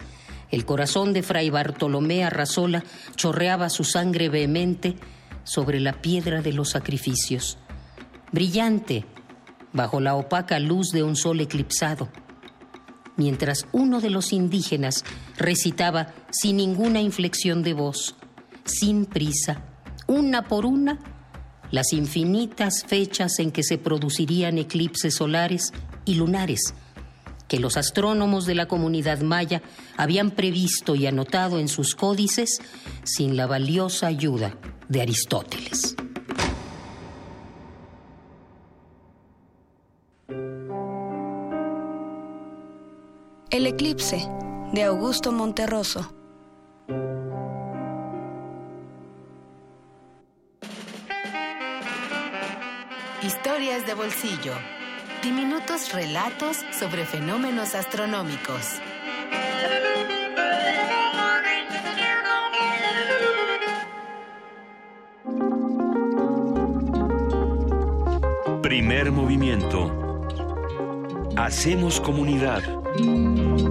el corazón de Fray Bartolomé Arrasola chorreaba su sangre vehemente sobre la piedra de los sacrificios, brillante bajo la opaca luz de un sol eclipsado mientras uno de los indígenas recitaba sin ninguna inflexión de voz, sin prisa, una por una, las infinitas fechas en que se producirían eclipses solares y lunares, que los astrónomos de la comunidad maya habían previsto y anotado en sus códices sin la valiosa ayuda de Aristóteles. El eclipse de Augusto Monterroso. Historias de bolsillo. Diminutos relatos sobre fenómenos astronómicos. Primer movimiento. Hacemos comunidad. A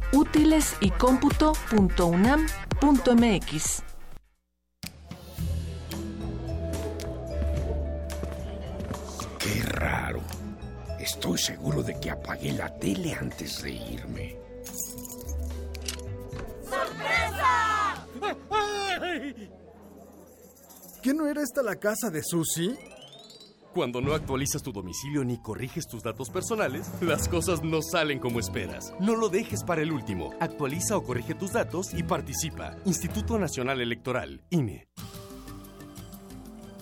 www.utilesycomputo.unam.mx Qué raro. Estoy seguro de que apagué la tele antes de irme. ¿Qué no era esta la casa de Susie? Cuando no actualizas tu domicilio ni corriges tus datos personales, las cosas no salen como esperas. No lo dejes para el último. Actualiza o corrige tus datos y participa. Instituto Nacional Electoral, INE.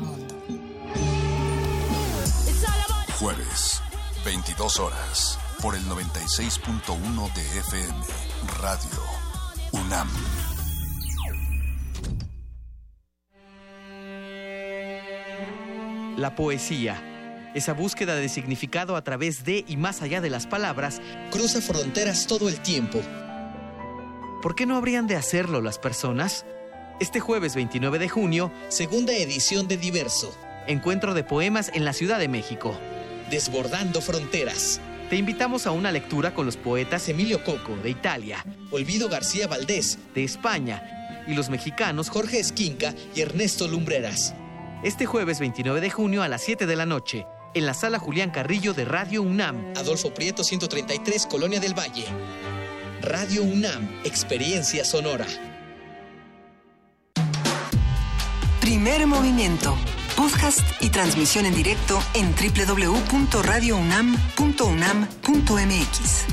mundo. Jueves, 22 horas, por el 96.1 de FM, Radio UNAM. La poesía, esa búsqueda de significado a través de y más allá de las palabras, cruza fronteras todo el tiempo. ¿Por qué no habrían de hacerlo las personas? Este jueves 29 de junio, segunda edición de Diverso. Encuentro de poemas en la Ciudad de México. Desbordando fronteras. Te invitamos a una lectura con los poetas Emilio Coco, de Italia, Olvido García Valdés, de España, y los mexicanos Jorge Esquinca y Ernesto Lumbreras. Este jueves 29 de junio a las 7 de la noche, en la sala Julián Carrillo de Radio UNAM. Adolfo Prieto 133, Colonia del Valle. Radio UNAM, Experiencia Sonora. Primer movimiento. Podcast y transmisión en directo en www.radiounam.unam.mx.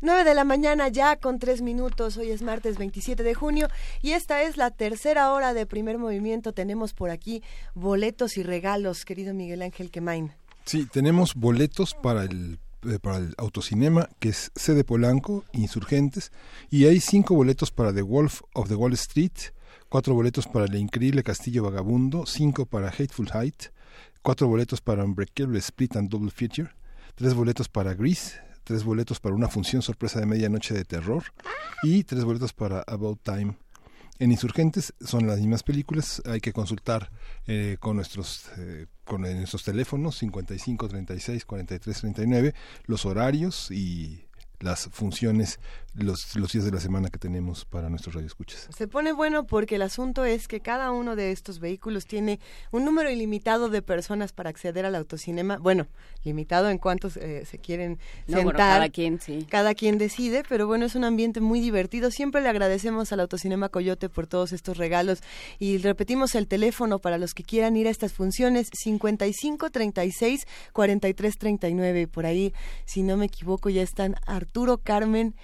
9 de la mañana ya con tres minutos. Hoy es martes 27 de junio y esta es la tercera hora de primer movimiento. Tenemos por aquí boletos y regalos, querido Miguel Ángel Quemain. Sí, tenemos boletos para el para el autocinema que es sede Polanco, Insurgentes, y hay cinco boletos para The Wolf of the Wall Street, cuatro boletos para El Increíble Castillo Vagabundo, cinco para Hateful Height, cuatro boletos para Unbreakable Split and Double Feature, tres boletos para Grease, tres boletos para una función sorpresa de medianoche de terror y tres boletos para About Time. En Insurgentes son las mismas películas, hay que consultar eh, con nuestros eh, con nuestros teléfonos 55 36 43 39 los horarios y las funciones, los, los días de la semana que tenemos para nuestros radioescuchas. Se pone bueno porque el asunto es que cada uno de estos vehículos tiene un número ilimitado de personas para acceder al autocinema. Bueno, limitado en cuántos eh, se quieren sentar. cada quien, sí. Cada quien decide, pero bueno, es un ambiente muy divertido. Siempre le agradecemos al Autocinema Coyote por todos estos regalos y repetimos el teléfono para los que quieran ir a estas funciones 55 36 43 39. Por ahí, si no me equivoco, ya están Arturo, Carmen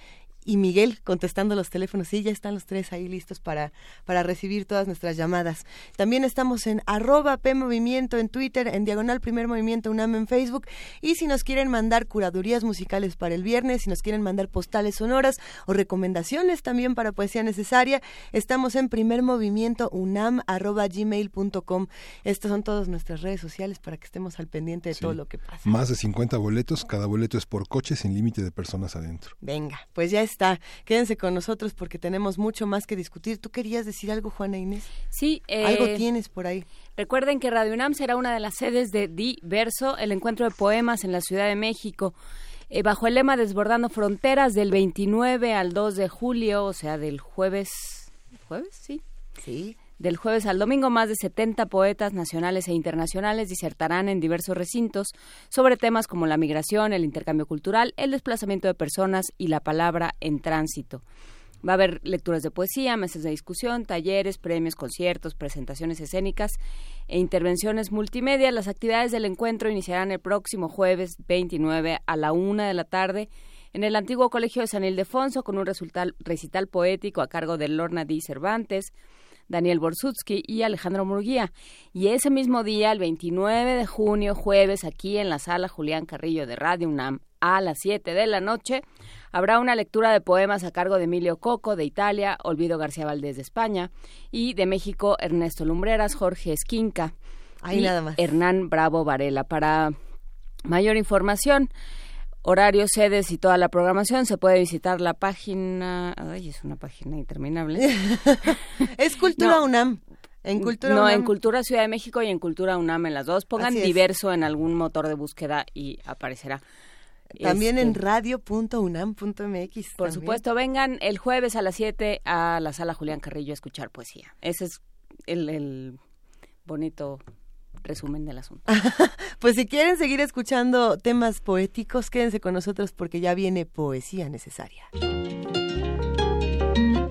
y Miguel contestando los teléfonos. Sí, ya están los tres ahí listos para, para recibir todas nuestras llamadas. También estamos en arroba P Movimiento en Twitter, en Diagonal Primer Movimiento UNAM en Facebook. Y si nos quieren mandar curadurías musicales para el viernes, si nos quieren mandar postales sonoras o recomendaciones también para poesía necesaria, estamos en Primer Movimiento UNAM arroba gmail.com. Estas son todas nuestras redes sociales para que estemos al pendiente de todo lo que pasa. Más de 50 boletos, cada boleto es por coche sin límite de personas adentro. Venga, pues ya está. Quédense con nosotros porque tenemos mucho más que discutir. ¿Tú querías decir algo, Juana Inés? Sí. Eh, algo tienes por ahí. Recuerden que Radio UNAM será una de las sedes de Diverso, el encuentro de poemas en la Ciudad de México. Eh, bajo el lema Desbordando Fronteras del 29 al 2 de julio, o sea, del jueves. ¿Jueves? Sí. Sí. Del jueves al domingo, más de 70 poetas nacionales e internacionales disertarán en diversos recintos sobre temas como la migración, el intercambio cultural, el desplazamiento de personas y la palabra en tránsito. Va a haber lecturas de poesía, mesas de discusión, talleres, premios, conciertos, presentaciones escénicas e intervenciones multimedia. Las actividades del encuentro iniciarán el próximo jueves 29 a la una de la tarde en el antiguo Colegio de San Ildefonso con un recital, recital poético a cargo de Lorna D. Cervantes, Daniel Borsutsky y Alejandro Murguía. Y ese mismo día, el 29 de junio, jueves, aquí en la sala Julián Carrillo de Radio UNAM, a las 7 de la noche, habrá una lectura de poemas a cargo de Emilio Coco de Italia, Olvido García Valdés de España y de México Ernesto Lumbreras, Jorge Esquinca Ahí y nada más. Hernán Bravo Varela. Para mayor información, horarios, sedes y toda la programación, se puede visitar la página. Ay, es una página interminable. es Cultura No. UNAM. En Cultura no, UNAM. en Cultura Ciudad de México y en Cultura UNAM en las dos. Pongan diverso en algún motor de búsqueda y aparecerá. También Este, en radio.unam.mx. Por también. supuesto, vengan el jueves a las 7 a la sala Julián Carrillo a escuchar poesía. Ese es el, el bonito resumen del asunto. Pues si quieren seguir escuchando temas poéticos, quédense con nosotros porque ya viene poesía necesaria.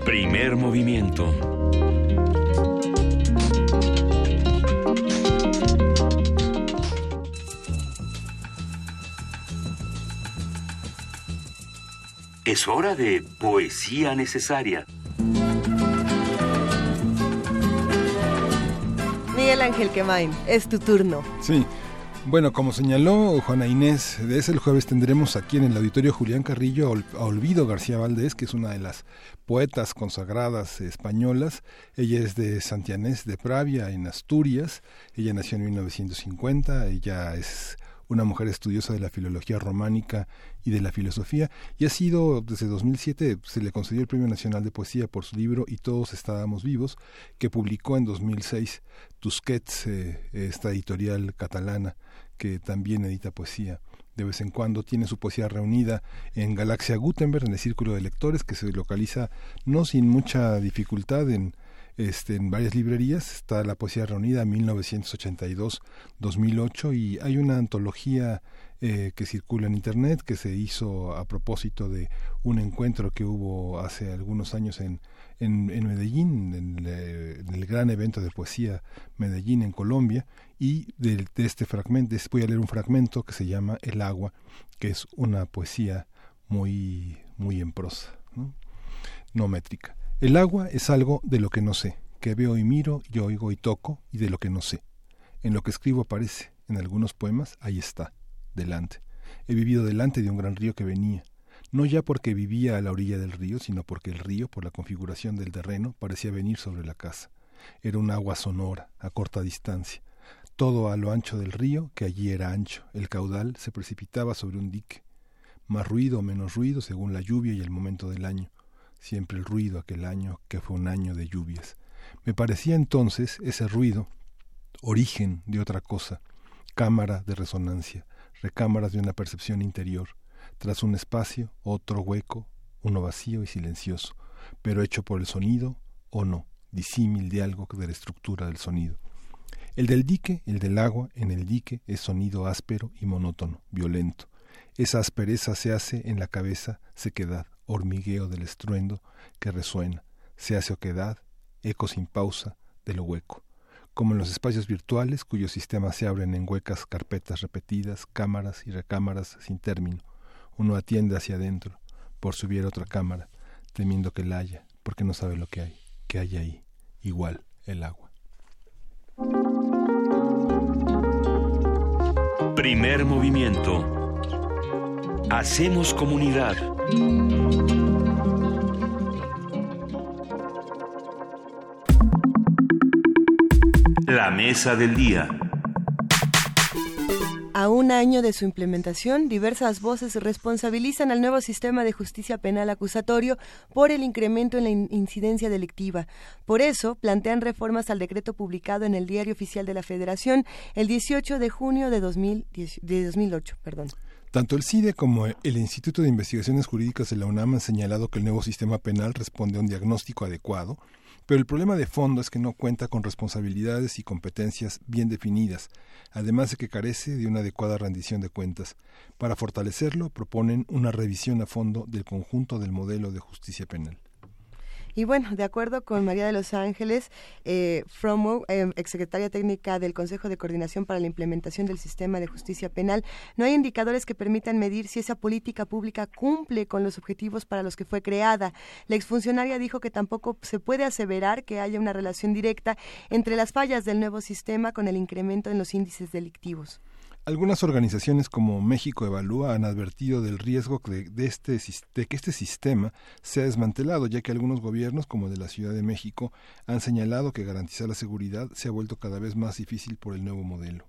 Primer movimiento. Es hora de poesía necesaria. Ángel Quemain, es tu turno. Sí. Bueno, como señaló Juana Inés, desde el jueves tendremos aquí en el auditorio Julián Carrillo a Olvido García Valdés, que es una de las poetas consagradas españolas. Ella es de Santianés de Pravia, en Asturias. Ella nació en 1950. Ella es una mujer estudiosa de la filología románica y de la filosofía, y ha sido, desde 2007, se le concedió el Premio Nacional de Poesía por su libro Y todos estábamos vivos, que publicó en 2006 Tusquets, eh, esta editorial catalana que también edita poesía. De vez en cuando tiene su poesía reunida en Galaxia Gutenberg, en el Círculo de Lectores, que se localiza no sin mucha dificultad en, este, en varias librerías. Está la poesía reunida 1982-2008 y hay una antología eh, que circula en Internet que se hizo a propósito de un encuentro que hubo hace algunos años en, en, Medellín, en, el- en el gran evento de poesía Medellín en Colombia, y de, de este fragmento, de- voy a leer un fragmento que se llama El agua, que es una poesía muy muy en prosa, ¿no? no métrica. El agua es algo de lo que no sé, que veo y miro y oigo y toco y de lo que no sé. En lo que escribo aparece, en algunos poemas, ahí está, delante. He vivido delante de un gran río que venía, no ya porque vivía a la orilla del río, sino porque el río, por la configuración del terreno, parecía venir sobre la casa. Era un agua sonora, a corta distancia. Todo a lo ancho del río, que allí era ancho. El caudal se precipitaba sobre un dique. Más ruido o menos ruido según la lluvia y el momento del año. Siempre el ruido aquel año que fue un año de lluvias. Me parecía entonces ese ruido origen de otra cosa, cámara de resonancia, recámaras de una percepción interior, tras un espacio, otro hueco, uno vacío y silencioso, pero hecho por el sonido o no, disímil de algo de la estructura del sonido. El del dique, el del agua, en el dique es sonido áspero y monótono, violento. Esa aspereza se hace en la cabeza sequedad, hormigueo del estruendo que resuena, se hace oquedad, eco sin pausa de lo hueco, como en los espacios virtuales cuyos sistemas se abren en huecas carpetas repetidas, cámaras y recámaras sin término. Uno atiende hacia adentro, por si hubiera otra cámara, temiendo que la haya, porque no sabe lo que hay, que hay ahí, igual el agua. Primer movimiento. Hacemos comunidad. La mesa del día. A un año de su implementación, diversas voces responsabilizan al nuevo sistema de justicia penal acusatorio por el incremento en la incidencia delictiva. Por eso, plantean reformas al decreto publicado en el Diario Oficial de la Federación el 18 de junio de, 2008. Perdón. Tanto el CIDE como el Instituto de Investigaciones Jurídicas de la UNAM han señalado que el nuevo sistema penal responde a un diagnóstico adecuado pero el problema de fondo es que no cuenta con responsabilidades y competencias bien definidas, además de que carece de una adecuada rendición de cuentas. Para fortalecerlo, proponen una revisión a fondo del conjunto del modelo de justicia penal. Y bueno, de acuerdo con María de los Ángeles, eh, Fromo, eh, exsecretaria técnica del Consejo de Coordinación para la Implementación del Sistema de Justicia Penal, no hay indicadores que permitan medir si esa política pública cumple con los objetivos para los que fue creada. La exfuncionaria dijo que tampoco se puede aseverar que haya una relación directa entre las fallas del nuevo sistema con el incremento en los índices delictivos. Algunas organizaciones como México Evalúa han advertido del riesgo de, este, de que este sistema sea desmantelado, ya que algunos gobiernos, como el de la Ciudad de México, han señalado que garantizar la seguridad se ha vuelto cada vez más difícil por el nuevo modelo.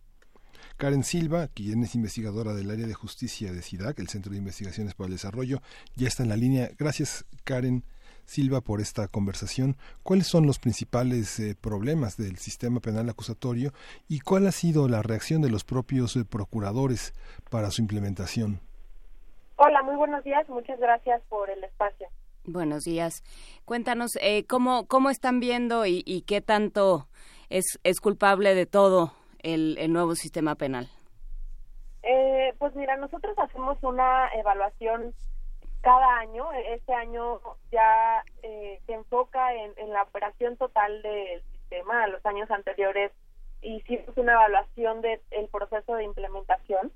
Karen Silva, quien es investigadora del área de justicia de CIDAC, el Centro de Investigaciones para el Desarrollo, ya está en la línea. Gracias, Karen. Silva, por esta conversación. ¿Cuáles son los principales eh, problemas del sistema penal acusatorio y cuál ha sido la reacción de los propios eh, procuradores para su implementación? Hola, muy buenos días. Muchas gracias por el espacio. Buenos días. Cuéntanos eh, cómo, cómo están viendo y, qué tanto es, es culpable de todo el, el nuevo sistema penal. pues mira, nosotros hacemos una evaluación cada año. Este año ya eh, se enfoca en, la operación total del sistema. A los años anteriores hicimos una evaluación del proceso de implementación.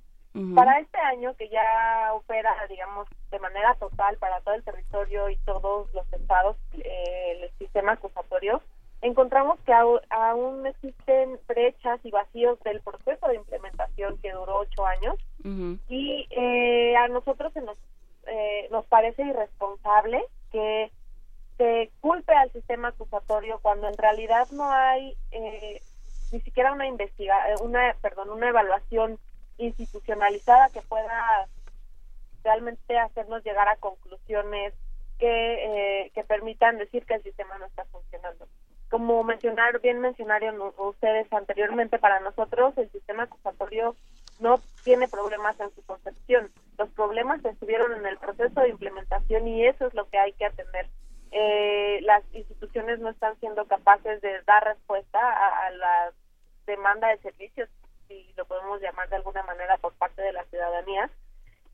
Para este año, que ya opera, digamos, de manera total para todo el territorio y todos los estados, eh, el sistema acusatorio, encontramos que aún existen brechas y vacíos del proceso de implementación que duró ocho años y eh, a nosotros se nos eh, nos parece irresponsable que se culpe al sistema acusatorio cuando en realidad no hay eh, ni siquiera una investiga eh, una perdón una evaluación institucionalizada que pueda realmente hacernos llegar a conclusiones que, que permitan decir que el sistema no está funcionando. Como mencionar, bien mencionaron ustedes anteriormente, para nosotros el sistema acusatorio no tiene problemas en su concepción. Los problemas estuvieron en el proceso de implementación y eso es lo que hay que atender. Eh, las instituciones no están siendo capaces de dar respuesta a, la demanda de servicios, si lo podemos llamar de alguna manera, por parte de la ciudadanía.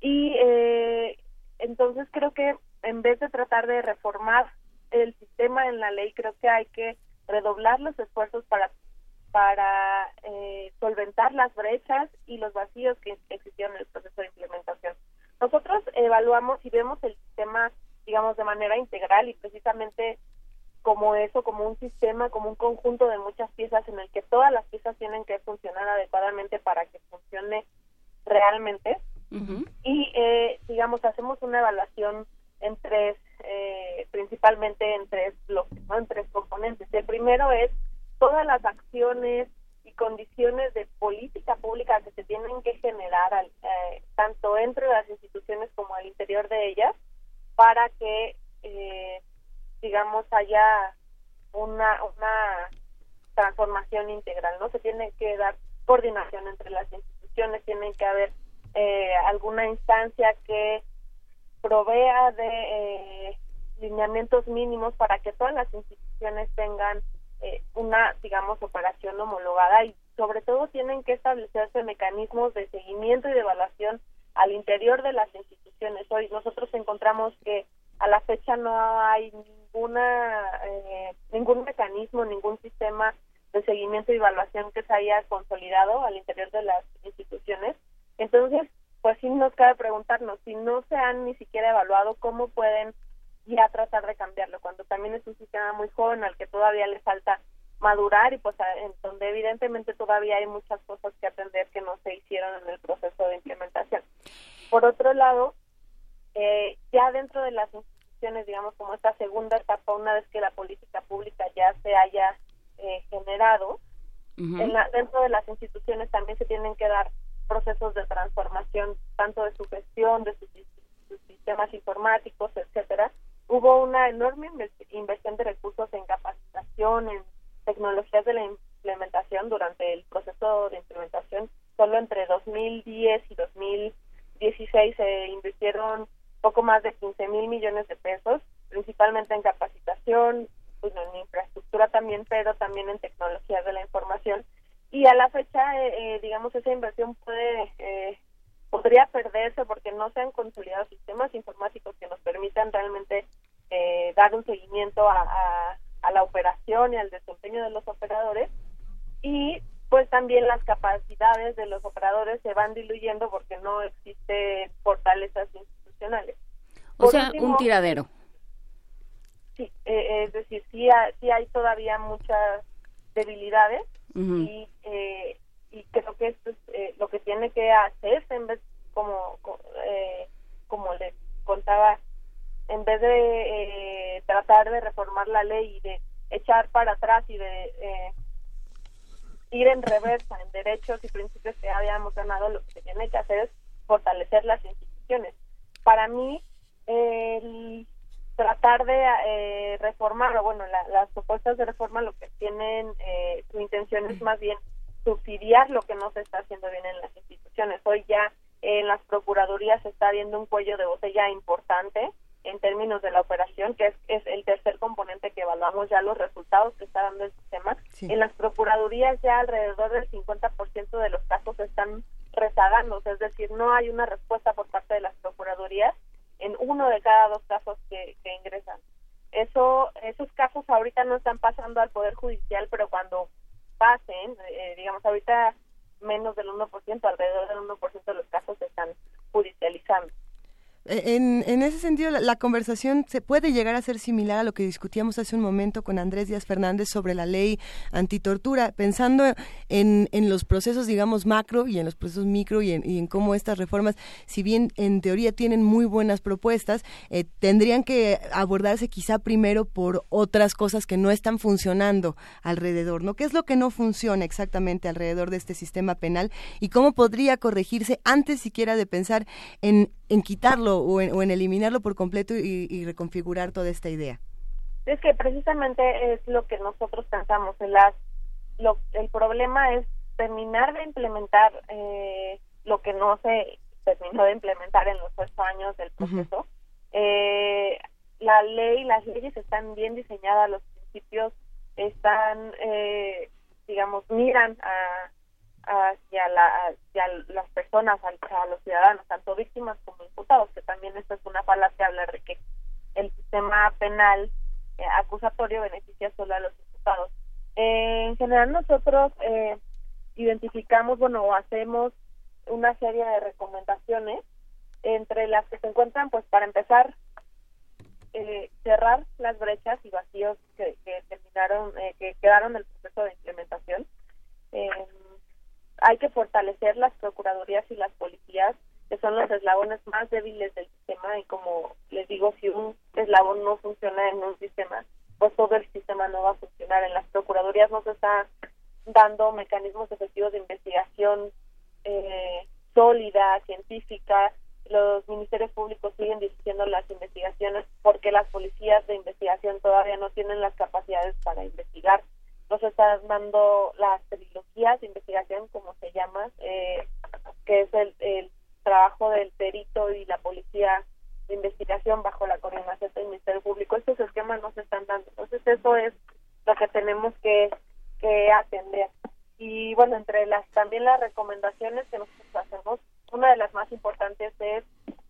Y eh, entonces creo que en vez de tratar de reformar el sistema en la ley, creo que hay que redoblar los esfuerzos para para eh, solventar las brechas y los vacíos que existieron en el proceso de implementación. Nosotros evaluamos y vemos el sistema manera integral y precisamente como eso, como un sistema, como un conjunto de muchas piezas en el que todas las piezas tienen que funcionar adecuadamente para que funcione realmente. Y, eh, digamos, hacemos una evaluación en tres, eh, principalmente en tres bloques, ¿no? en tres componentes. El primero es todas las acciones y condiciones de política pública que se tienen que generar al, eh, tanto entre las instituciones como al interior de ellas para que eh, digamos haya una una transformación integral no se tiene que dar coordinación entre las instituciones tienen que haber eh, alguna instancia que provea de eh, lineamientos mínimos para que todas las instituciones tengan eh, una, digamos, operación homologada y sobre todo tienen que establecerse mecanismos de seguimiento y de evaluación al interior de las instituciones. Hoy nosotros encontramos que a la fecha no hay ninguna eh, ningún mecanismo, ningún sistema de seguimiento y evaluación que se haya consolidado al interior de las instituciones. Entonces, pues sí nos cabe preguntarnos si no se han ni siquiera evaluado cómo pueden ya tratar de cambiarlo, cuando también es un sistema muy joven al que todavía le falta madurar y pues en donde evidentemente todavía hay muchas cosas que aprender que no se hicieron en el proceso de implementación. Por otro lado, eh, ya dentro de las instituciones, digamos como esta segunda etapa, una vez que la política pública ya se haya eh, generado, en la, dentro de las instituciones también se tienen que dar procesos de transformación tanto de su gestión, de sus, sus sistemas informáticos, etcétera, hubo una enorme inversión de recursos en capacitación, en tecnologías de la implementación durante el proceso de implementación. Solo entre 2010 y 2016 se invirtieron poco más de 15 mil millones de pesos, principalmente en capacitación, pues, en infraestructura también, pero también en tecnologías de la información. Y a la fecha, eh, eh, digamos, esa inversión puede eh, podría perderse porque no se han consolidado sistemas informáticos que nos permitan realmente eh, dar un seguimiento a, la operación y al desempeño de los operadores y pues también las capacidades de los operadores se van diluyendo porque no existe fortalezas institucionales. O sea, un tiradero. Sí, eh, es decir, sí, sí hay todavía muchas debilidades y eh, y creo que esto es eh, lo que tiene que hacerse en vez como eh, como les contaba en vez de eh, tratar de reformar la ley y de echar para atrás y de eh, ir en reversa en derechos y principios que habíamos ganado lo que se tiene que hacer es fortalecer las instituciones. Para mí el tratar de reformar o bueno las propuestas de reforma lo que tienen su intención es más bien subsidiar lo que no se está haciendo bien en las instituciones. Hoy ya en las procuradurías se está viendo un cuello de botella importante en términos de la operación, que es, el tercer componente que evaluamos ya los resultados que está dando el sistema. En las procuradurías ya alrededor del 50% de los casos están rezagándose, es decir, no hay una respuesta por parte de las procuradurías en uno de cada dos casos que, que ingresan. Eso, esos casos ahorita no están pasando al Poder Judicial, pero cuando pasen, eh, digamos, ahorita menos del 1%, alrededor del 1% de los casos se están judicializando. En, ese sentido, la, conversación se puede llegar a ser similar a lo que discutíamos hace un momento con Andrés Díaz Fernández sobre la ley antitortura, pensando en, en los procesos, digamos, macro y en los procesos micro y en, y en cómo estas reformas, si bien en teoría tienen muy buenas propuestas, eh, tendrían que abordarse quizá primero por otras cosas que no están funcionando alrededor, ¿no? ¿Qué es lo que no funciona exactamente alrededor de este sistema penal y cómo podría corregirse antes siquiera de pensar en en quitarlo o en, eliminarlo por completo y, reconfigurar toda esta idea? Es que precisamente es lo que nosotros pensamos. En las, lo, el problema es terminar de implementar eh, lo que no se terminó de implementar en los ocho años del proceso. eh, la ley, las leyes están bien diseñadas, los principios están, eh, digamos, miran a, hacia, la, hacia las personas, a, los ciudadanos, tanto víctimas como imputados, que también esto es una falacia hablar de que el sistema penal eh, acusatorio beneficia solo a los imputados. En general nosotros eh, identificamos, bueno, hacemos una serie de recomendaciones entre las que se encuentran, pues para empezar, eh, cerrar las brechas y vacíos que, que terminaron, eh, que quedaron en el proceso de implementación. Eh, hay que fortalecer las procuradurías y las policías, que son los eslabones más débiles del sistema y como les digo, si un eslabón no funciona en un sistema, pues todo el sistema no va a funcionar. En las procuradurías no se está dando mecanismos efectivos de investigación eh, sólida, científica. Los ministerios públicos siguen dirigiendo las investigaciones porque las policías de investigación todavía no tienen las capacidades para investigar. Nos están dando las trilogías de investigación, como se llama, eh, que es el, el trabajo del perito y la policía de investigación bajo la coordinación del Ministerio Público. Estos esquemas no se están dando. Entonces, eso es lo que tenemos que, que atender. Y bueno, entre las también las recomendaciones que nosotros hacemos, una de las más importantes es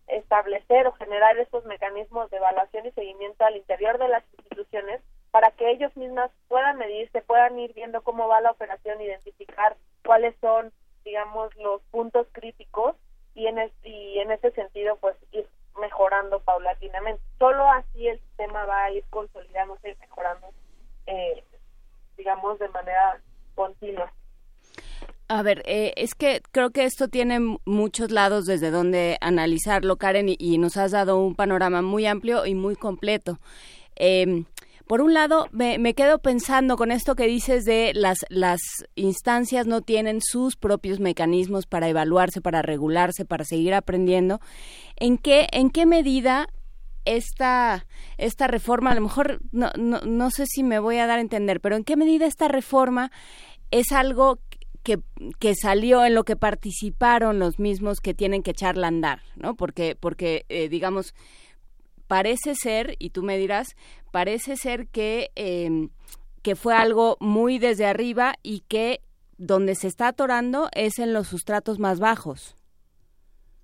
establecer o generar esos mecanismos de evaluación y seguimiento al interior de las instituciones para que ellos mismas puedan medirse, puedan ir viendo cómo va la operación, identificar cuáles son, digamos, los puntos críticos y en, y en ese sentido, pues ir mejorando paulatinamente. Solo así el sistema va a ir consolidándose y mejorando, eh, digamos, de manera continua. A ver, eh, es que creo que esto tiene muchos lados desde donde analizarlo, Karen, y, nos has dado un panorama muy amplio y muy completo. Eh, por un lado, me, me, quedo pensando con esto que dices de las, las instancias no tienen sus propios mecanismos para evaluarse, para regularse, para seguir aprendiendo. ¿En qué, en qué medida esta, esta reforma, a lo mejor no, no, no sé si me voy a dar a entender, pero en qué medida esta reforma es algo que, que, salió en lo que participaron los mismos que tienen que echarla a andar, ¿no? Porque, porque eh, digamos, parece ser, y tú me dirás, parece ser que, eh, que fue algo muy desde arriba y que donde se está atorando es en los sustratos más bajos.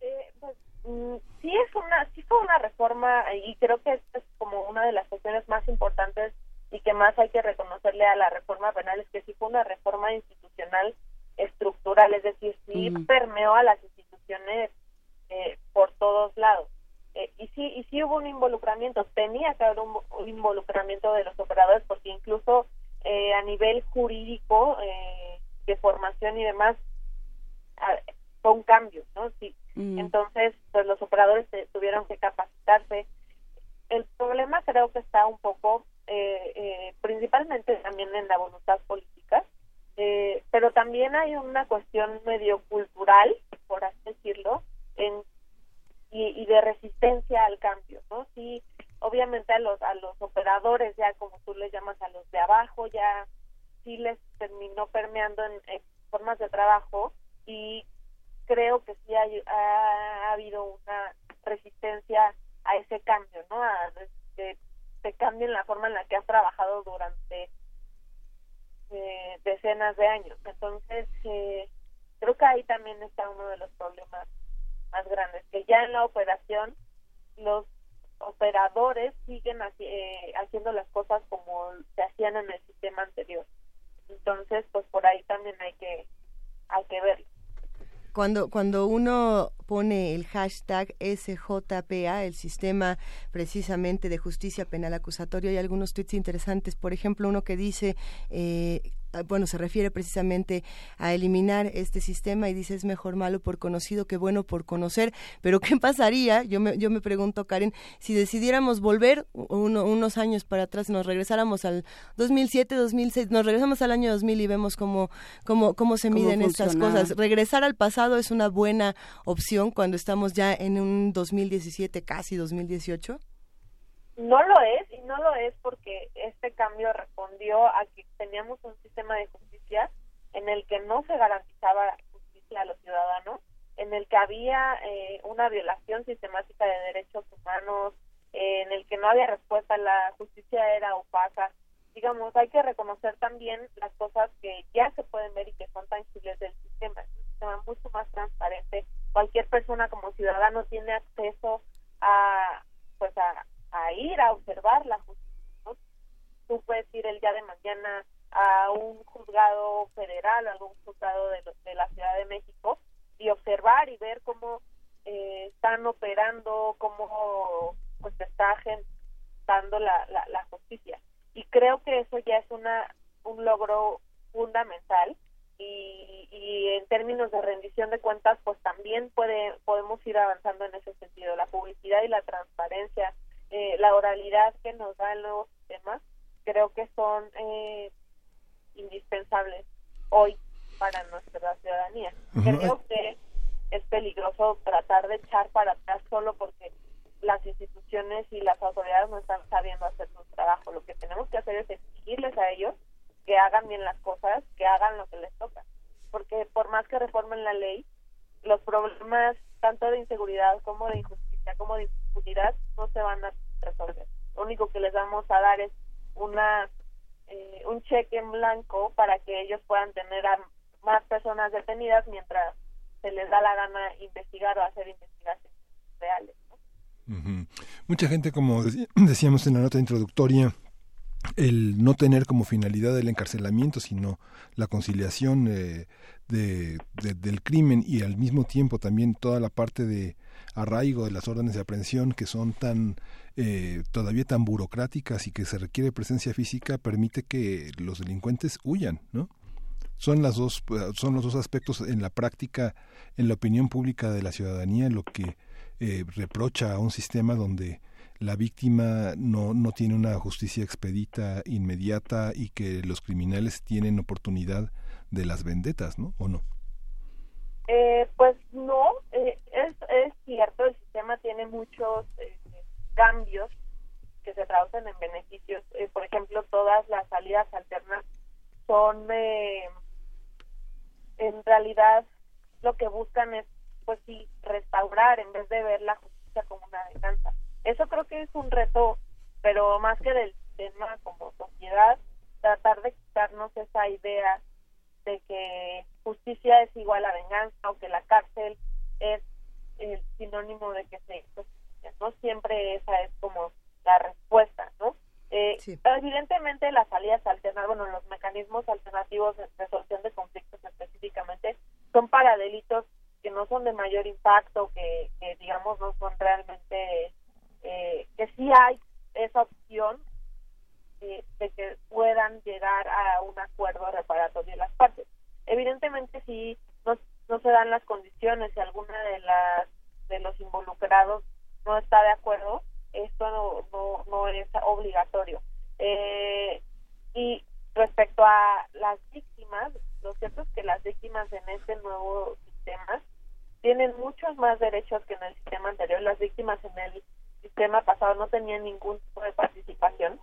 Eh, pues, mm, sí es una sí fue una reforma y creo que esta es como una de las cuestiones más importantes y que más hay que reconocerle a la reforma penal es que sí fue una reforma institucional estructural, es decir, sí mm. permeó a las instituciones eh, por todos lados. Eh, y sí y sí hubo un involucramiento tenía que haber un, involucramiento de los operadores porque incluso eh, a nivel jurídico eh, de formación y demás fue un cambio no sí. Mm. entonces pues los operadores tuvieron que capacitarse. El problema creo que está un poco principalmente también en la voluntad política pero también hay una cuestión medio cultural por así decirlo en y, de resistencia al cambio, ¿no? Sí, obviamente a los a los operadores ya como tú les llamas a los de abajo ya sí les terminó permeando en, formas de trabajo y creo que sí ha, habido una resistencia a ese cambio, ¿no? A que se cambien la forma en la que has trabajado durante eh, decenas de años. Entonces, eh, creo que ahí también está uno de los problemas más grandes, que ya en la operación los operadores siguen eh, haciendo las cosas como se hacían en el sistema anterior. Entonces, pues por ahí también hay que hay que verlo. Cuando, cuando uno pone el hashtag SJPA, el sistema precisamente de justicia penal acusatorio, hay algunos tweets interesantes. Por ejemplo, uno que dice eh, bueno, se refiere precisamente a eliminar este sistema y dice es mejor malo por conocido que bueno por conocer. Pero ¿qué pasaría? Yo me, yo me pregunto, Karen, si decidiéramos volver unos años para atrás, nos regresáramos al 2007, 2006, nos regresamos al año 2000 y vemos cómo, cómo, cómo se miden estas cosas. Regresar al pasado es una buena opción cuando estamos ya en un 2017, casi 2018. No lo es, y no lo es porque este cambio respondió a que teníamos un sistema de justicia en el que no se garantizaba justicia a los ciudadanos, en el que había eh, una violación sistemática de derechos humanos, en el que no había respuesta, la justicia era opaca. Digamos, hay que reconocer también las cosas que ya se pueden ver y que son tangibles del sistema. Es un sistema mucho más transparente. Cualquier persona como ciudadano tiene acceso a, pues a, a ir a observar la justicia. Tú puedes ir el día de mañana a un juzgado federal, a algún juzgado de, de la Ciudad de México y observar y ver cómo eh, están operando, cómo pues está dando la, la, la justicia. Y creo que eso ya es una un logro fundamental y, y en términos de rendición de cuentas pues también puede podemos ir avanzando en ese sentido la publicidad y la transparencia eh, la oralidad que nos da el nuevo sistema creo que son eh, indispensables hoy para nuestra ciudadanía. Creo que es peligroso tratar de echar para atrás solo porque las instituciones y las autoridades no están sabiendo hacer su trabajo. Lo que tenemos que hacer es exigirles a ellos que hagan bien las cosas, que hagan lo que les toca. Porque por más que reformen la ley, los problemas tanto de inseguridad como de injusticia como de no se van a resolver. Lo único que les vamos a dar es una eh, un cheque en blanco para que ellos puedan tener a más personas detenidas mientras se les da la gana investigar o hacer investigaciones reales. Mucha gente, como decíamos en la nota introductoria, el no tener como finalidad el encarcelamiento, sino la conciliación eh, de, del crimen y al mismo tiempo también toda la parte de arraigo de las órdenes de aprehensión que son tan eh, todavía tan burocráticas y que se requiere presencia física permite que los delincuentes huyan, ¿no? Son las dos son los dos aspectos en la práctica en la opinión pública de la ciudadanía lo que eh, reprocha a un sistema donde la víctima no, no tiene una justicia expedita, inmediata y que los criminales tienen oportunidad de las vendetas, ¿no? ¿O no? Eh, pues no, eh, es, cierto, el sistema tiene muchos eh, cambios que se traducen en beneficios. por ejemplo, todas las salidas alternas son, en realidad, lo que buscan es, pues sí, restaurar en vez de ver la justicia como una venganza. Eso creo que es un reto, pero más que del tema como sociedad, tratar de quitarnos esa idea de que justicia es igual a venganza o que la cárcel es el sinónimo de que se hizo justicia. No siempre esa es como la respuesta, ¿no? Eh, Evidentemente las salidas alternativas, bueno, los mecanismos alternativos de resolución de conflictos específicamente son para delitos que no son de mayor impacto, que, que digamos no son realmente eh, que sí hay esa opción de que puedan llegar a un acuerdo reparatorio de las partes. Evidentemente, si no, no se dan las condiciones y alguna de las de los involucrados no está de acuerdo, esto no, no, no es obligatorio. Eh, y respecto a las víctimas, lo cierto es que las víctimas en este nuevo sistema tienen muchos más derechos que en el sistema anterior. Las víctimas en el sistema pasado no tenían ningún tipo de participación.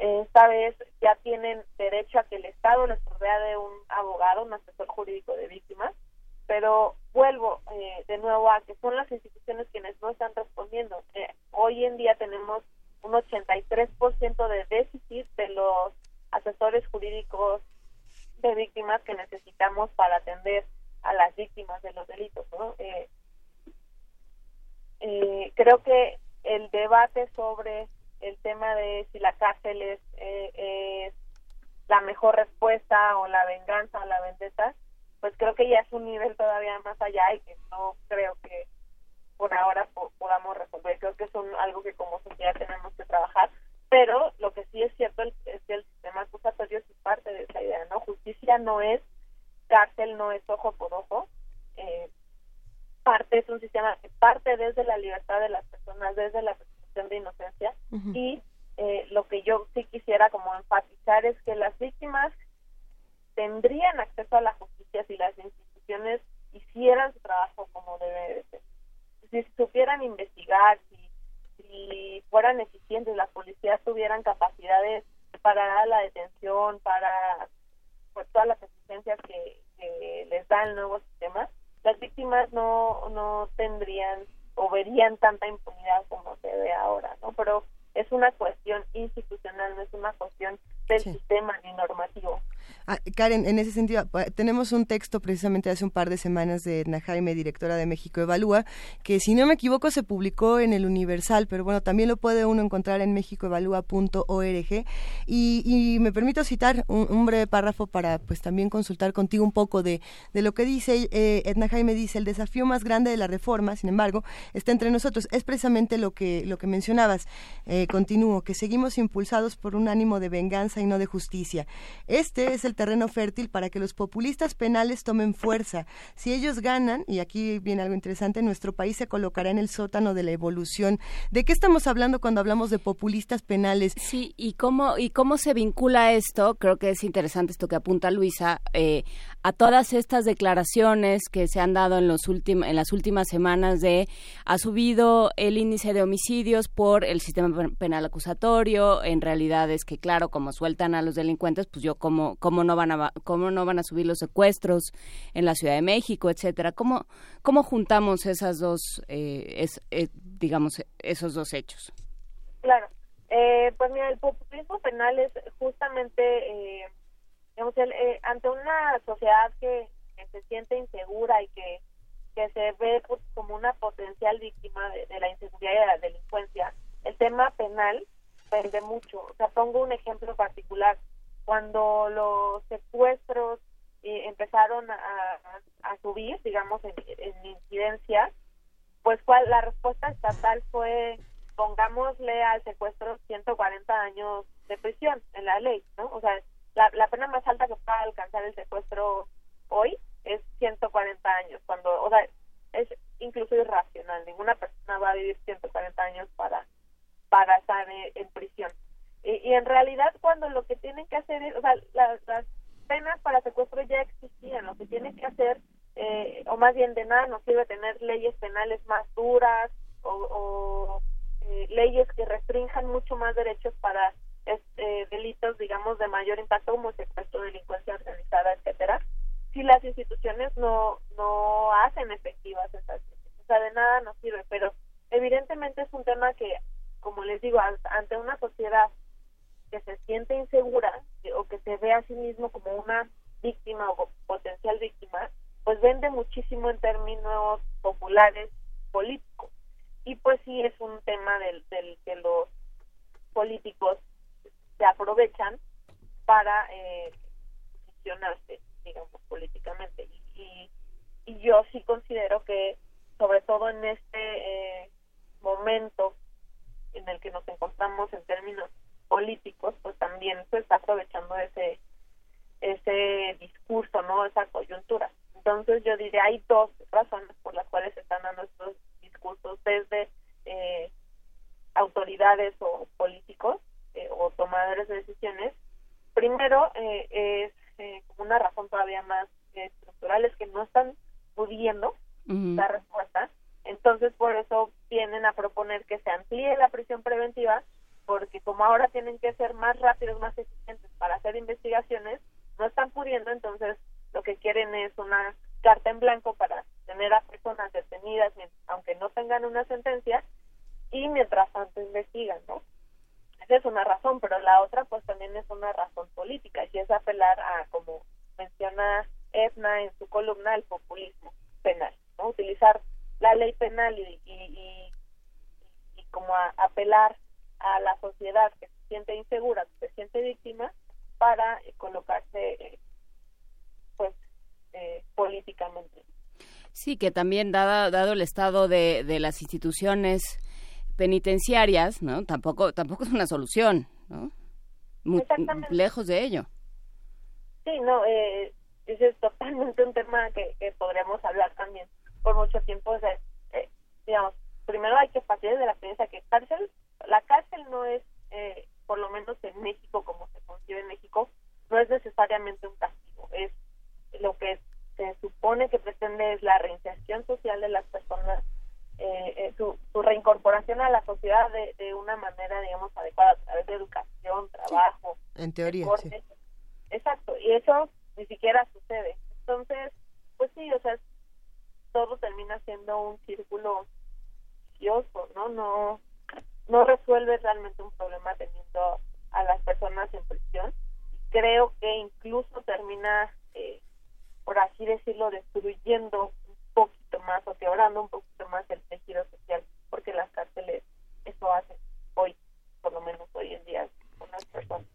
Esta vez ya tienen derecho a que el Estado les provea de un abogado, un asesor jurídico de víctimas, pero vuelvo eh, de nuevo a que son las instituciones quienes no están respondiendo. Eh, hoy en día tenemos un 83% de déficit de los asesores jurídicos de víctimas que necesitamos para atender a las víctimas de los delitos. ¿no? Eh, eh, creo que el debate sobre el tema de si la cárcel es, eh, la mejor respuesta o la venganza o la vendetta, pues creo que ya es un nivel todavía más allá y que no creo que por ahora podamos resolver. Creo que es algo que como sociedad tenemos que trabajar, pero lo que sí es cierto es que el sistema acusatorio es parte de esa idea, ¿no? Justicia no es cárcel, no es ojo por ojo. Eh, parte es un sistema que parte desde la libertad de las personas, desde la presunción de inocencia y eh, lo que yo sí quisiera como enfatizar es que las víctimas tendrían acceso a la justicia si las instituciones hicieran su trabajo como debe de ser. Si supieran investigar, si, si fueran eficientes, las policías tuvieran capacidades para la detención, para pues, todas las exigencias que, que les da el nuevo sistema, las víctimas no, no tendrían o verían tanta impunidad como se ve ahora, ¿no? Pero es una cuestión institucional, no es una cuestión del sistema ni normativo. Ah, Karen, en ese sentido, tenemos un texto precisamente hace un par de semanas de Edna Jaime, directora de México Evalúa, que si no me equivoco se publicó en el Universal, pero bueno, también lo puede uno encontrar en mexicoevalúa.org. Y, y me permito citar un, breve párrafo para pues también consultar contigo un poco de, de lo que dice eh, Edna Jaime, dice, el desafío más grande de la reforma, sin embargo, está entre nosotros. Es precisamente lo que, lo que mencionabas. Eh, continúo, que seguimos impulsados por un ánimo de venganza y no de justicia. Este es el terreno fértil para que los populistas penales tomen fuerza. Si ellos ganan, y aquí viene algo interesante, nuestro país se colocará en el sótano de la evolución. ¿De qué estamos hablando cuando hablamos de populistas penales? Sí, y cómo, y cómo se vincula esto, creo que es interesante esto que apunta Luisa, eh, a todas estas declaraciones que se han dado en, los en las últimas semanas de ha subido el índice de homicidios por el sistema penal acusatorio, en realidad es que claro, como sueltan a los delincuentes, pues yo cómo, cómo no van a cómo no van a subir los secuestros en la Ciudad de México, etcétera. ¿Cómo, cómo juntamos esas dos, eh, eh, digamos, esos dos hechos? Claro. Eh, pues mira, el populismo penal es justamente, digamos, ante una sociedad que, se siente insegura y que, que se ve pues, como una potencial víctima de, de, la inseguridad y de la delincuencia, el tema penal vende mucho. O sea, pongo un ejemplo particular cuando los secuestros eh, empezaron a, subir, digamos, en, incidencia, pues cuál la respuesta estatal fue pongámosle al secuestro 140 años de prisión en la ley, ¿no? O sea, la, la pena más alta que pueda alcanzar el secuestro hoy es 140 años, cuando, o sea, es incluso irracional, ninguna persona va a vivir 140 años para, para estar en prisión. Y, en realidad cuando lo que tienen que hacer es, o sea, las, penas para secuestro ya existían, lo que tienen que hacer, eh, o más bien de nada nos sirve tener leyes penales más duras o, eh, leyes que restrinjan mucho más derechos para este, delitos, digamos, de mayor impacto como secuestro, delincuencia organizada, etcétera, si las instituciones no, no hacen efectivas esas O sea, de nada nos sirve, pero evidentemente es un tema que, como les digo, ante una sociedad que se siente insegura o que se ve a sí mismo como una víctima o potencial víctima, pues vende muchísimo en términos populares políticos. Y pues sí es un tema del, del que los políticos se aprovechan para eh, posicionarse, digamos, políticamente. Y, y, yo sí considero que, sobre todo en este eh, momento en el que nos encontramos en términos políticos pues también se está aprovechando ese ese discurso no esa coyuntura. Entonces yo diría hay dos razones por las cuales se están dando estos discursos desde eh, autoridades o políticos eh, o tomadores de decisiones. Primero eh, es una razón todavía más estructural es que no están pudiendo dar respuesta. Entonces por eso vienen a proponer que se amplíe la prisión preventiva porque como ahora tienen que ser más rápidos, más eficientes para hacer investigaciones, no están pudiendo, entonces lo que quieren es una carta en blanco para tener a personas detenidas, aunque no tengan una sentencia, y mientras tanto investigan, ¿no? Esa es una razón, pero la otra pues también es una razón política, y es apelar a, como menciona Edna en su columna, el populismo penal, ¿no? Utilizar la ley penal y, y, y, como apelar a la sociedad que se siente insegura, que se siente víctima, para eh, colocarse eh, pues eh, políticamente. Sí, que también dado, dado el estado de, de las instituciones penitenciarias, ¿no? Tampoco tampoco es una solución, ¿no? Muy, lejos de ello. Sí, no, eh, ese es totalmente un tema que, que podríamos hablar también por mucho tiempo. O sea, digamos, primero hay que partir de la experiencia que cárcel la cárcel no es, eh, por lo menos en México, como se concibe en México, no es necesariamente un castigo, es lo que se supone que pretende es la reinserción social de las personas, eh, eh, su, reincorporación a la sociedad de, de, una manera, digamos, adecuada a través de educación, trabajo. En teoría, sí. Exacto, y eso ni siquiera sucede. Entonces, pues sí, o sea, todo termina siendo un círculo vicioso, ¿no? No no resuelve realmente un problema teniendo a las personas en prisión creo que incluso termina, eh, por así decirlo, destruyendo un poquito más o quebrando un poquito más el tejido social, porque las cárceles eso hacen hoy, por lo menos hoy en día, con las personas.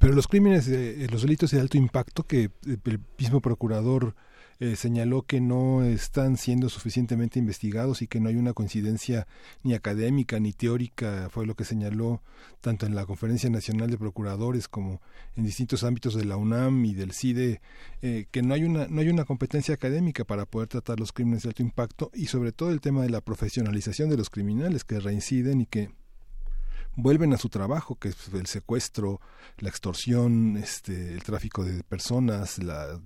Pero los crímenes, de, los delitos de alto impacto que el mismo procurador eh, señaló que no están siendo suficientemente investigados y que no hay una coincidencia ni académica ni teórica, fue lo que señaló tanto en la Conferencia Nacional de Procuradores como en distintos ámbitos de la UNAM y del CIDE, eh, que no hay, una, no hay una competencia académica para poder tratar los crímenes de alto impacto y sobre todo el tema de la profesionalización de los criminales que reinciden y que vuelven a su trabajo, que es el secuestro, la extorsión, este, el tráfico de personas, la,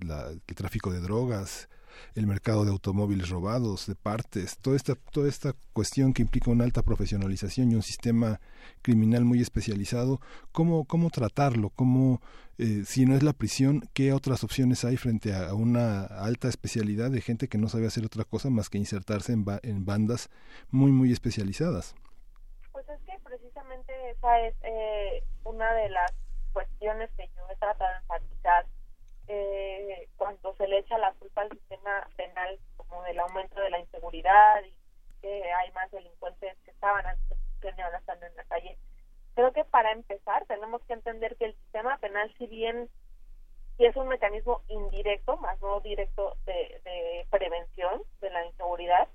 el tráfico de drogas, el mercado de automóviles robados, de partes, toda esta, toda esta cuestión que implica una alta profesionalización y un sistema criminal muy especializado, ¿cómo, cómo tratarlo? ¿Cómo, eh, si no es la prisión, qué otras opciones hay frente a, una alta especialidad de gente que no sabe hacer otra cosa más que insertarse en, en bandas muy, muy especializadas? Precisamente esa es eh, una de las cuestiones que yo he tratado de enfatizar eh, cuando se le echa la culpa al sistema penal como del aumento de la inseguridad y que hay más delincuentes que estaban antes que ahora están en la calle. Creo que para empezar tenemos que entender que el sistema penal, si bien si es un mecanismo indirecto, más no directo de, de prevención de la inseguridad,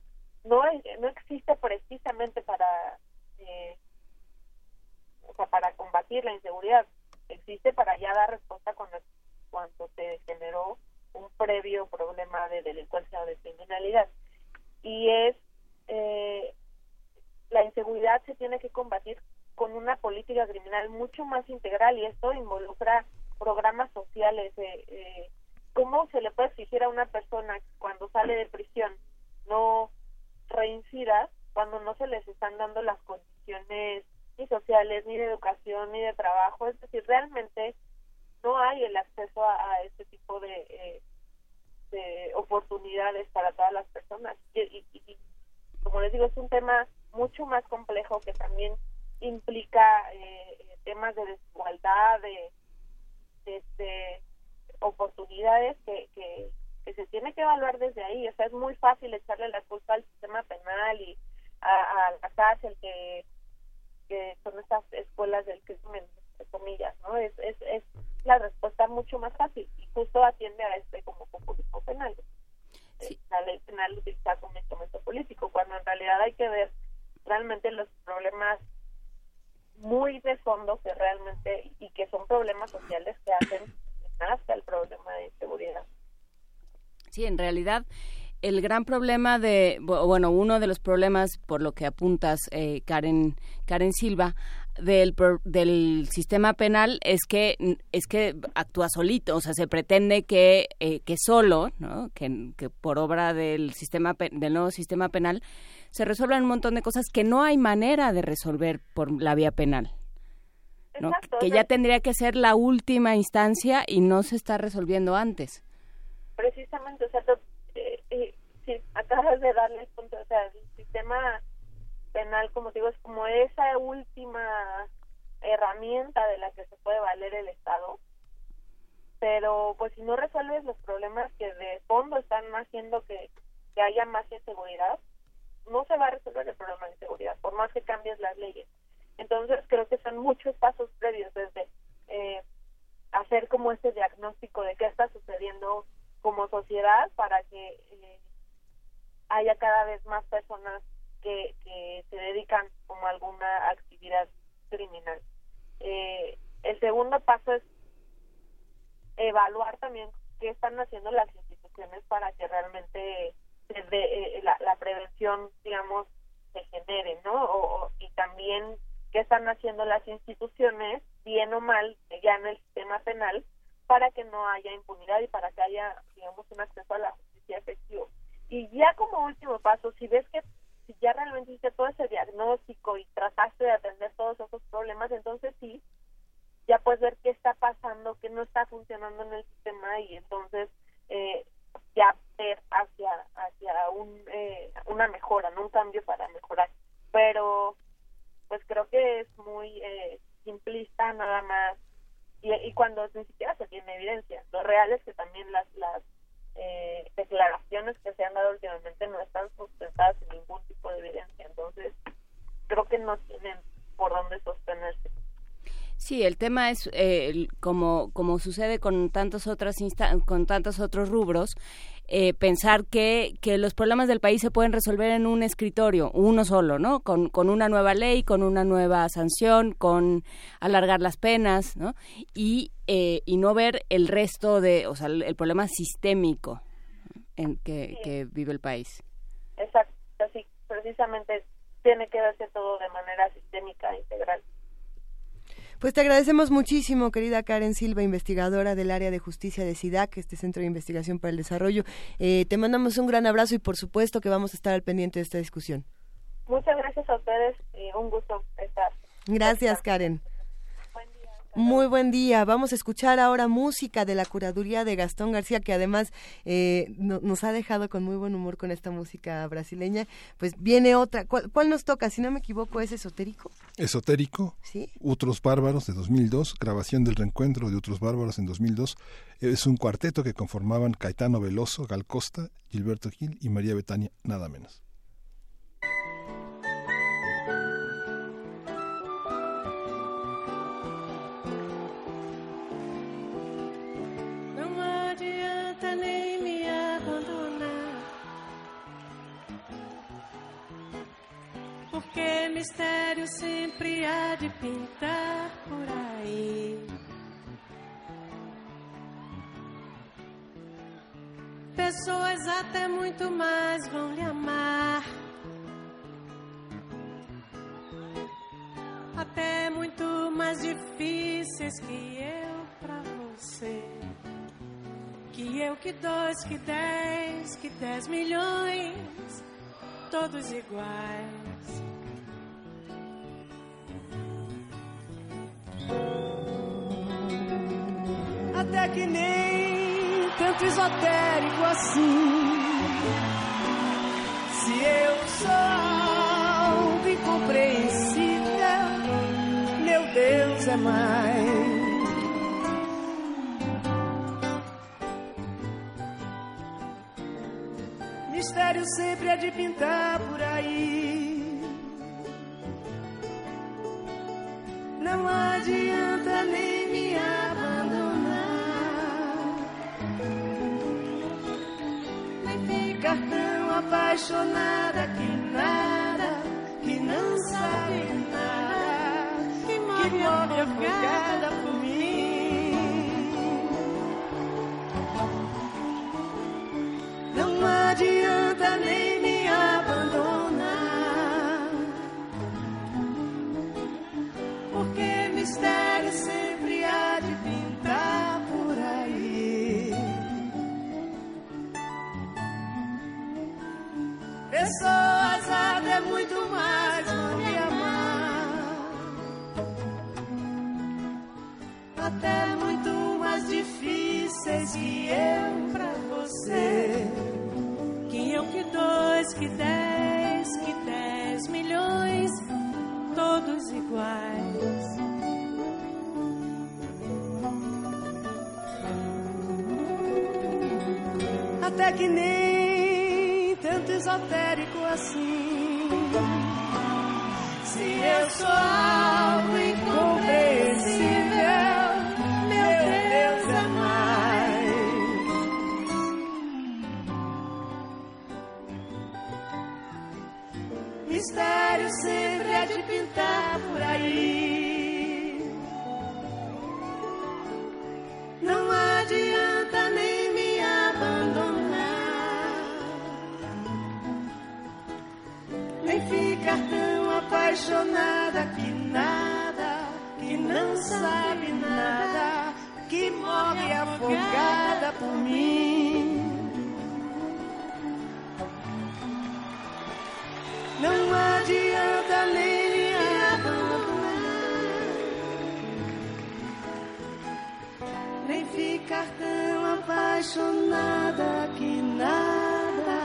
no, no existe precisamente para eh, sea, para combatir la inseguridad. Existe para ya dar respuesta cuando, cuando se generó un previo problema de delincuencia o de criminalidad. Y es, eh, la inseguridad se tiene que combatir con una política criminal mucho más integral y esto involucra programas sociales. Eh, eh, ¿Cómo se le puede exigir a una persona cuando sale de prisión no reincida cuando no se les están dando las condiciones ni sociales, ni de educación, ni de trabajo. Es decir, realmente no hay el acceso a, este tipo de, eh, de oportunidades para todas las personas. Y, como les digo, es un tema mucho más complejo que también implica eh, temas de desigualdad, de, de, oportunidades que, que, se tiene que evaluar desde ahí. O sea, es muy fácil echarle la culpa al sistema penal y a, a la que que son estas escuelas del crimen, entre comillas, ¿no? Es, es, es la respuesta mucho más fácil y justo atiende a este como populismo penal. Eh, la ley penal utiliza como instrumento político, cuando en realidad hay que ver realmente los problemas muy de fondo que realmente y que son problemas sociales que hacen hasta el problema de inseguridad. Sí, en realidad el gran problema de, bueno, uno de los problemas por lo que apuntas, eh, Karen, Karen Silva, del, del sistema penal es que es que actúa solito, o sea, se pretende que, eh, que solo, ¿no? que, que por obra del sistema del nuevo sistema penal se resuelvan un montón de cosas que no hay manera de resolver por la vía penal. ¿no? que ya tendría que ser la última instancia y no se está resolviendo antes. Precisamente, o sea, sí, acabas de darle el punto, o sea, el sistema penal, como digo, es como esa última herramienta de la que se puede valer el Estado, pero pues si no resuelves los problemas que de fondo están haciendo que, que haya más inseguridad, no se va a resolver el problema de inseguridad, por más que cambies las leyes. Entonces creo que son muchos pasos previos desde eh, hacer como este diagnóstico de qué está sucediendo como sociedad para que eh, haya cada vez más personas que, que se dedican como a alguna actividad criminal. Eh, el segundo paso es evaluar también qué están haciendo las instituciones para que realmente desde eh, la, la, prevención, digamos, se genere, ¿no? O, y también qué están haciendo las instituciones, bien o mal, ya en el sistema penal, para que no haya impunidad y para que haya, digamos, un acceso a la justicia efectivo. Y ya como último paso, si ves que si ya realmente hiciste todo ese diagnóstico y trataste de atender todos esos problemas, entonces sí, ya puedes ver qué está pasando, qué no está funcionando en el sistema y entonces eh, ya ver hacia hacia un, eh, una mejora, no un cambio para mejorar. Pero pues creo que es muy eh, simplista nada más y, y cuando ni siquiera se tiene evidencia. Lo real es que también las, las eh, declaraciones que se han dado últimamente no están sustentadas en ningún tipo de evidencia. Entonces, creo que no tienen por dónde sostenerse. Sí, el tema es eh, como como sucede con tantos otras con tantos otros rubros, eh, pensar que, que los problemas del país se pueden resolver en un escritorio, uno solo, ¿no? Con, con una nueva ley, con una nueva sanción, con alargar las penas, ¿no? Y, eh, y no ver el resto de, o sea, el, problema sistémico en que, que vive el país. Exacto, así precisamente tiene que verse todo de manera sistémica, integral. Pues te agradecemos muchísimo, querida Karen Silva, investigadora del área de justicia de SIDAC, este Centro de Investigación para el Desarrollo. Eh, te mandamos un gran abrazo y por supuesto que vamos a estar al pendiente de esta discusión. Muchas gracias a ustedes y un gusto estar. Gracias, Karen. Muy buen día. Vamos a escuchar ahora música de la curaduría de Gastón García, que además eh, nos ha dejado con muy buen humor con esta música brasileña. Pues viene otra. ¿Cuál, nos toca? Si no me equivoco, ¿es esotérico? Esotérico. Sí. Otros Bárbaros de 2002, grabación del reencuentro de Otros Bárbaros en 2002. Es un cuarteto que conformaban Caetano Veloso, Gal Costa, Gilberto Gil y María Betania, nada menos. Mistério sempre há de pintar por aí. Pessoas até muito mais vão lhe amar. Até muito mais difíceis que eu pra você. Que eu, que dois, que dez, que dez milhões, todos iguais. Até que nem tanto esotérico assim. Se eu sou algo incompreensível, meu Deus é mais. Mistério sempre é de pintar por aí. Não adianta nem me abandonar. Nem ficar tão apaixonada que nada, que não sabe nada, que morre afogada por Até muito mais difíceis que eu pra você. Que um, que dois, que dez, que dez milhões, todos iguais. Até que nem tanto esotérico assim. Se eu sou algo Mistério sempre é de pintar por aí. Não adianta nem me abandonar, nem ficar tão apaixonada que nada, que não sabe nada, que morre afogada por mim. Não adianta nem me abandonar, nem ficar tão apaixonada que nada,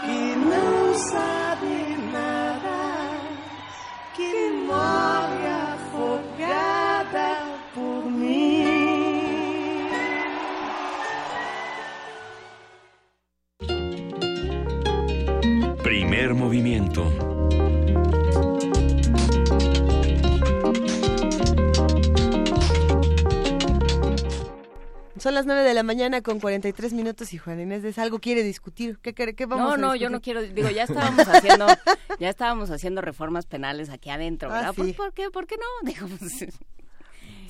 que não sabe movimiento. Son las 9 de la mañana con 43 minutos y Juan Inés de algo quiere discutir. ¿Qué, qué, qué vamos no, a no, discutir? yo no quiero, digo, ya estábamos haciendo, ya estábamos haciendo reformas penales aquí adentro, Ah, ¿verdad? sí. ¿Por, por qué, por qué no? Digo, pues,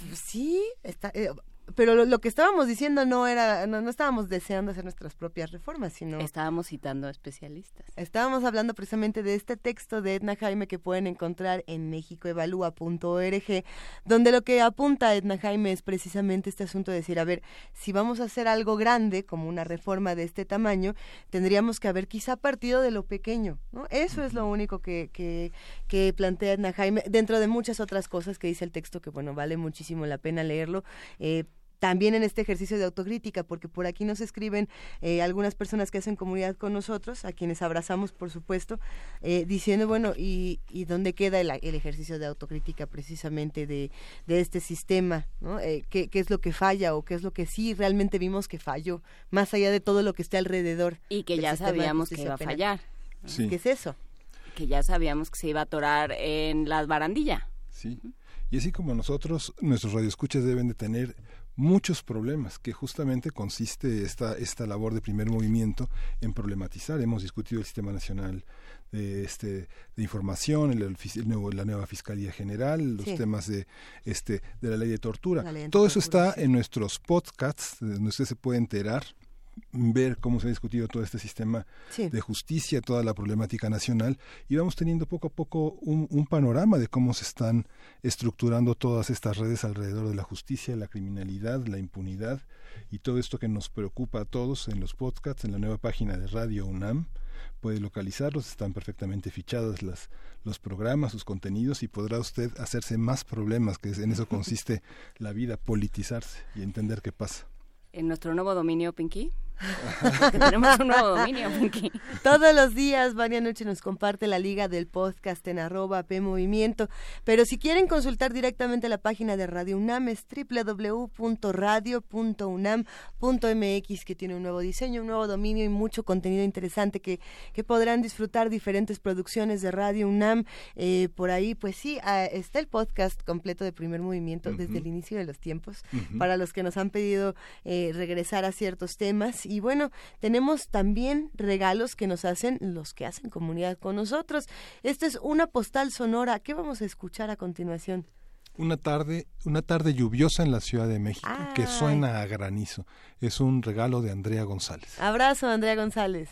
Pues sí, está, eh, pero lo, lo que estábamos diciendo no era, no, no estábamos deseando hacer nuestras propias reformas, sino estábamos citando a especialistas. estábamos hablando precisamente de este texto de Edna Jaime que pueden encontrar en mexicoevalúa.org, donde lo que apunta Edna Jaime es precisamente este asunto de decir, a ver, si vamos a hacer algo grande, como una reforma de este tamaño, tendríamos que haber quizá partido de lo pequeño, ¿no? Eso es lo único que, que, que plantea Edna Jaime, dentro de muchas otras cosas que dice el texto, que bueno, vale muchísimo la pena leerlo. Eh, también en este ejercicio de autocrítica, porque por aquí nos escriben eh, algunas personas que hacen comunidad con nosotros, a quienes abrazamos, por supuesto, eh, diciendo, bueno, ¿y, y dónde queda el, el ejercicio de autocrítica precisamente de, de este sistema? ¿no? Eh, ¿qué, ¿Qué es lo que falla o qué es lo que sí realmente vimos que falló, más allá de todo lo que esté alrededor? Y que ya sabíamos que iba a fallar. Sí. ¿Qué es eso? Que ya sabíamos que se iba a atorar en la barandilla. Sí. Y así como nosotros, nuestros radioescuchas deben de tener muchos problemas, que justamente consiste esta, esta labor de primer movimiento en problematizar. Hemos discutido el Sistema Nacional de, este, de Información, el, el fis- el nuevo- la nueva Fiscalía General, los Sí. temas de, este, de la ley de tortura. Todo eso está en nuestros podcasts, donde usted se puede enterar ver cómo se ha discutido todo este sistema Sí. de justicia, toda la problemática nacional, y vamos teniendo poco a poco un, un panorama de cómo se están estructurando todas estas redes alrededor de la justicia, la criminalidad, la impunidad y todo esto que nos preocupa a todos en los podcasts, en la nueva página de Radio UNAM. Puede localizarlos, están perfectamente fichadas las, los programas, sus contenidos y podrá usted hacerse más problemas, que es- en eso consiste la vida, politizarse y entender qué pasa. En nuestro nuevo dominio, Pinky. Tenemos un nuevo dominio, Pinky. Todos los días, María Noche nos comparte la liga del podcast en arroba P Movimiento. Pero si quieren consultar directamente la página de Radio UNAM es www.radio.unam.mx que tiene un nuevo diseño, un nuevo dominio y mucho contenido interesante que, que podrán disfrutar diferentes producciones de Radio UNAM. Eh, por ahí, pues sí, ah, está el podcast completo de primer movimiento desde el inicio de los tiempos para los que nos han pedido eh, regresar a ciertos temas. Y bueno, tenemos también regalos que nos hacen los que hacen comunidad con nosotros. Esta es una postal sonora. ¿Qué vamos a escuchar a continuación? Una tarde, una tarde lluviosa en la Ciudad de México que suena a granizo. Es un regalo de Andrea González. Abrazo, Andrea González.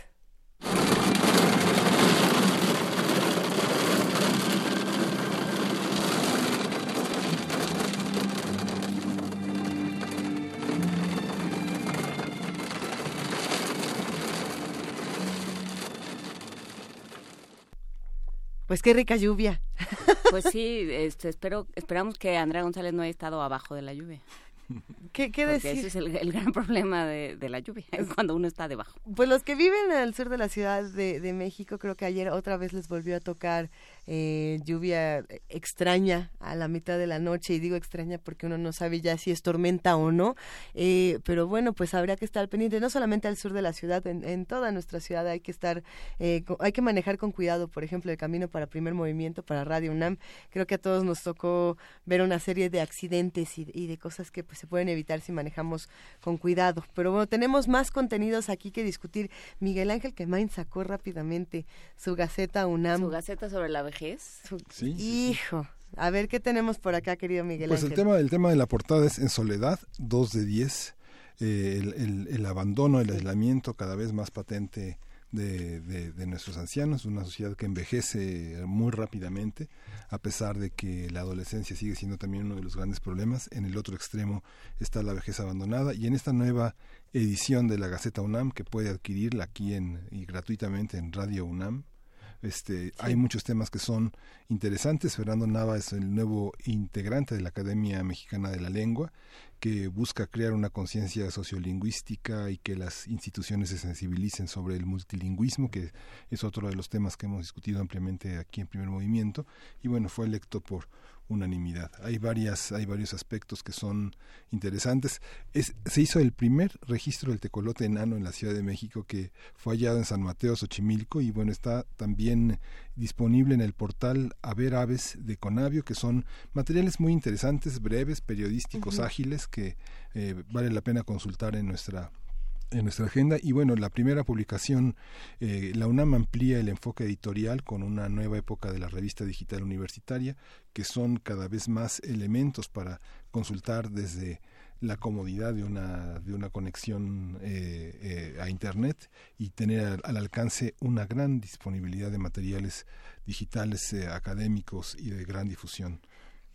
Pues qué rica lluvia. Pues sí, este, espero, esperamos que Andrea González no haya estado abajo de la lluvia. ¿Qué, qué Porque decir? ese es el, el gran problema de, de la lluvia, es cuando uno está debajo. Pues los que viven al sur de la Ciudad de, de México, creo que ayer otra vez les volvió a tocar eh, lluvia extraña a la mitad de la noche, y digo extraña porque uno no sabe ya si es tormenta o no, eh, pero bueno, pues habría que estar pendiente, no solamente al sur de la ciudad, en, toda nuestra ciudad hay que estar, eh, hay que manejar con cuidado, por ejemplo, el camino para primer movimiento, para Radio UNAM, creo que a todos nos tocó ver una serie de accidentes y, y de cosas que pues, se pueden evitar si manejamos con cuidado, pero bueno, tenemos más contenidos aquí que discutir. Miguel Ángel Quemain sacó rápidamente su Gaceta UNAM. Su gaceta sobre la vejez. Sí, Hijo, a ver qué tenemos por acá, querido Miguel Pues el Ángel. tema, el tema de la portada es En Soledad, 2 de 10. eh, el, el- el abandono, el aislamiento cada vez más patente de, de- de nuestros ancianos, una sociedad que envejece muy rápidamente, a pesar de que la adolescencia sigue siendo también uno de los grandes problemas. En el otro extremo está la vejez abandonada y en esta nueva edición de la Gaceta UNAM, que puede adquirirla aquí en, y gratuitamente en Radio UNAM, este, Hay muchos temas que son interesantes. Fernando Nava es el nuevo integrante de la Academia Mexicana de la Lengua, que busca crear una conciencia sociolingüística y que las instituciones se sensibilicen sobre el multilingüismo, que es otro de los temas que hemos discutido ampliamente aquí en Primer Movimiento, y bueno, fue electo por unanimidad. Hay varias, hay varios aspectos que son interesantes. Es, se hizo el primer registro del tecolote enano en la Ciudad de México que fue hallado en San Mateo, Xochimilco, y bueno, está también disponible en el portal Haber Aves de Conavio, que son materiales muy interesantes, breves, periodísticos, ágiles, que eh, vale la pena consultar en nuestra en nuestra agenda. Y bueno, la primera publicación, eh, la UNAM amplía el enfoque editorial con una nueva época de la revista digital universitaria, que son cada vez más elementos para consultar desde la comodidad de una, de una conexión eh, eh, a Internet y tener al, alcance una gran disponibilidad de materiales digitales académicos y de gran difusión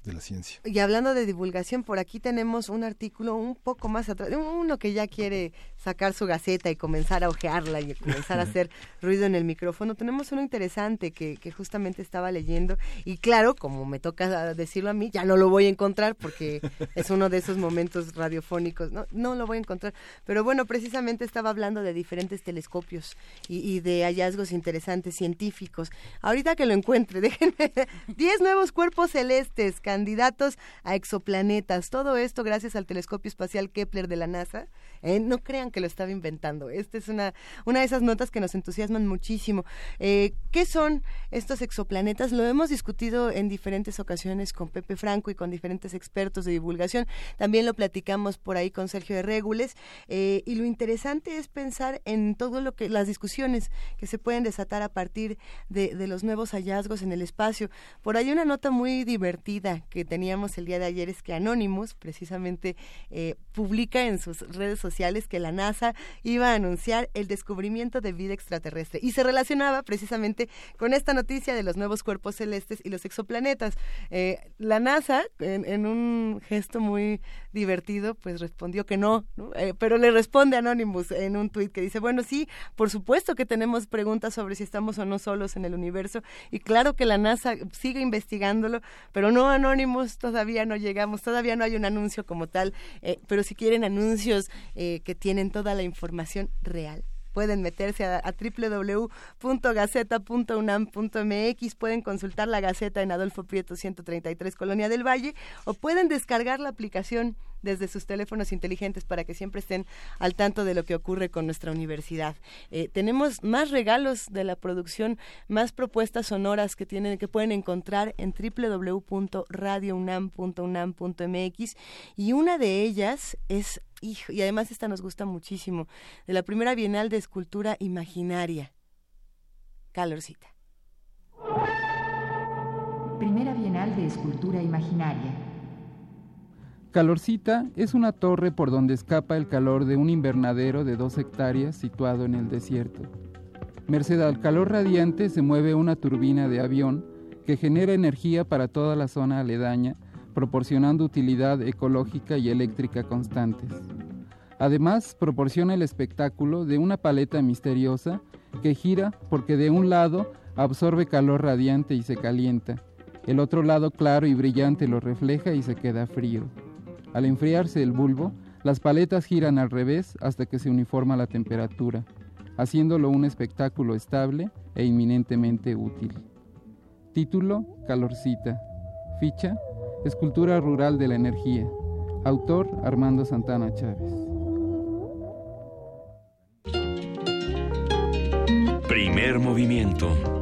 de la ciencia. Y hablando de divulgación, por aquí tenemos un artículo un poco más atrás, uno que ya quiere sacar su gaceta y comenzar a ojearla y comenzar a hacer ruido en el micrófono. Tenemos uno interesante que, que justamente estaba leyendo y claro, como me toca decirlo a mí, ya no lo voy a encontrar porque es uno de esos momentos radiofónicos, no, no lo voy a encontrar. Pero bueno, precisamente estaba hablando de diferentes telescopios y, y de hallazgos interesantes científicos. Ahorita que lo encuentre, déjenme 10 nuevos cuerpos celestes candidatos a exoplanetas. Todo esto gracias al telescopio espacial Kepler de la NASA. ¿eh? no crean que lo estaba inventando. Esta es una, una de esas notas que nos entusiasman muchísimo. Eh, ¿Qué son estos exoplanetas? Lo hemos discutido en diferentes ocasiones con Pepe Franco y con diferentes expertos de divulgación. También lo platicamos por ahí con Sergio de Régules. Eh, y lo interesante es pensar en todo lo que las discusiones que se pueden desatar a partir de, de los nuevos hallazgos en el espacio. Por ahí una nota muy divertida que teníamos el día de ayer es que Anonymous precisamente eh, publica en sus redes sociales que la NASA iba a anunciar el descubrimiento de vida extraterrestre. Y se relacionaba precisamente con esta noticia de los nuevos cuerpos celestes y los exoplanetas. Eh, la NASA, en, un gesto muy divertido, pues respondió que no, eh, pero le responde Anonymous en un tuit que dice, bueno, sí, por supuesto que tenemos preguntas sobre si estamos o no solos en el universo y claro que la NASA sigue investigándolo, pero no Anonymous, todavía no llegamos, todavía no hay un anuncio como tal, eh, pero si quieren anuncios eh, que tienen toda la información real pueden meterse a, a www.gaceta.unam.mx, pueden consultar la Gaceta en Adolfo Prieto 133, Colonia del Valle, o pueden descargar la aplicación desde sus teléfonos inteligentes para que siempre estén al tanto de lo que ocurre con nuestra universidad. Eh, tenemos más regalos de la producción, más propuestas sonoras que tienen que pueden encontrar en www.radiounam.unam.mx y una de ellas es y además esta nos gusta muchísimo de la primera Bienal de Escultura Imaginaria. Calorcita. Primera Bienal de Escultura Imaginaria Calorcita es una torre por donde escapa el calor de un invernadero de dos hectáreas situado en el desierto. Merced al calor radiante se mueve una turbina de avión que genera energía para toda la zona aledaña, proporcionando utilidad ecológica y eléctrica constantes. Además, proporciona el espectáculo de una paleta misteriosa que gira porque de un lado absorbe calor radiante y se calienta, el otro lado claro y brillante lo refleja y se queda frío. Al enfriarse el bulbo, las paletas giran al revés hasta que se uniforma la temperatura, haciéndolo un espectáculo estable e inminentemente útil. Título, Calorcita. Ficha, Escultura Rural de la Energía. Autor, Armando Santana Chávez. Primer movimiento.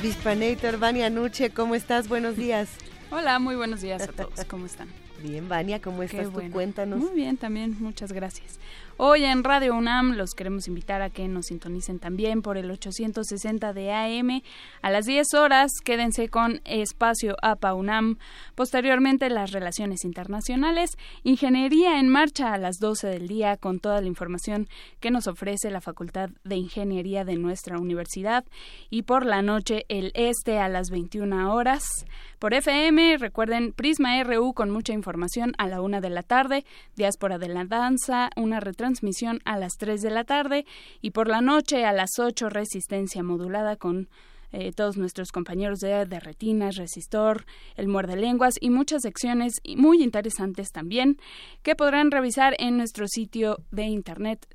Avispanator, Vania Nuche, ¿cómo estás? Buenos días. Hola, muy buenos días a todos. ¿Cómo están? Bien, Vania, ¿cómo estás tú? Cuéntanos. Muy bien, también, muchas gracias. Hoy en Radio UNAM los queremos invitar a que nos sintonicen también por el 860 de AM. A las 10 horas quédense con Espacio APA UNAM. Posteriormente las relaciones internacionales, Ingeniería en Marcha a las 12 del día con toda la información que nos ofrece la Facultad de Ingeniería de nuestra universidad. Y por la noche el Este a las 21 horas. Por FM, recuerden Prisma RU con mucha información a la una de la tarde, Diáspora de la Danza, una retransmisión a las tres de la tarde y por la noche a las ocho Resistencia Modulada con eh, todos nuestros compañeros de, de Retinas, Resistor, El Muerde Lenguas y muchas secciones muy interesantes también que podrán revisar en nuestro sitio de internet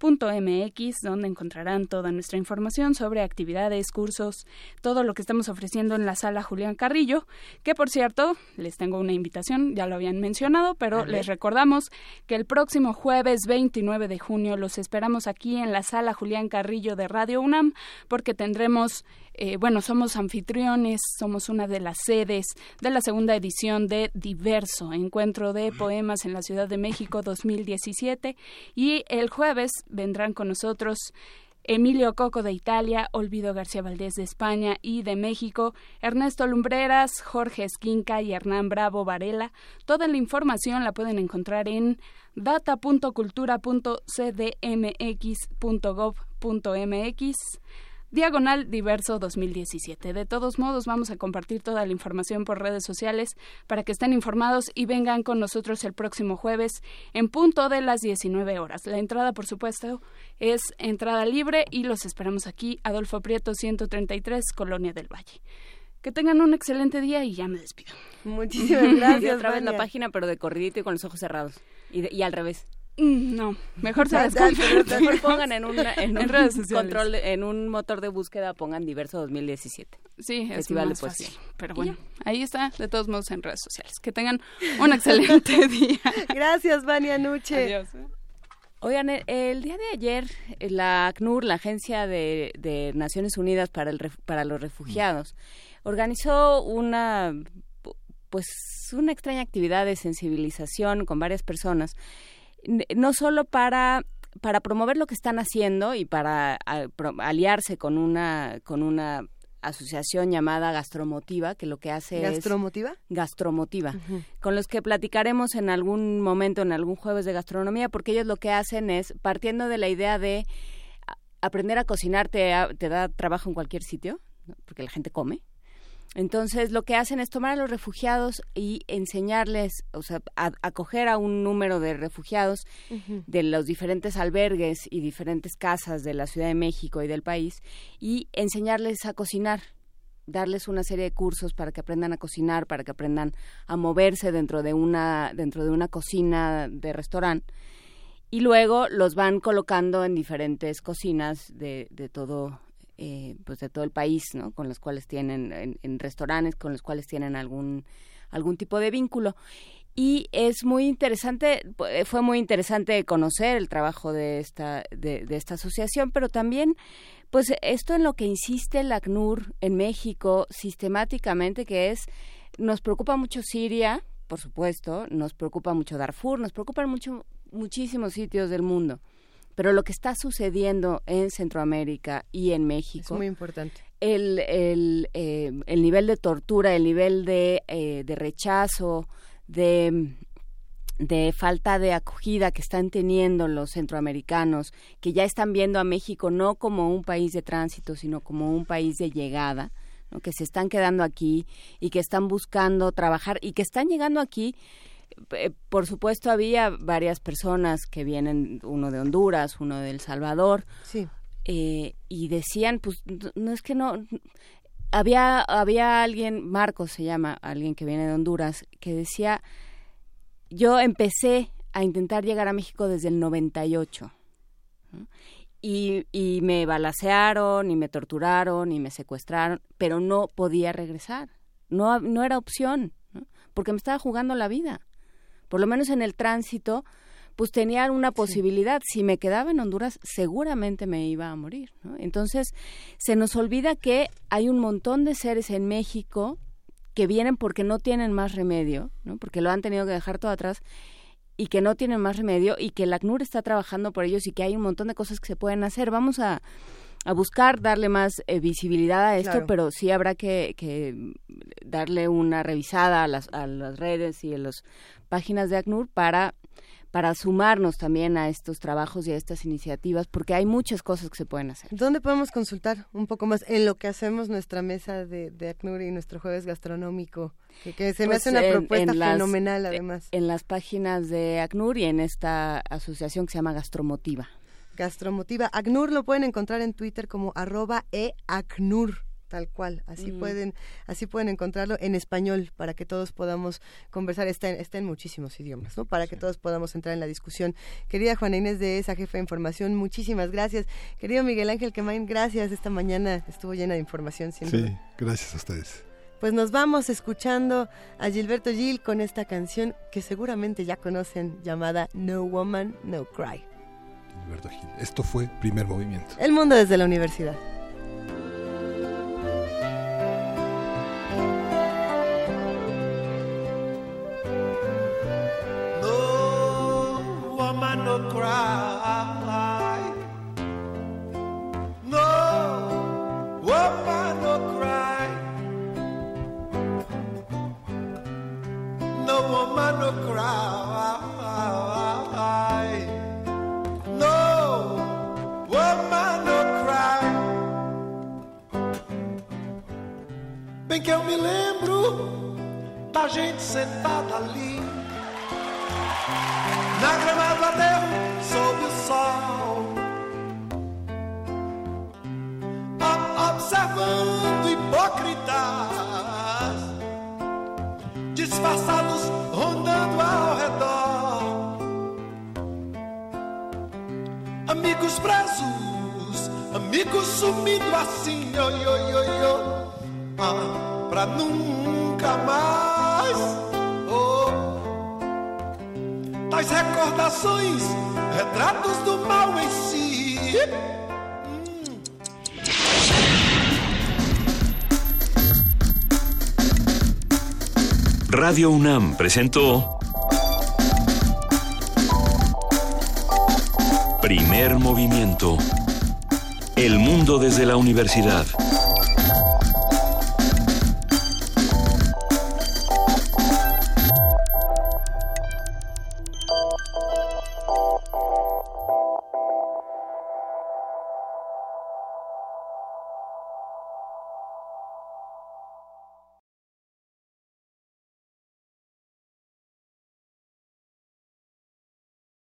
www.radio.unam.mx donde encontrarán toda nuestra información sobre actividades, cursos, todo lo que estamos ofreciendo en la sala Julián Carrillo, que por cierto, les tengo una invitación, ya lo habían mencionado, pero les recordamos que el próximo jueves 29 de junio los esperamos aquí en la sala Julián Carrillo de Radio UNAM, porque tendremos eh, bueno, somos anfitriones, somos una de las sedes de la segunda edición de Diverso, Encuentro de Poemas en la Ciudad de México 2017. Y el jueves vendrán con nosotros Emilio Coco de Italia, Olvido García Valdés de España y de México, Ernesto Lumbreras, Jorge Esquinca y Hernán Bravo Varela. Toda la información la pueden encontrar en data.cultura.cdmx.gov.mx Diagonal Diverso 2017. De todos modos, vamos a compartir toda la información por redes sociales para que estén informados y vengan con nosotros el próximo jueves en punto de las 19 horas. La entrada, por supuesto, es entrada libre y los esperamos aquí, Adolfo Prieto 133, Colonia del Valle. Que tengan un excelente día y ya me despido. Muchísimas gracias. y otra vez la página, pero de corridito y con los ojos cerrados. Y, y al revés. Mm, no, mejor se las Mejor pongan en, una, en, un control, en un motor de búsqueda, pongan diverso 2017. Sí, es más fácil. Pero bueno, ahí está, de todos modos, en redes sociales. Que tengan un excelente día. Gracias, Vania Nuche. Adiós. ¿eh? Oigan, el, el, día de ayer, la ACNUR, la Agencia de, de Naciones Unidas para, el, para los Refugiados, organizó una pues una extraña actividad de sensibilización con varias personas no solo para para promover lo que están haciendo y para aliarse con una con una asociación llamada Gastromotiva, que lo que hace ¿Gastromotiva? es... ¿Gastromotiva? con los que platicaremos en algún momento, en algún jueves de gastronomía, porque ellos lo que hacen es, partiendo de la idea de aprender a cocinar, te, te da trabajo en cualquier sitio, porque la gente come, entonces, lo que hacen es tomar a los refugiados y enseñarles, o sea, acoger a, un número de refugiados de los diferentes albergues y diferentes casas de la Ciudad de México y del país y enseñarles a cocinar darles una serie de cursos para que aprendan a cocinar, para que aprendan a moverse dentro de una dentro de una cocina de restaurante. Y luego los van colocando en diferentes cocinas de, de todo eh, pues de todo el país, ¿no? Con los cuales tienen en, restaurantes, con los cuales tienen algún algún tipo de vínculo. Y es muy interesante, fue muy interesante conocer el trabajo de esta, de, esta asociación, pero también, pues esto en lo que insiste la ACNUR en México sistemáticamente, que es, nos preocupa mucho Siria, por supuesto, nos preocupa mucho Darfur, nos preocupan mucho, muchísimos sitios del mundo pero lo que está sucediendo en Centroamérica y en México es muy importante. El, el, eh, el nivel de tortura, el nivel de, eh, de rechazo, de, de falta de acogida que están teniendo los centroamericanos, que ya están viendo a México no como un país de tránsito, sino como un país de llegada, que se están quedando aquí y que están buscando trabajar y que están llegando aquí eh, por supuesto había varias personas que vienen, uno de Honduras, uno de El Salvador, sí. Eh, y decían, pues no es que no, había, había alguien, Marcos se llama, alguien que viene de Honduras, que decía, yo empecé a intentar llegar a México desde el 98. Y, y me balacearon y me torturaron y me secuestraron, pero no podía regresar. No, no era opción, porque me estaba jugando la vida por lo menos en el tránsito, pues tenía una posibilidad. Si me quedaba en Honduras, seguramente me iba a morir. Entonces, se nos olvida que hay un montón de seres en México que vienen porque no tienen más remedio, ¿no? porque lo han tenido que dejar todo atrás y que no tienen más remedio y que la ACNUR está trabajando por ellos y que hay un montón de cosas que se pueden hacer. Vamos a, a buscar darle más eh, visibilidad a esto, pero sí habrá que, que, darle una revisada a las, a las redes y a las páginas de ACNUR para para sumarnos también a estos trabajos y a estas iniciativas, porque hay muchas cosas que se pueden hacer. ¿Dónde podemos consultar un poco más en lo que hacemos nuestra mesa de, de ACNUR y nuestro jueves gastronómico? Que, se me pues hace una propuesta fenomenal, además. En las páginas de ACNUR y en esta asociación que se llama Gastromotiva. Gastromotiva. ACNUR lo pueden encontrar en Twitter como arroba eACNUR tal cual. Así pueden, así pueden encontrarlo en español para que todos podamos conversar. Está en, está en muchísimos idiomas, ¿no? Para que todos podamos entrar en la discusión. Querida Juana Inés de esa jefa de información, muchísimas gracias. Querido Miguel Ángel Quemain, gracias. Esta mañana estuvo llena de información. sí, gracias a ustedes. Pues nos vamos escuchando a Gilberto Gil con esta canción que seguramente ya conocen llamada No Woman, No Cry. Gilberto Gil. Esto fue Primer Movimiento. El mundo desde la universidad. no cry. No woman no cry. No woman no cry. Bem que eu me lembro da gente sentada ali. Na grama do aterro sob o sol, observando hipócritas disfarçados rondando ao redor, amigos presos, amigos sumindo assim, oi, oi, oi, oi, ah, pra nunca mais tais recordações, retratos do mal em si. Radio UNAM presentó Primer Movimiento. El mundo desde la universidad.